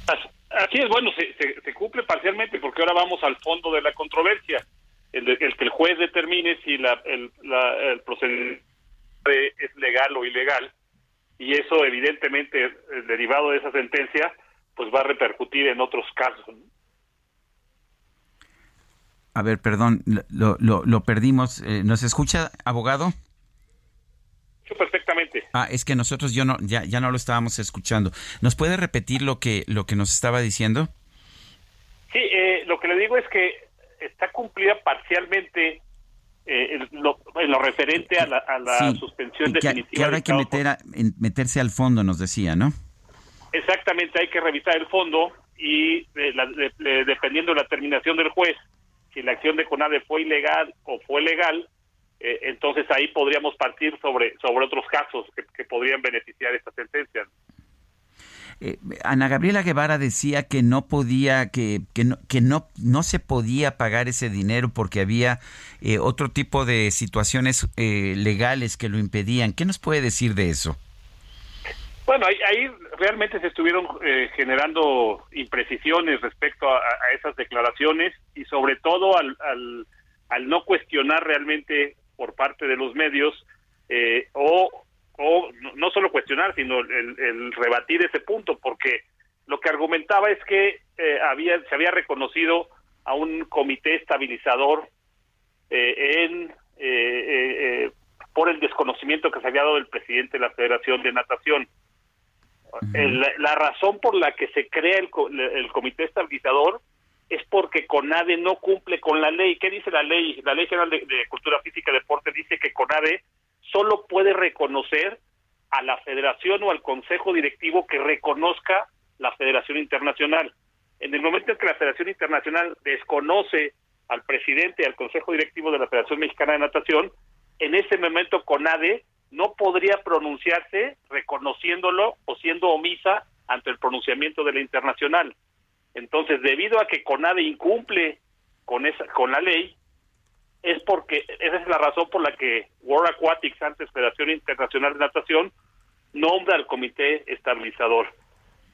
Así es, bueno, se, cumple parcialmente porque ahora vamos al fondo de la controversia, el, que el juez determine si la, el, el procedimiento es legal o ilegal y eso evidentemente derivado de esa sentencia pues va a repercutir en otros casos. A ver, perdón, lo, lo, lo perdimos. Eh, ¿Nos escucha, abogado? Perfectamente. Ah, es que nosotros yo no, ya, ya no lo estábamos escuchando. ¿Nos puede repetir lo que, lo que nos estaba diciendo? Sí, eh, lo que le digo es que está cumplida parcialmente eh, en, lo, referente a la, a la suspensión definitiva. Que ahora hay que meter meterse al fondo, nos decía, ¿no? Exactamente, hay que revisar el fondo y dependiendo de la terminación del juez, si la acción de CONADE fue ilegal o fue legal, eh, entonces ahí podríamos partir sobre, sobre otros casos que, podrían beneficiar esta sentencia. Eh, Ana Gabriela Guevara decía que no podía, que, que, no, que no, no se podía pagar ese dinero porque había eh, otro tipo de situaciones legales que lo impedían. ¿Qué nos puede decir de eso? Bueno, ahí, realmente se estuvieron eh, generando imprecisiones respecto a, esas declaraciones y sobre todo al, al, no cuestionar realmente por parte de los medios eh, o, o no solo cuestionar, sino el, rebatir ese punto, porque lo que argumentaba es que eh, había se había reconocido a un comité estabilizador en por el desconocimiento que se había dado el presidente de la Federación de Natación la, razón por la que se crea el, comité estabilizador es porque CONADE no cumple con la ley. ¿Qué dice la ley? La Ley General de, Cultura Física y Deporte dice que CONADE solo puede reconocer a la federación o al consejo directivo que reconozca la federación internacional. En el momento en que la federación internacional desconoce al presidente y al consejo directivo de la Federación Mexicana de Natación, en ese momento CONADE no podría pronunciarse reconociéndolo o siendo omisa ante el pronunciamiento de la internacional. Entonces, debido a que CONADE incumple con esa con la ley, es porque esa es la razón por la que World Aquatics, antes Federación Internacional de Natación, nombra al comité estabilizador.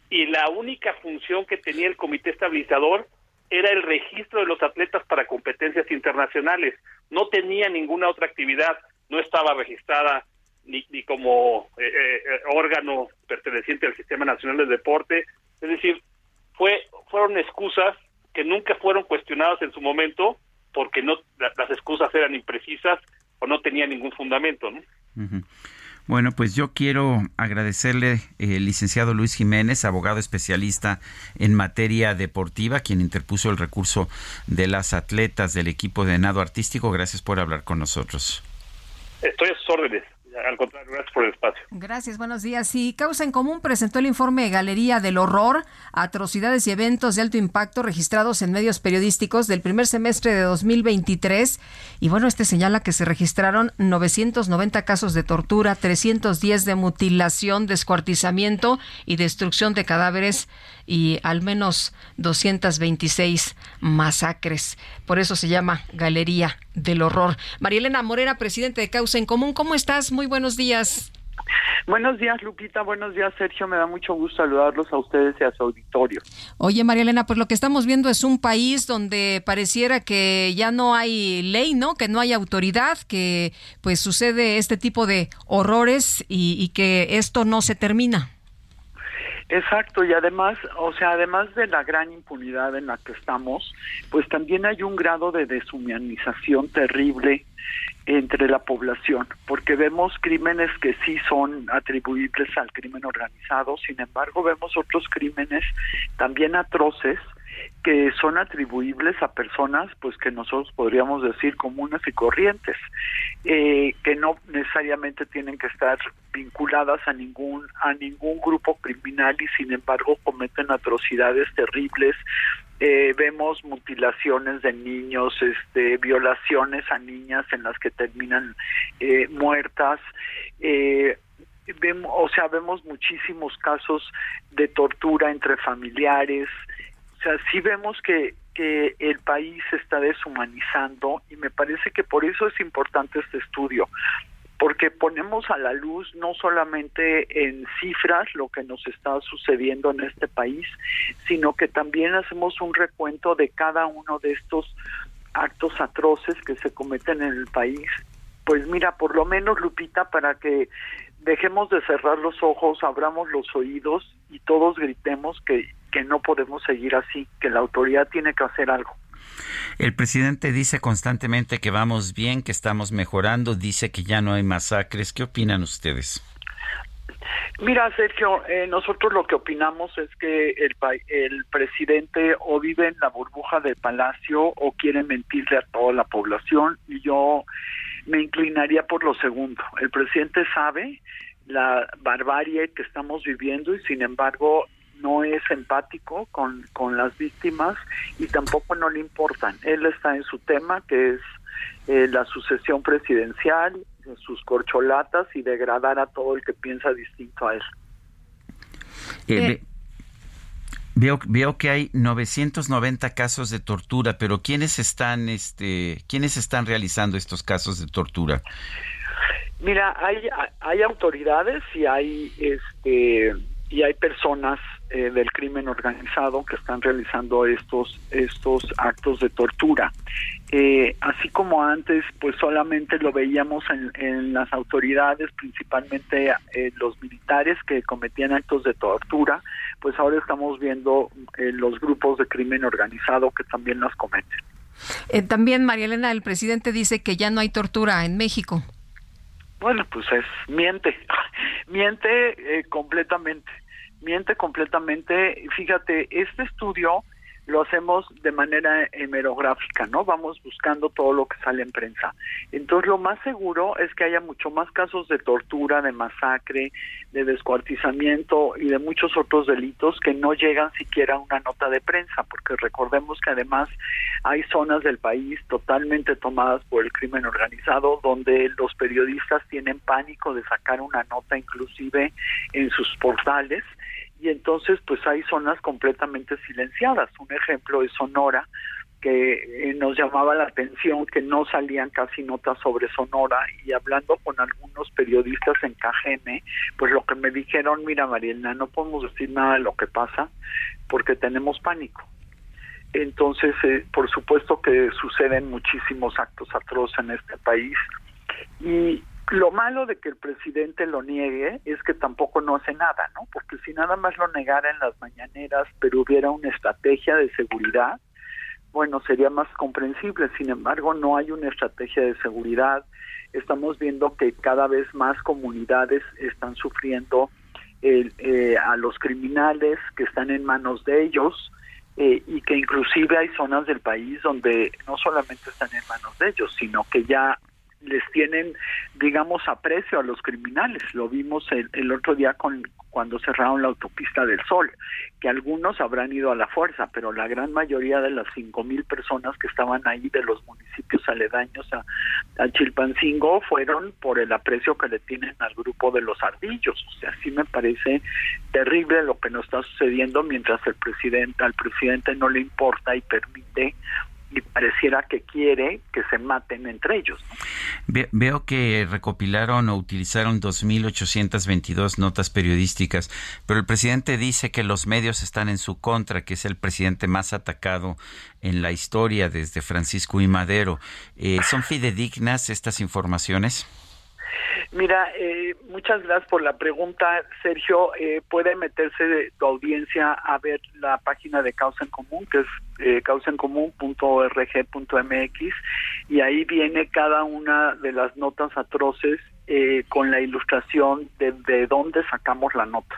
Y la única función que tenía el comité estabilizador era el registro de los atletas para competencias internacionales. No tenía ninguna otra actividad, no estaba registrada ni, ni como eh, eh, órgano perteneciente al Sistema Nacional de Deporte. Es decir, fue fueron excusas que nunca fueron cuestionadas en su momento porque no las excusas eran imprecisas o no tenían ningún fundamento. Bueno, pues yo quiero agradecerle el eh, licenciado Luis Jiménez, abogado especialista en materia deportiva, quien interpuso el recurso de las atletas del equipo de nado artístico. Gracias por hablar con nosotros. Estoy a sus órdenes al contrario, gracias por el espacio. Gracias, buenos días. Sí, Causa en Común presentó el informe Galería del Horror, atrocidades y eventos de alto impacto registrados en medios periodísticos del primer semestre de 2023. Y bueno, este señala que se registraron 990 casos de tortura, 310 de mutilación, descuartizamiento y destrucción de cadáveres y al menos 226 masacres. Por eso se llama Galería del Horror. María Elena Morera, presidente de Causa en Común, ¿cómo estás? Muy buenos días. Buenos días, Lupita. Buenos días, Sergio. Me da mucho gusto saludarlos a ustedes y a su auditorio. Oye, María Elena, pues lo que estamos viendo es un país donde pareciera que ya no hay ley, ¿no? Que no hay autoridad, que pues sucede este tipo de horrores y que esto no se termina. Exacto, y además, o sea, además de la gran impunidad en la que estamos, pues también hay un grado de deshumanización terrible entre la población, porque vemos crímenes que sí son atribuibles al crimen organizado, sin embargo vemos otros crímenes también atroces que son atribuibles a personas pues que nosotros podríamos decir comunes y corrientes eh, que no necesariamente tienen que estar vinculadas a ningún a ningún grupo criminal y sin embargo cometen atrocidades terribles eh, vemos mutilaciones de niños, este, violaciones a niñas en las que terminan eh, muertas. O sea, vemos muchísimos casos de tortura entre familiares. O sea, sí vemos que, que el país se está deshumanizando y me parece que por eso es importante este estudio, porque ponemos a la luz no solamente en cifras lo que nos está sucediendo en este país, sino que también hacemos un recuento de cada uno de estos actos atroces que se cometen en el país. Pues mira, por lo menos Lupita, para que dejemos de cerrar los ojos, abramos los oídos y todos gritemos que, que no podemos seguir así, que la autoridad tiene que hacer algo. El presidente dice constantemente que vamos bien, que estamos mejorando, dice que ya no hay masacres. ¿Qué opinan ustedes? Mira, Sergio, eh, nosotros lo que opinamos es que el, el presidente o vive en la burbuja del palacio o quiere mentirle a toda la población y yo me inclinaría por lo segundo. El presidente sabe la barbarie que estamos viviendo y sin embargo no es empático con, con las víctimas y tampoco no le importan. Él está en su tema, que es eh, la sucesión presidencial, sus corcholatas y degradar a todo el que piensa distinto a él. Eh, eh. veo, veo que hay 990 casos de tortura, pero ¿quiénes están, este, ¿quiénes están realizando estos casos de tortura? Mira, hay, hay autoridades y hay, este, y hay personas eh, del crimen organizado que están realizando estos estos actos de tortura. Eh, así como antes, pues solamente lo veíamos en, las autoridades, principalmente eh, los militares que cometían actos de tortura, pues ahora estamos viendo los grupos de crimen organizado que también las cometen. también, María Elena, el presidente dice que ya no hay tortura en México. Bueno, pues es miente, miente completamente miente completamente. Fíjate, este estudio lo hacemos de manera hemerográfica, ¿no? Vamos buscando todo lo que sale en prensa. Entonces, lo más seguro es que haya mucho más casos de tortura, de masacre, de descuartizamiento y de muchos otros delitos que no llegan siquiera a una nota de prensa, porque recordemos que además hay zonas del país totalmente tomadas por el crimen organizado donde los periodistas tienen pánico de sacar una nota inclusive en sus portales y entonces pues hay zonas completamente silenciadas. Un ejemplo es Sonora, que eh, nos llamaba la atención que no salían casi notas sobre Sonora y hablando con algunos periodistas en KGM, pues lo que me dijeron, mira Marielena, no podemos decir nada de lo que pasa porque tenemos pánico. Entonces, eh, por supuesto que suceden muchísimos actos atroces en este país y lo malo de que el presidente lo niegue es que tampoco no hace nada, ¿no? Porque si nada más lo negara en las mañaneras, pero hubiera una estrategia de seguridad, bueno, sería más comprensible. Sin embargo, no hay una estrategia de seguridad. Estamos viendo que cada vez más comunidades están sufriendo eh, a los criminales que están en manos de ellos. Eh, y que inclusive hay zonas del país donde no solamente están en manos de ellos, sino que ya les tienen, digamos, aprecio a los criminales. Lo vimos el, el, otro día con cuando cerraron la autopista del Sol, que algunos habrán ido a la fuerza, pero la gran mayoría de las cinco mil personas que estaban ahí de los municipios aledaños a, Chilpancingo fueron por el aprecio que le tienen al grupo de los ardillos. O sea, sí me parece terrible lo que nos está sucediendo mientras el presidente, al presidente no le importa y permite y pareciera que quiere que se maten entre ellos. veo que recopilaron o utilizaron 2.822 notas periodísticas, pero el presidente dice que los medios están en su contra, que es el presidente más atacado en la historia desde Francisco y Madero. Eh, ¿Son fidedignas estas informaciones? Mira, eh, muchas gracias por la pregunta, Sergio. Eh, puede meterse de tu audiencia a ver la página de Causa en Común, que es eh, causaencomún.org.mx, y ahí viene cada una de las notas atroces eh, con la ilustración de, de dónde sacamos la nota.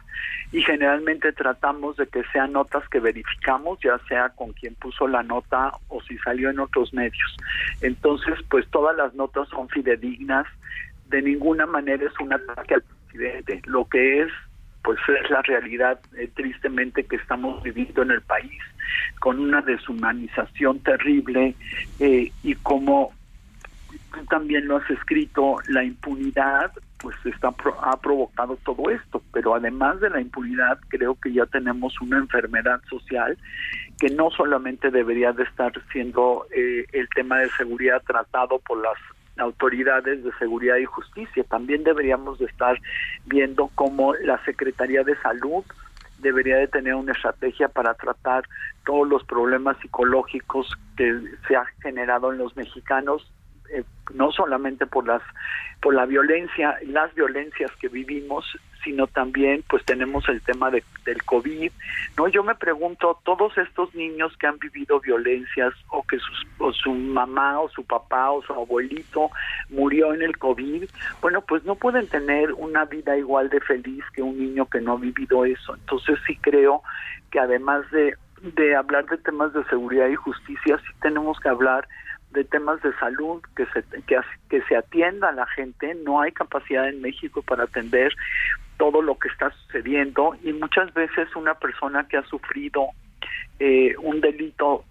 Y generalmente tratamos de que sean notas que verificamos, ya sea con quien puso la nota o si salió en otros medios. Entonces, pues todas las notas son fidedignas, de ninguna manera es un ataque al presidente. Lo que es pues es la realidad eh, tristemente que estamos viviendo en el país con una deshumanización terrible eh, y como tú también lo has escrito la impunidad pues está ha provocado todo esto pero además de la impunidad creo que ya tenemos una enfermedad social que no solamente debería de estar siendo eh, el tema de seguridad tratado por las autoridades de seguridad y justicia. También deberíamos de estar viendo cómo la Secretaría de Salud debería de tener una estrategia para tratar todos los problemas psicológicos que se ha generado en los mexicanos eh, no solamente por las por la violencia las violencias que vivimos sino también pues tenemos el tema de, del covid no yo me pregunto todos estos niños que han vivido violencias o que sus, o su mamá o su papá o su abuelito murió en el covid bueno pues no pueden tener una vida igual de feliz que un niño que no ha vivido eso entonces sí creo que además de de hablar de temas de seguridad y justicia sí tenemos que hablar de temas de salud, que se, que, que se atienda a la gente, no hay capacidad en México para atender todo lo que está sucediendo y muchas veces una persona que ha sufrido eh, un delito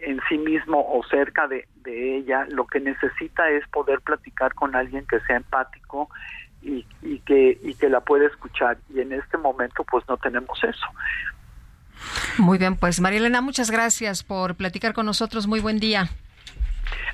en sí mismo o cerca de, ella, lo que necesita es poder platicar con alguien que sea empático y, y, que, y que la pueda escuchar. Y en este momento pues no tenemos eso. Muy bien, pues María Elena, muchas gracias por platicar con nosotros. Muy buen día.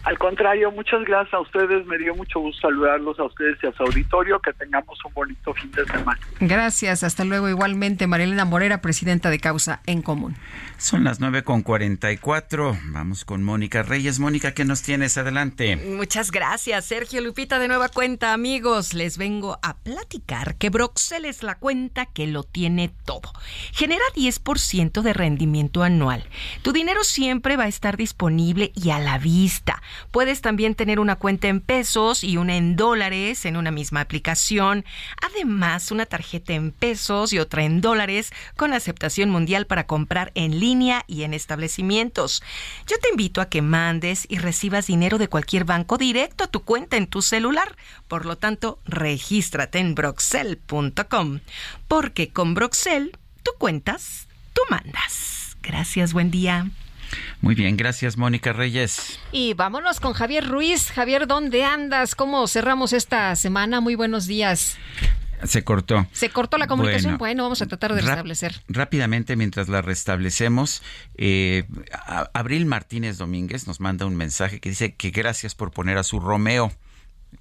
Al contrario, muchas gracias a ustedes. Me dio mucho gusto saludarlos a ustedes y a su auditorio. Que tengamos un bonito fin de semana. Gracias. Hasta luego. Igualmente, Marilena Morera, presidenta de Causa en Común. Son las 9.44. Vamos con Mónica Reyes. Mónica, ¿qué nos tienes? Adelante. Muchas gracias, Sergio Lupita. De nueva cuenta, amigos. Les vengo a platicar que Broxel es la cuenta que lo tiene todo. Genera 10% de rendimiento anual. Tu dinero siempre va a estar disponible y a la vista. Puedes también tener una cuenta en pesos y una en dólares en una misma aplicación. Además, una tarjeta en pesos y otra en dólares con aceptación mundial para comprar en línea y en establecimientos. Yo te invito a que mandes y recibas dinero de cualquier banco directo a tu cuenta en tu celular. Por lo tanto, regístrate en broxel.com. Porque con Broxel, tú cuentas, tú mandas. Gracias, buen día. Muy bien, gracias Mónica Reyes. Y vámonos con Javier Ruiz. Javier, ¿dónde andas? ¿Cómo cerramos esta semana? Muy buenos días. Se cortó. Se cortó la comunicación. Bueno, vamos a tratar de restablecer. Rápidamente, mientras la restablecemos, eh, Abril Martínez Domínguez nos manda un mensaje que dice que gracias por poner a su Romeo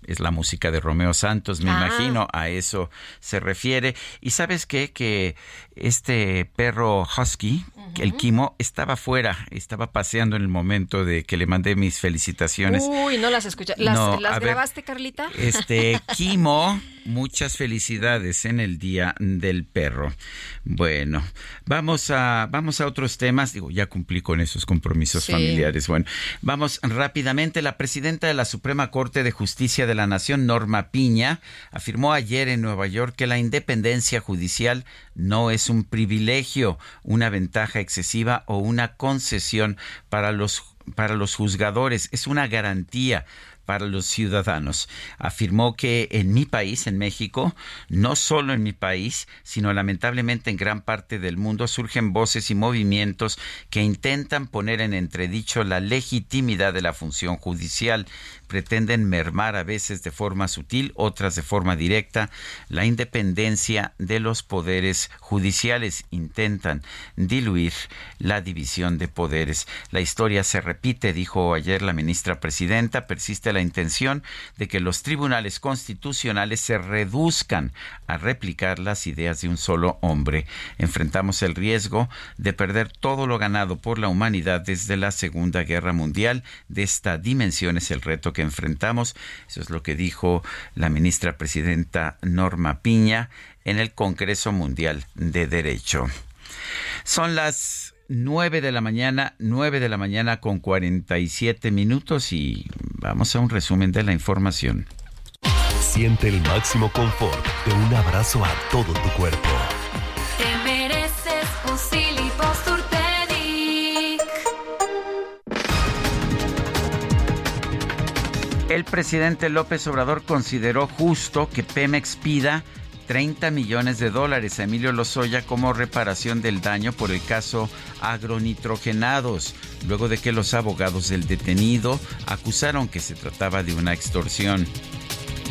es la música de Romeo Santos, me ah. imagino, a eso se refiere. Y sabes qué, que este perro husky, el Kimo, estaba fuera, estaba paseando en el momento de que le mandé mis felicitaciones. Uy, no las escuché. ¿Las, ¿las grabaste, Carlita? Este, Kimo, muchas felicidades en el Día del Perro. Bueno, vamos a, vamos a otros temas. Digo, ya cumplí con esos compromisos familiares. Bueno, vamos rápidamente. La presidenta de la Suprema Corte de Justicia de la Nación, Norma Piña, afirmó ayer en Nueva York que la independencia judicial no es un privilegio, una ventaja excesiva o una concesión para los para los juzgadores, es una garantía para los ciudadanos. Afirmó que en mi país, en México, no solo en mi país, sino lamentablemente en gran parte del mundo, surgen voces y movimientos que intentan poner en entredicho la legitimidad de la función judicial pretenden mermar a veces de forma sutil, otras de forma directa, la independencia de los poderes judiciales. Intentan diluir la división de poderes. La historia se repite, dijo ayer la ministra presidenta, persiste la intención de que los tribunales constitucionales se reduzcan a replicar las ideas de un solo hombre. Enfrentamos el riesgo de perder todo lo ganado por la humanidad desde la Segunda Guerra Mundial. De esta dimensión es el reto que enfrentamos. Eso es lo que dijo la ministra presidenta Norma Piña en el Congreso Mundial de Derecho. Son las 9 de la mañana, 9 de la mañana con 47 minutos y vamos a un resumen de la información. Siente el máximo confort de un abrazo a todo tu cuerpo. Te mereces un El presidente López Obrador consideró justo que Pemex pida 30 millones de dólares a Emilio Lozoya como reparación del daño por el caso agronitrogenados, luego de que los abogados del detenido acusaron que se trataba de una extorsión.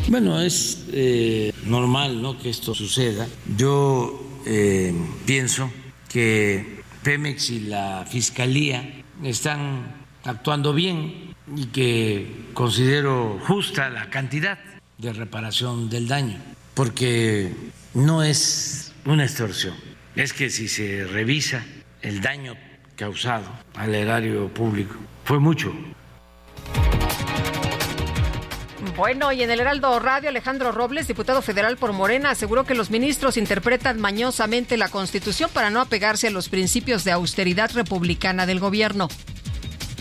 Bueno, es eh, normal ¿no? que esto suceda. Yo eh, pienso que Pemex y la Fiscalía están actuando bien y que considero justa la cantidad de reparación del daño porque no es una extorsión, es que si se revisa el daño causado al erario público, fue mucho. Bueno, y en el Heraldo Radio, Alejandro Robles, diputado federal por Morena, aseguró que los ministros interpretan mañosamente la Constitución para no apegarse a los principios de austeridad republicana del gobierno.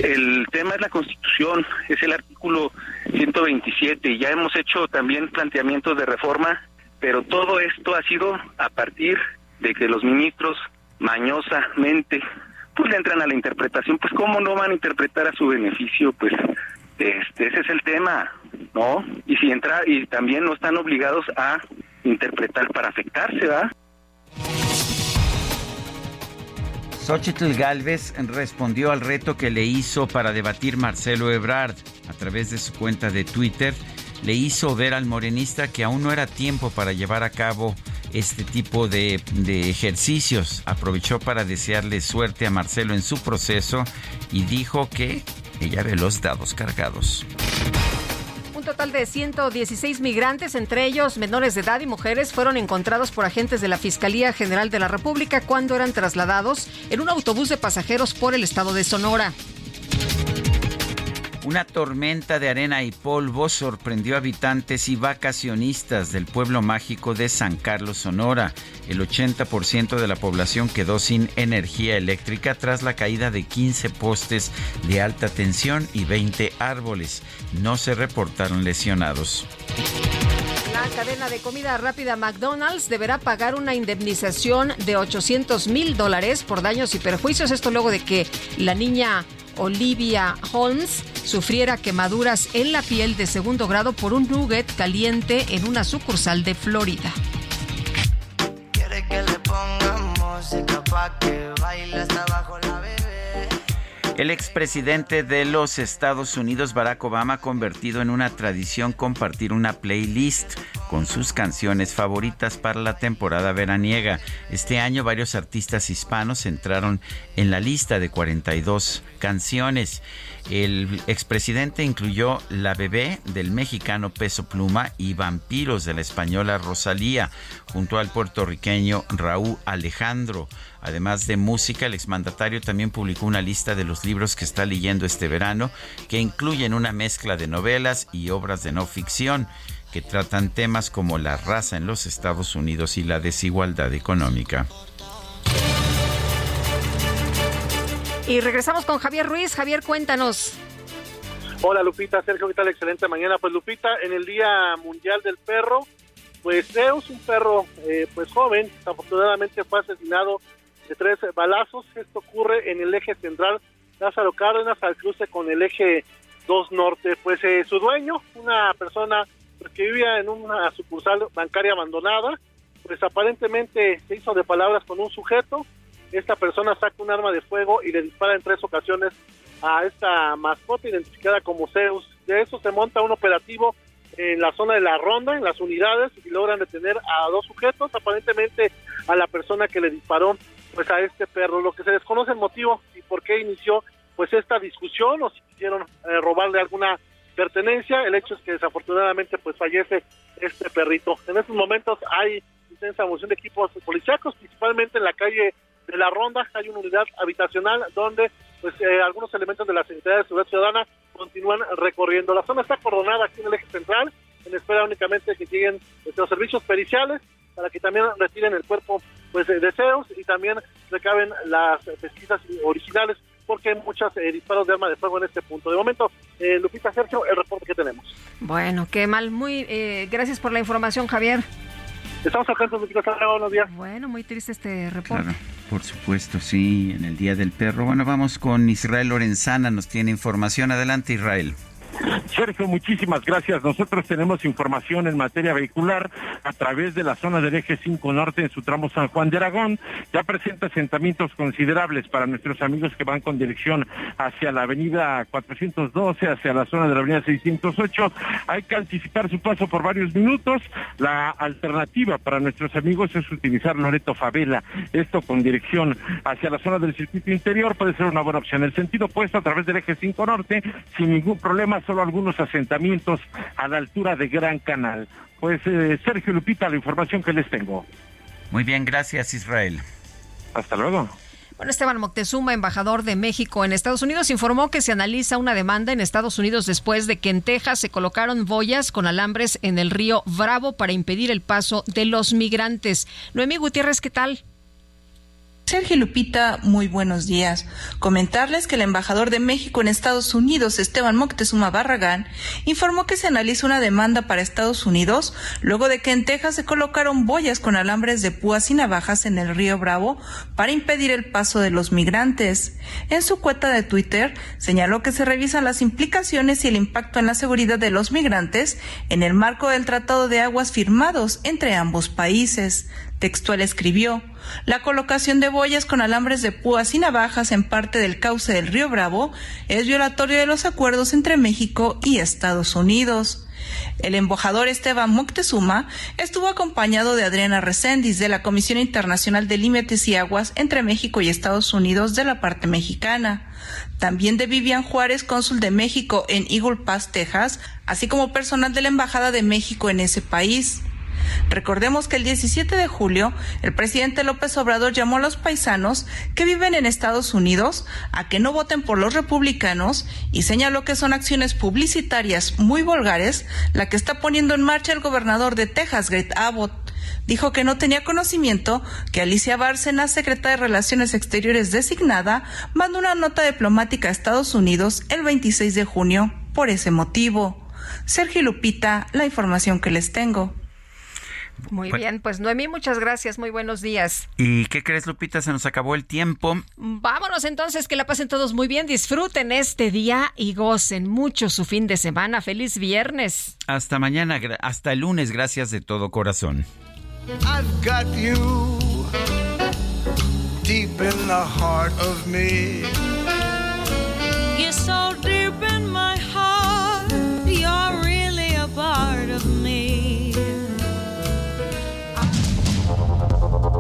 El tema es la Constitución, es el artículo 127 y ya hemos hecho también planteamientos de reforma, pero todo esto ha sido a partir de que los ministros mañosamente pues le entran a la interpretación, pues cómo no van a interpretar a su beneficio, pues este ese es el tema, ¿no? Y si entra y también no están obligados a interpretar para afectarse, ¿va? Xochitl Galvez respondió al reto que le hizo para debatir Marcelo Ebrard a través de su cuenta de Twitter. Le hizo ver al morenista que aún no era tiempo para llevar a cabo este tipo de, de ejercicios. Aprovechó para desearle suerte a Marcelo en su proceso y dijo que ella ve los dados cargados total de 116 migrantes, entre ellos menores de edad y mujeres, fueron encontrados por agentes de la Fiscalía General de la República cuando eran trasladados en un autobús de pasajeros por el estado de Sonora. Una tormenta de arena y polvo sorprendió habitantes y vacacionistas del pueblo mágico de San Carlos, Sonora. El 80% de la población quedó sin energía eléctrica tras la caída de 15 postes de alta tensión y 20 árboles. No se reportaron lesionados. La cadena de comida rápida McDonald's deberá pagar una indemnización de 800 mil dólares por daños y perjuicios. Esto luego de que la niña Olivia Holmes sufriera quemaduras en la piel de segundo grado por un nugget caliente en una sucursal de Florida. El expresidente de los Estados Unidos, Barack Obama, ha convertido en una tradición compartir una playlist con sus canciones favoritas para la temporada veraniega. Este año varios artistas hispanos entraron en la lista de 42 canciones. El expresidente incluyó La Bebé del mexicano Peso Pluma y Vampiros de la española Rosalía, junto al puertorriqueño Raúl Alejandro. Además de música, el exmandatario también publicó una lista de los libros que está leyendo este verano, que incluyen una mezcla de novelas y obras de no ficción que tratan temas como la raza en los Estados Unidos y la desigualdad económica. Y regresamos con Javier Ruiz. Javier, cuéntanos. Hola Lupita, Sergio, ¿qué tal? Excelente mañana. Pues Lupita, en el Día Mundial del Perro, pues Zeus, un perro eh, pues joven, afortunadamente fue asesinado de tres balazos. Esto ocurre en el eje central Lázaro Cárdenas al cruce con el eje 2 Norte. Pues eh, su dueño, una persona que vivía en una sucursal bancaria abandonada, pues aparentemente se hizo de palabras con un sujeto, esta persona saca un arma de fuego y le dispara en tres ocasiones a esta mascota identificada como Zeus. De eso se monta un operativo en la zona de la ronda, en las unidades, y logran detener a dos sujetos, aparentemente a la persona que le disparó pues a este perro. Lo que se desconoce el motivo y por qué inició pues esta discusión o si quisieron eh, robarle alguna pertenencia. El hecho es que desafortunadamente pues fallece este perrito. En estos momentos hay intensa moción de equipos policíacos, principalmente en la calle de la Ronda hay una unidad habitacional donde pues eh, algunos elementos de la Secretaría de Seguridad Ciudadana continúan recorriendo. La zona está acordonada aquí en el eje central, en espera únicamente que lleguen pues, los servicios periciales para que también retiren el cuerpo pues de deseos y también recaben las pesquisas originales porque hay muchos eh, disparos de arma de fuego en este punto. De momento, eh, Lupita Sergio, el reporte que tenemos. Bueno, qué mal. Muy eh, gracias por la información, Javier. Estamos atentos. Buenos días. Bueno, muy triste este reporte. Claro, por supuesto, sí, en el Día del Perro. Bueno, vamos con Israel Lorenzana, nos tiene información. Adelante, Israel. Sergio, muchísimas gracias. Nosotros tenemos información en materia vehicular a través de la zona del eje 5 Norte en su tramo San Juan de Aragón. Ya presenta asentamientos considerables para nuestros amigos que van con dirección hacia la avenida 412, hacia la zona de la avenida 608. Hay que anticipar su paso por varios minutos. La alternativa para nuestros amigos es utilizar Loreto Favela. Esto con dirección hacia la zona del circuito interior puede ser una buena opción. El sentido opuesto a través del eje 5 Norte, sin ningún problema, solo algunos asentamientos a la altura de Gran Canal. Pues eh, Sergio Lupita, la información que les tengo. Muy bien, gracias Israel. Hasta luego. Bueno, Esteban Moctezuma, embajador de México en Estados Unidos, informó que se analiza una demanda en Estados Unidos después de que en Texas se colocaron boyas con alambres en el río Bravo para impedir el paso de los migrantes. Noemí Gutiérrez, ¿qué tal? Sergio Lupita, muy buenos días. Comentarles que el embajador de México en Estados Unidos, Esteban Moctezuma Barragán, informó que se analiza una demanda para Estados Unidos luego de que en Texas se colocaron boyas con alambres de púas y navajas en el río Bravo para impedir el paso de los migrantes. En su cuenta de Twitter señaló que se revisan las implicaciones y el impacto en la seguridad de los migrantes en el marco del Tratado de Aguas firmados entre ambos países. Textual escribió, la colocación de boyas con alambres de púas y navajas en parte del cauce del río Bravo es violatorio de los acuerdos entre México y Estados Unidos. El embajador Esteban Moctezuma estuvo acompañado de Adriana Reséndiz de la Comisión Internacional de Límites y Aguas entre México y Estados Unidos de la parte mexicana. También de Vivian Juárez, cónsul de México en Eagle Pass, Texas, así como personal de la Embajada de México en ese país. Recordemos que el 17 de julio el presidente López Obrador llamó a los paisanos que viven en Estados Unidos a que no voten por los republicanos y señaló que son acciones publicitarias muy vulgares la que está poniendo en marcha el gobernador de Texas, Greg Abbott. Dijo que no tenía conocimiento que Alicia Bárcena, secretaria de Relaciones Exteriores designada, mandó una nota diplomática a Estados Unidos el 26 de junio por ese motivo. Sergio Lupita, la información que les tengo. Muy bien, pues Noemí, muchas gracias, muy buenos días. ¿Y qué crees, Lupita? Se nos acabó el tiempo. Vámonos entonces, que la pasen todos muy bien, disfruten este día y gocen mucho su fin de semana. Feliz viernes. Hasta mañana, hasta el lunes, gracias de todo corazón. I've got you deep in the heart of me. You're so deep in my heart,